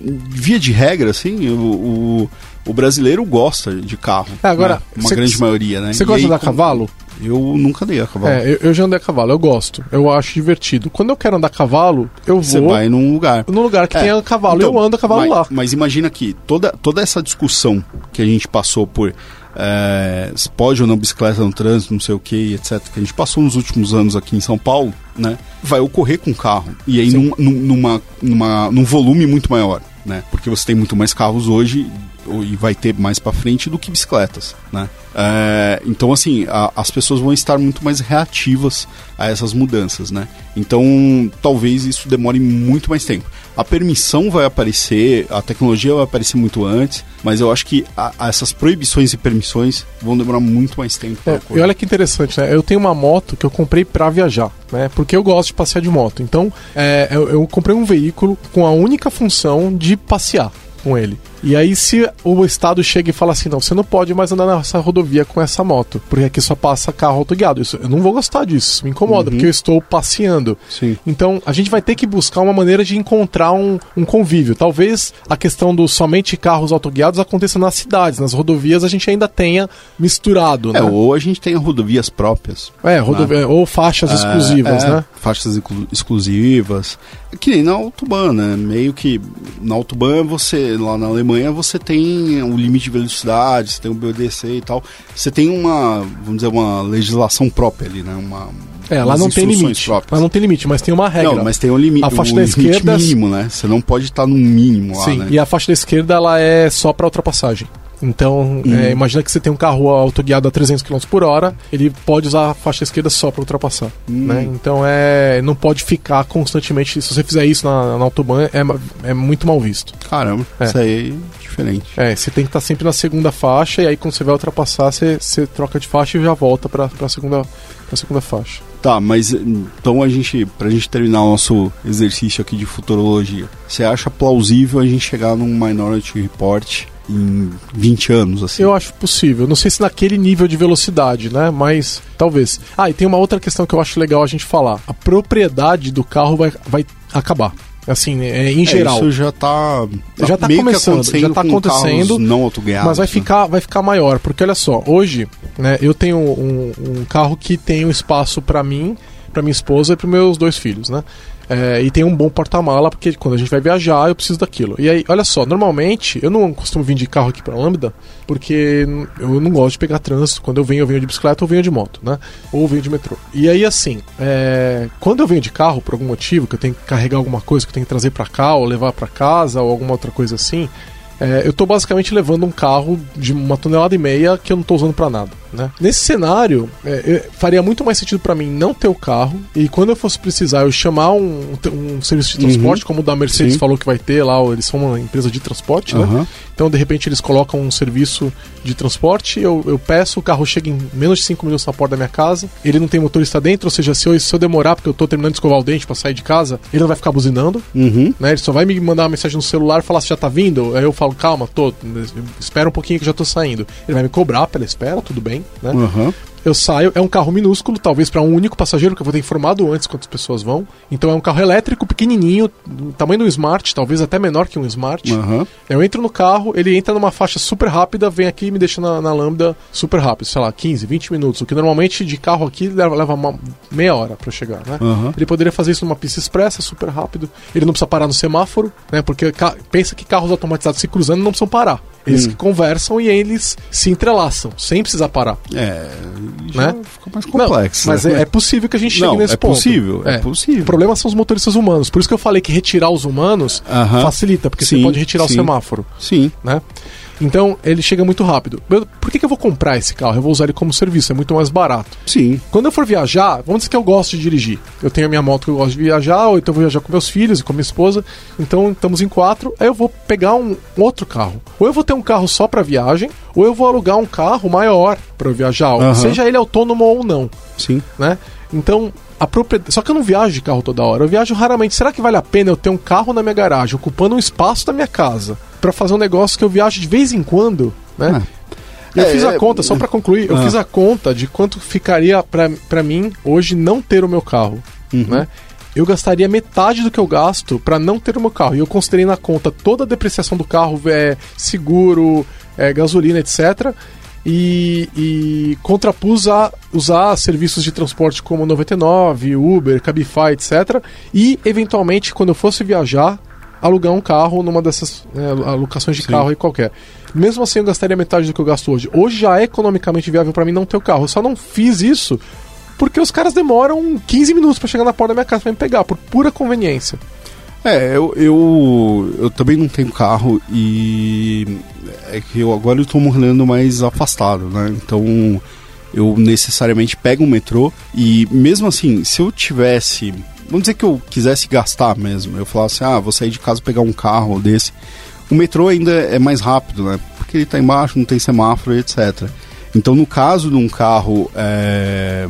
via de regra, assim, o, o, o brasileiro gosta de carro. É, agora, né? uma cê- grande maioria, né? Você gosta de aí, andar a com- cavalo? Eu nunca andei a cavalo. É, eu, eu já andei a cavalo, eu gosto. Eu acho divertido. Quando eu quero andar a cavalo, eu Você vou vai num lugar. num lugar que É, tenha cavalo então, eu ando a cavalo mas, lá. Mas imagina que toda, toda essa discussão que a gente passou por é, se pode ou não bicicleta no trânsito, não sei o que, etc., que a gente passou nos últimos anos aqui em São Paulo, né? Vai ocorrer com carro. E aí num, num- numa, numa, num volume muito maior, né? Porque você tem muito mais carros hoje e vai ter mais pra frente do que bicicletas, né? É, então, assim, a- as pessoas vão estar muito mais reativas a essas mudanças, né? Então, talvez isso demore muito mais tempo. A permissão vai aparecer, a tecnologia vai aparecer muito antes, mas eu acho que a- a essas proibições e permissões vão demorar muito mais tempo. É, e olha que interessante, né? Eu tenho uma moto que eu comprei pra viajar, né? Porque eu gosto de passear de moto. Então, é, eu, eu comprei um veículo com a única função de passear. Com ele. E aí, se o Estado chega e fala assim: não, você não pode mais andar nessa rodovia com essa moto, porque aqui só passa carro autoguiado. Isso, eu não vou gostar disso, isso me incomoda, Uhum. porque eu estou passeando. Sim. Então, a gente vai ter que buscar uma maneira de encontrar um, um convívio. Talvez a questão dos somente carros autoguiados aconteça nas cidades, nas rodovias a gente ainda tenha misturado, né? É, ou a gente tem rodovias próprias. É, rodovia, ou faixas exclusivas, É, né? Faixas exclu- exclusivas. Que nem na Autobahn, né? Meio que na Autobahn você, lá na Alemanha, você tem o limite de velocidade, você tem o BDC e tal. Você tem uma, vamos dizer, uma legislação própria ali, né? Uma, É, lá não tem limite. próprias. Lá não tem limite, mas tem uma regra. Não, mas tem um limite, A faixa um da esquerda- mínimo, né? Você não pode estar no mínimo lá, Sim, né? e a faixa da esquerda ela é só para ultrapassagem. Então, é, imagina que você tem um carro autoguiado a 300 km por hora, ele pode usar a faixa esquerda só para ultrapassar. Hum. Né? Então, é, não pode ficar constantemente. Se você fizer isso na, na Autobahn, é, é muito mal visto. Caramba, É. isso aí é diferente. É, você tem que estar sempre na segunda faixa, e aí quando você vai ultrapassar, você, você troca de faixa e já volta para a segunda, pra segunda faixa. Tá, mas então a gente, pra gente terminar o nosso exercício aqui de futurologia, você acha plausível a gente chegar num Minority Report em 20 anos, assim? Eu acho possível. Não sei se naquele nível de velocidade, né? Mas talvez. Ah, e tem uma outra questão que eu acho legal a gente falar. A propriedade do carro vai, vai acabar. Assim, é, em É, geral. isso já tá, Já tá meio que começando, já tá acontecendo, não autoguiados. Mas vai né? ficar, vai ficar maior, porque olha só, hoje, né, eu tenho um, um carro que tem um espaço pra mim, pra minha esposa e pros meus dois filhos, né? É, e tem um bom porta-mala, porque quando a gente vai viajar, eu preciso daquilo. E aí, olha só, normalmente, eu não costumo vir de carro aqui pra Lambda, porque eu não gosto de pegar trânsito. Quando eu venho, eu venho de bicicleta ou venho de moto, né? Ou venho de metrô. E aí, assim, é, quando eu venho de carro, por algum motivo, que eu tenho que carregar alguma coisa que eu tenho que trazer pra cá, ou levar pra casa, ou alguma outra coisa assim, é, eu tô basicamente levando um carro de uma tonelada e meia que eu não tô usando pra nada, né? Nesse cenário, é, eu- faria muito mais sentido pra mim não ter o carro e quando eu fosse precisar eu chamar um, um serviço de transporte, como o da Mercedes Sim. falou que vai ter lá, eles são uma empresa de transporte, né? Aham. Então, de repente, eles colocam um serviço de transporte, eu, eu peço, o carro chega em menos de 5 minutos na porta da minha casa, ele não tem motorista dentro, ou seja, se eu, se eu demorar, porque eu tô terminando de escovar o dente pra sair de casa, ele não vai ficar buzinando, Uhum. né? Ele só vai me mandar uma mensagem no celular e falar se já tá vindo. Aí eu falo, calma, tô, espera um pouquinho que já tô saindo. Ele vai me cobrar pela espera, tudo bem, né? Aham. Eu saio, é um carro minúsculo, talvez para um único passageiro, que eu vou ter informado antes quantas pessoas vão. Então é um carro elétrico, pequenininho, tamanho de um Smart, talvez até menor que um Smart. Aham. Eu entro no carro, ele entra numa faixa super rápida, vem aqui e me deixa na, na Lambda super rápido, sei lá, 15, 20 minutos. O que normalmente de carro aqui leva, leva uma meia hora pra chegar, né? Aham. Ele poderia fazer isso numa pista expressa, super rápido. Ele não precisa parar no semáforo, né? Porque pensa que carros automatizados se cruzando não precisam parar. Eles Hum. conversam e eles se entrelaçam, sem precisar parar. É, Né? fica mais Não, complexo. mas né? é, é possível que a gente chegue Não, nesse é ponto. possível, é possível. O problema são os motoristas humanos. Por isso que eu falei que retirar os humanos Aham. facilita, porque Sim, você pode retirar sim. o semáforo Sim. né? Então ele chega muito rápido. Eu- Por que, que eu vou comprar esse carro? Eu vou usar ele como serviço, é muito mais barato. Sim. Quando eu for viajar, vamos dizer que eu gosto de dirigir. Eu tenho a minha moto que eu gosto de viajar, ou então eu vou viajar com meus filhos e com minha esposa. Então estamos em quatro. Aí eu vou pegar um, um outro carro. Ou eu vou ter um carro só para viagem, ou eu vou alugar um carro maior para viajar, Aham. seja ele autônomo ou não, Sim. né? Então a propriedade. Só que eu não viajo de carro toda hora. Eu viajo raramente. Será que vale a pena eu ter um carro na minha garagem, ocupando um espaço da minha casa, para fazer um negócio que eu viajo de vez em quando, né? Eu É, fiz a é, conta, só pra concluir, eu Ah. fiz a conta de quanto ficaria pra, pra mim hoje não ter o meu carro, Uhum. né? Eu gastaria metade do que eu gasto pra não ter o meu carro. E eu considerei na conta toda a depreciação do carro, é, seguro, é, gasolina, etc. E, e contrapus a usar serviços de transporte como 99, Uber, Cabify, etc. E, eventualmente, quando eu fosse viajar, alugar um carro numa dessas é, alocações de Sim. carro aí qualquer. Mesmo assim, eu gastaria metade do que eu gasto hoje. Hoje já é economicamente viável pra mim não ter o carro. Eu só não fiz isso porque os caras demoram 15 minutos pra chegar na porta da minha casa pra me pegar, por pura conveniência. É, eu, eu, eu também não tenho carro e é que eu agora tô morando mais afastado, né? Então eu necessariamente pego um metrô e mesmo assim, se eu tivesse, vamos dizer que eu quisesse gastar mesmo, eu falasse, ah, vou sair de casa pegar um carro desse, o metrô ainda é mais rápido, né? Porque ele tá embaixo, não tem semáforo, etc. Então no caso de um carro é,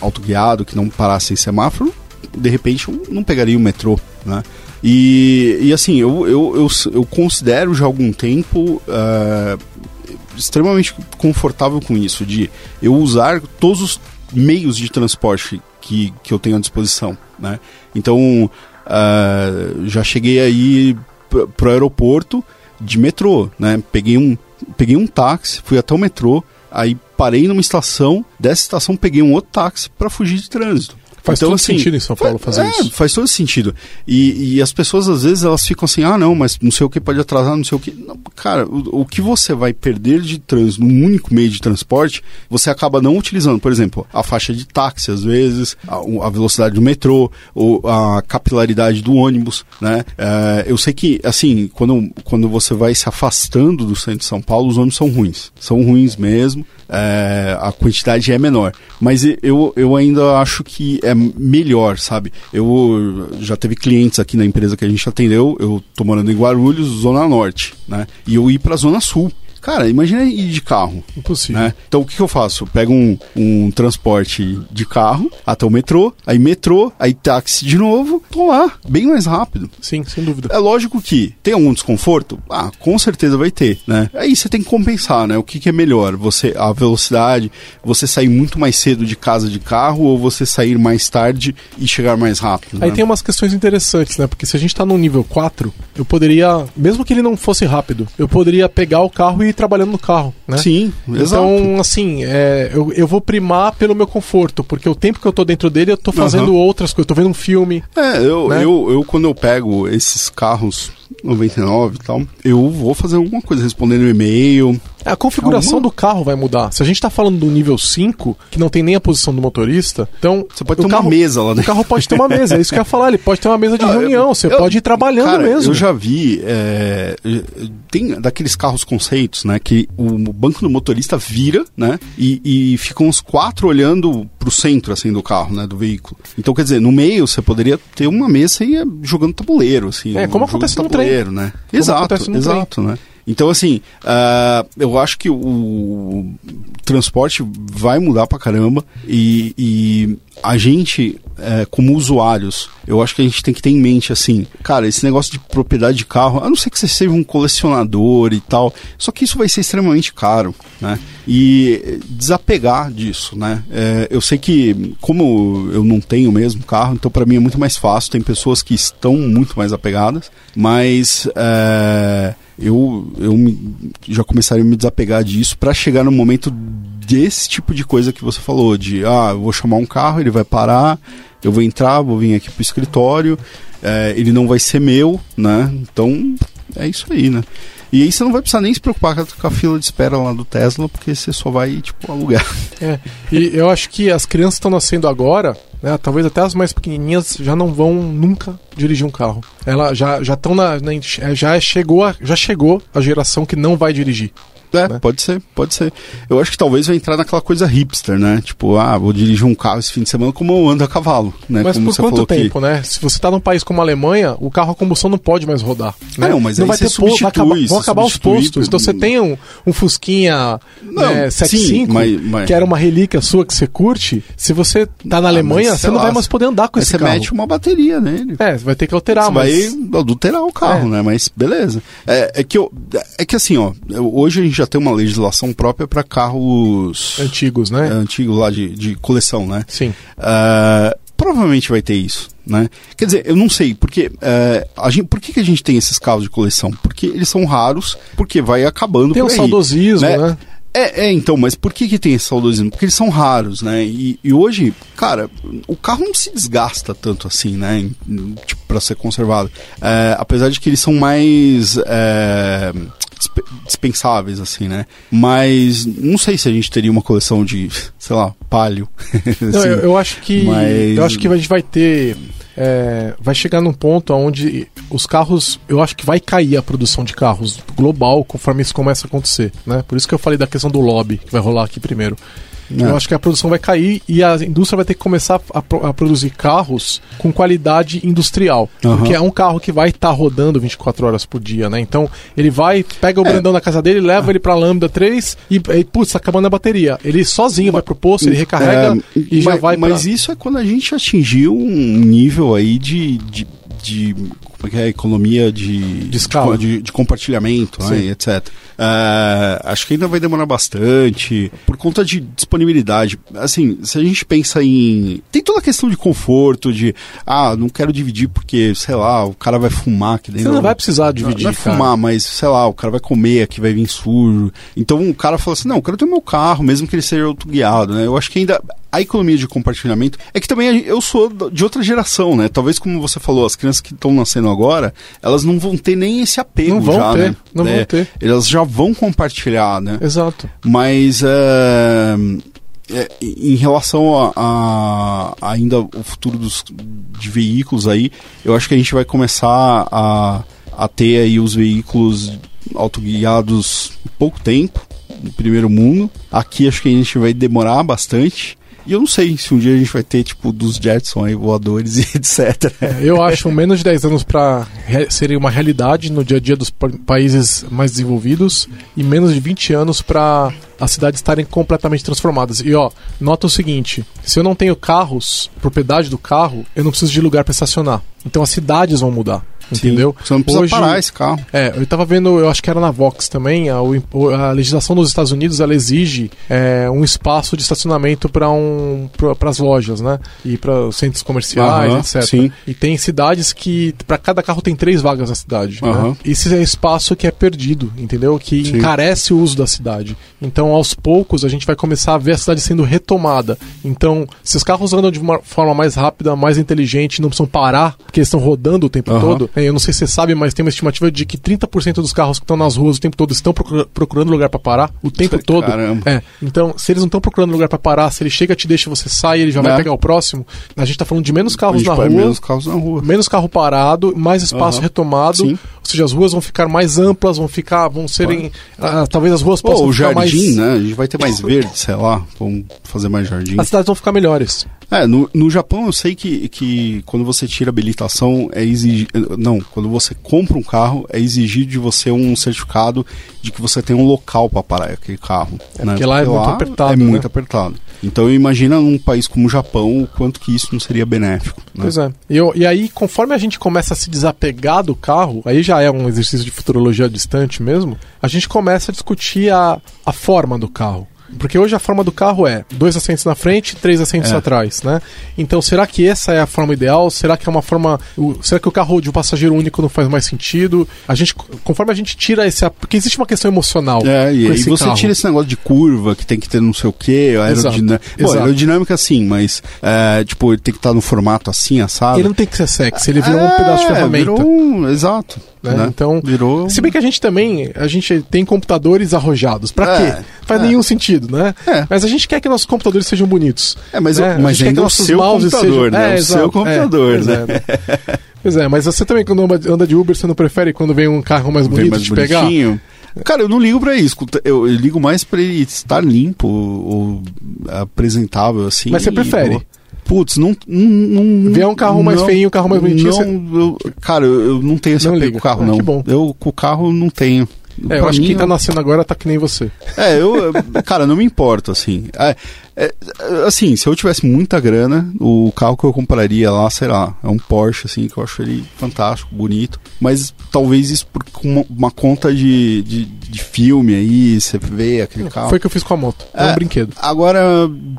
autoguiado que não parasse em semáforo, de repente eu não pegaria o metrô, né? E, e assim, eu, eu, eu, eu considero já há algum tempo uh, extremamente confortável com isso, de eu usar todos os meios de transporte que, que eu tenho à disposição, né? Então, uh, já cheguei aí pro aeroporto de metrô, né? Peguei um, peguei um táxi, fui até o metrô, aí parei numa estação, dessa estação peguei um outro táxi para fugir de trânsito. Faz então, todo assim, sentido em São Paulo fazer é, isso. Faz todo sentido. E, e, as pessoas, às vezes, elas ficam assim, ah, não, mas não sei o que pode atrasar, não sei o que. Não, cara, o, o, que você vai perder de trânsito num único meio de transporte, você acaba não utilizando. Por exemplo, a faixa de táxi, às vezes, a, a velocidade do metrô, ou a capilaridade do ônibus, né? É, eu sei que, assim, quando, quando você vai se afastando do centro de São Paulo, os ônibus são ruins. São ruins mesmo é, a quantidade é menor. Mas eu, eu ainda acho que é melhor, sabe? Eu já teve clientes aqui na empresa que a gente atendeu, eu tô morando em Guarulhos, Zona Norte, né? E eu ir pra Zona Sul. Cara, imagina ir de carro. Impossível. Né? Então o que, que, eu faço? Eu pego um, um transporte de carro até o metrô, aí metrô, aí táxi de novo, tô lá, bem mais rápido. Sim, sem dúvida. É lógico que tem algum desconforto? Ah, com certeza vai ter, né? Aí você tem que compensar, né? O que, que é melhor? Você, a velocidade, você sair muito mais cedo de casa de carro ou você sair mais tarde e chegar mais rápido? Aí né? tem umas questões interessantes, né? Porque se a gente tá no nível 4, eu poderia, mesmo que ele não fosse rápido, eu poderia pegar o carro e trabalhando no carro, né? Sim, exato. Então, assim, é, eu, eu vou primar pelo meu conforto, porque o tempo que eu tô dentro dele, eu tô fazendo uhum. outras coisas, eu tô vendo um filme. É, eu, né? eu, eu quando eu pego esses carros 99 e tal, eu vou fazer alguma coisa, respondendo e-mail. É, a configuração alguma... do carro vai mudar. Se a gente está falando do nível 5, que não tem nem a posição do motorista, então. Você pode ter carro, uma mesa lá dentro. O carro pode ter uma mesa, é isso que eu ia falar. Ele pode ter uma mesa de reunião, você eu, pode ir trabalhando cara, mesmo. Eu já vi. É, tem daqueles carros conceitos, né? Que o banco do motorista vira, né? E, e ficam os quatro olhando pro centro, assim, do carro, né? Do veículo. Então, quer dizer, no meio você poderia ter uma mesa e ir jogando tabuleiro, assim. É, como acontece no trem né? exato, exato, né? Então, assim, uh, eu acho que o transporte vai mudar pra caramba e, e a gente, é, como usuários, eu acho que a gente tem que ter em mente, assim, cara, esse negócio de propriedade de carro, a não ser que você seja um colecionador e tal, só que isso vai ser extremamente caro, né? E desapegar disso, né? É, eu sei que, como eu não tenho mesmo carro, então para mim é muito mais fácil, tem pessoas que estão muito mais apegadas, mas. É, eu, eu já começaria a me desapegar disso para chegar no momento desse tipo de coisa que você falou, de ah, eu vou chamar um carro, ele vai parar, eu vou entrar, vou vir aqui pro escritório, é, ele não vai ser meu, né? Então é isso aí, né? E aí você não vai precisar nem se preocupar com a fila de espera lá do Tesla, porque você só vai, tipo, alugar. É, e eu acho que as crianças estão nascendo agora, né, talvez até as mais pequenininhas já não vão nunca dirigir um carro. Ela já já estão na, na, já chegou a, já chegou a geração que não vai dirigir. É, né? pode ser, pode ser. Eu acho que talvez vai entrar naquela coisa hipster, né? Tipo, ah, vou dirigir um carro esse fim de semana como eu ando a cavalo, né? Mas como por quanto tempo, que... né? Se você tá num país como a Alemanha, o carro a combustão não pode mais rodar. Né? Não, mas não vai ter posto, vai acabar, vão acabar os postos. Então você tem um, um Fusquinha não, né, 75, sim, mas, mas... que era uma relíquia sua que você curte. Se você tá na ah, Alemanha, mas, você não lá, vai mais poder andar com esse você carro. Você mete uma bateria nele. É, vai ter que alterar, você mas... vai adulterar o carro, é. né? Mas beleza. É, é, que eu, é que assim, ó, hoje a gente já tem uma legislação própria para carros antigos, né? É, antigos lá de, de coleção, né? Sim. Uh, provavelmente vai ter isso, né? Quer dizer, eu não sei, porque uh, a gente, por que, que a gente tem esses carros de coleção? Porque eles são raros, porque vai acabando tem por um aí, saudosismo, né? né? É, é, então, mas por que, que tem esse saudosismo? Porque eles são raros, né? E, e hoje, cara, o carro não se desgasta tanto assim, né? Tipo, pra ser conservado. É, apesar de que eles são mais. É, dispensáveis, assim, né? Mas não sei se a gente teria uma coleção de, sei lá, palio. Não, assim, eu, eu, acho que. Mas... Eu acho que a gente vai ter. É, vai chegar num ponto onde os carros, eu acho que vai cair a produção de carros global conforme isso começa a acontecer, né? Por isso que eu falei da questão do lobby que vai rolar aqui primeiro. É. Eu acho que a produção vai cair e a indústria vai ter que começar a, a produzir carros com qualidade industrial. Uhum. Porque é um carro que vai estar tá rodando 24 horas por dia, né? Então, ele vai, pega o é. Brandão na casa dele, leva ele pra Lambda 3 e, e putz, tá acabando a bateria. Ele sozinho vai pro posto, ele recarrega é, e já mas, vai pra... Mas isso é quando a gente atingiu um nível aí de, de, de porque é economia de, De escala. de, de compartilhamento, né, etc. É, acho que ainda vai demorar bastante por conta de disponibilidade. Assim, se a gente pensa em. Tem toda a questão de conforto, de. Ah, não quero dividir porque, sei lá, o cara vai fumar aqui Você dentro. não vai precisar dividir, Não é cara. fumar, mas sei lá, o cara vai comer aqui, vai vir sujo. Então o cara fala assim: não, eu quero ter meu carro, mesmo que ele seja autoguiado, né? Eu acho que ainda a economia de compartilhamento é que também eu sou de outra geração, né? Talvez, como você falou, as crianças que estão nascendo agora, elas não vão ter nem esse apego Não vão já, ter, né? não vão É, ter. Elas já vão compartilhar, né? Exato. Mas é, é, em relação a, a- ainda o futuro dos, de veículos aí, eu acho que a gente vai começar a, a ter aí os veículos autoguiados em pouco tempo, no primeiro mundo. Aqui acho que a gente vai demorar bastante. E eu não sei se um dia a gente vai ter, tipo, dos Jetson aí, voadores e etc. Eu acho menos de 10 anos para serem uma realidade no dia a dia dos pa- países mais desenvolvidos e menos de 20 anos para as cidades estarem completamente transformadas. E ó, nota o seguinte: se eu não tenho carros, propriedade do carro, eu não preciso de lugar para estacionar. Então as cidades vão mudar. Entendeu? Você não precisa Hoje- parar esse carro. É, eu tava vendo, eu acho que era na Vox também, a, a legislação dos Estados Unidos ela exige é, um espaço de estacionamento para um, as lojas, né? E para centros comerciais, Aham, etc. sim. E tem cidades que para cada carro tem três vagas na cidade. né? Aham. Esse é espaço que é perdido, entendeu? Que Sim. encarece o uso da cidade. Então, aos poucos, a gente vai começar a ver a cidade sendo retomada. Então, se os carros andam de uma forma mais rápida, mais inteligente, não precisam parar, porque eles estão rodando o tempo Aham. todo. É, Eu não sei se você sabe, mas tem uma estimativa de que 30% dos carros que estão nas ruas o tempo todo estão procura- procurando lugar para parar o tempo todo. Caramba. É. Então, se eles não estão procurando lugar para parar, se ele chega, te deixa, você sai, ele já vai Né? pegar o próximo. A gente tá falando de menos carros na vai rua menos carros na rua. menos carro parado, mais espaço Aham. retomado. Sim. Ou seja, as ruas vão ficar mais amplas, vão ficar, vão serem, ah, talvez as ruas possam Pô, o jardim, mais né? A gente vai ter mais verde, sei lá. Vamos fazer mais jardim. As cidades vão ficar melhores. É, no, no Japão eu sei que, que quando você tira habilitação é exigir. Não, quando você compra um carro, é exigido de você um certificado de que você tem um local para parar aquele carro. É, né? porque lá é muito apertado, É né? muito apertado. Então imagina num país como o Japão o quanto que isso não seria benéfico. Né? Pois é. E, eu- e aí, conforme a gente começa a se desapegar do carro, aí já é um exercício de futurologia distante mesmo, a gente começa a discutir a, a forma do carro. Porque hoje a forma do carro é dois assentos na frente, três assentos É. atrás, né? Então, será que essa é a forma ideal? Será que é uma forma. o- será que o carro de um passageiro único não faz mais sentido? A gente, conforme a gente tira esse. Porque existe uma questão emocional. É, e esse você carro. tira esse negócio de curva que tem que ter não sei o que, aerodinâmica. Bom, aerodinâmica sim, mas é, tipo, ele tem que estar no formato assim, assado. Ele não tem que ser sexy, ele virou um É, pedaço de ferramenta. Um, exato. Né? né? Então, virou. Se bem que a gente também, a gente tem computadores arrojados. Pra É, quê? Faz é. nenhum sentido, né? É. Mas a gente quer que nossos computadores sejam bonitos. É, mas, né? eu- mas ainda que é o seu computador, sejam- né? É, o seu exato. computador, É, né? pois é. É, mas você também, quando anda- de Uber, você não prefere quando vem um carro mais bonito mais te pegar? bonitinho. Cara, eu não ligo pra isso. Eu, eu ligo mais pra ele estar limpo ou apresentável, assim. Mas você prefere? Putz, não. não, não Vier um carro mais não- feinho, um carro mais bonitinho, Não, eu- cara, eu, não tenho esse Não apego com o carro, Ah, não. que bom. Eu com o carro não tenho. É, eu acho que mim, quem tá nascendo agora tá que nem você. É, eu, cara, não me importo, assim. É, é, assim, se eu tivesse muita grana, o carro que eu compraria lá, sei lá, é um Porsche, assim, que eu acho ele fantástico, bonito. Mas talvez isso por uma, uma conta de, de, de filme aí, você vê aquele carro. Foi o que eu fiz com a moto. É, um É, brinquedo. Agora,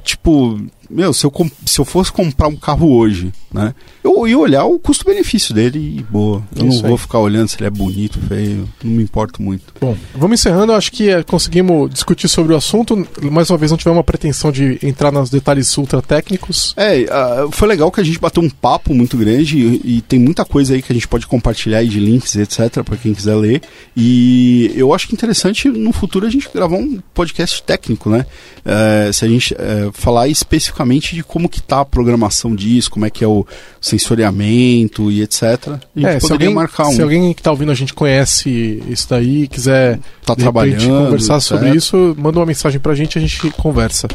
tipo, meu, se eu, se eu fosse comprar um carro hoje, né? Eu ia olhar o custo-benefício dele e boa. Eu Isso não aí. vou ficar olhando se ele é bonito, feio. Não me importo muito. Bom, vamos encerrando. Eu acho que eh, conseguimos discutir sobre o assunto. Mais uma vez, não tivemos uma pretensão de entrar nos detalhes ultra técnicos. É, ah, foi legal que a gente bateu um papo muito grande e, e tem muita coisa aí que a gente pode compartilhar aí de links, etc, para quem quiser ler. E eu acho que interessante no futuro a gente gravar um podcast técnico, né? Eh, se a gente eh, falar especificamente de como que tá a programação disso, como é que é o sensoriamento e etc. A gente É, se alguém, marcar um. se alguém que tá ouvindo a gente conhece isso daí e quiser Tá de repente, trabalhando, conversar sobre isso, manda uma mensagem pra gente e a gente conversa.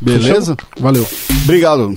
Beleza? Fechou? Valeu. Obrigado.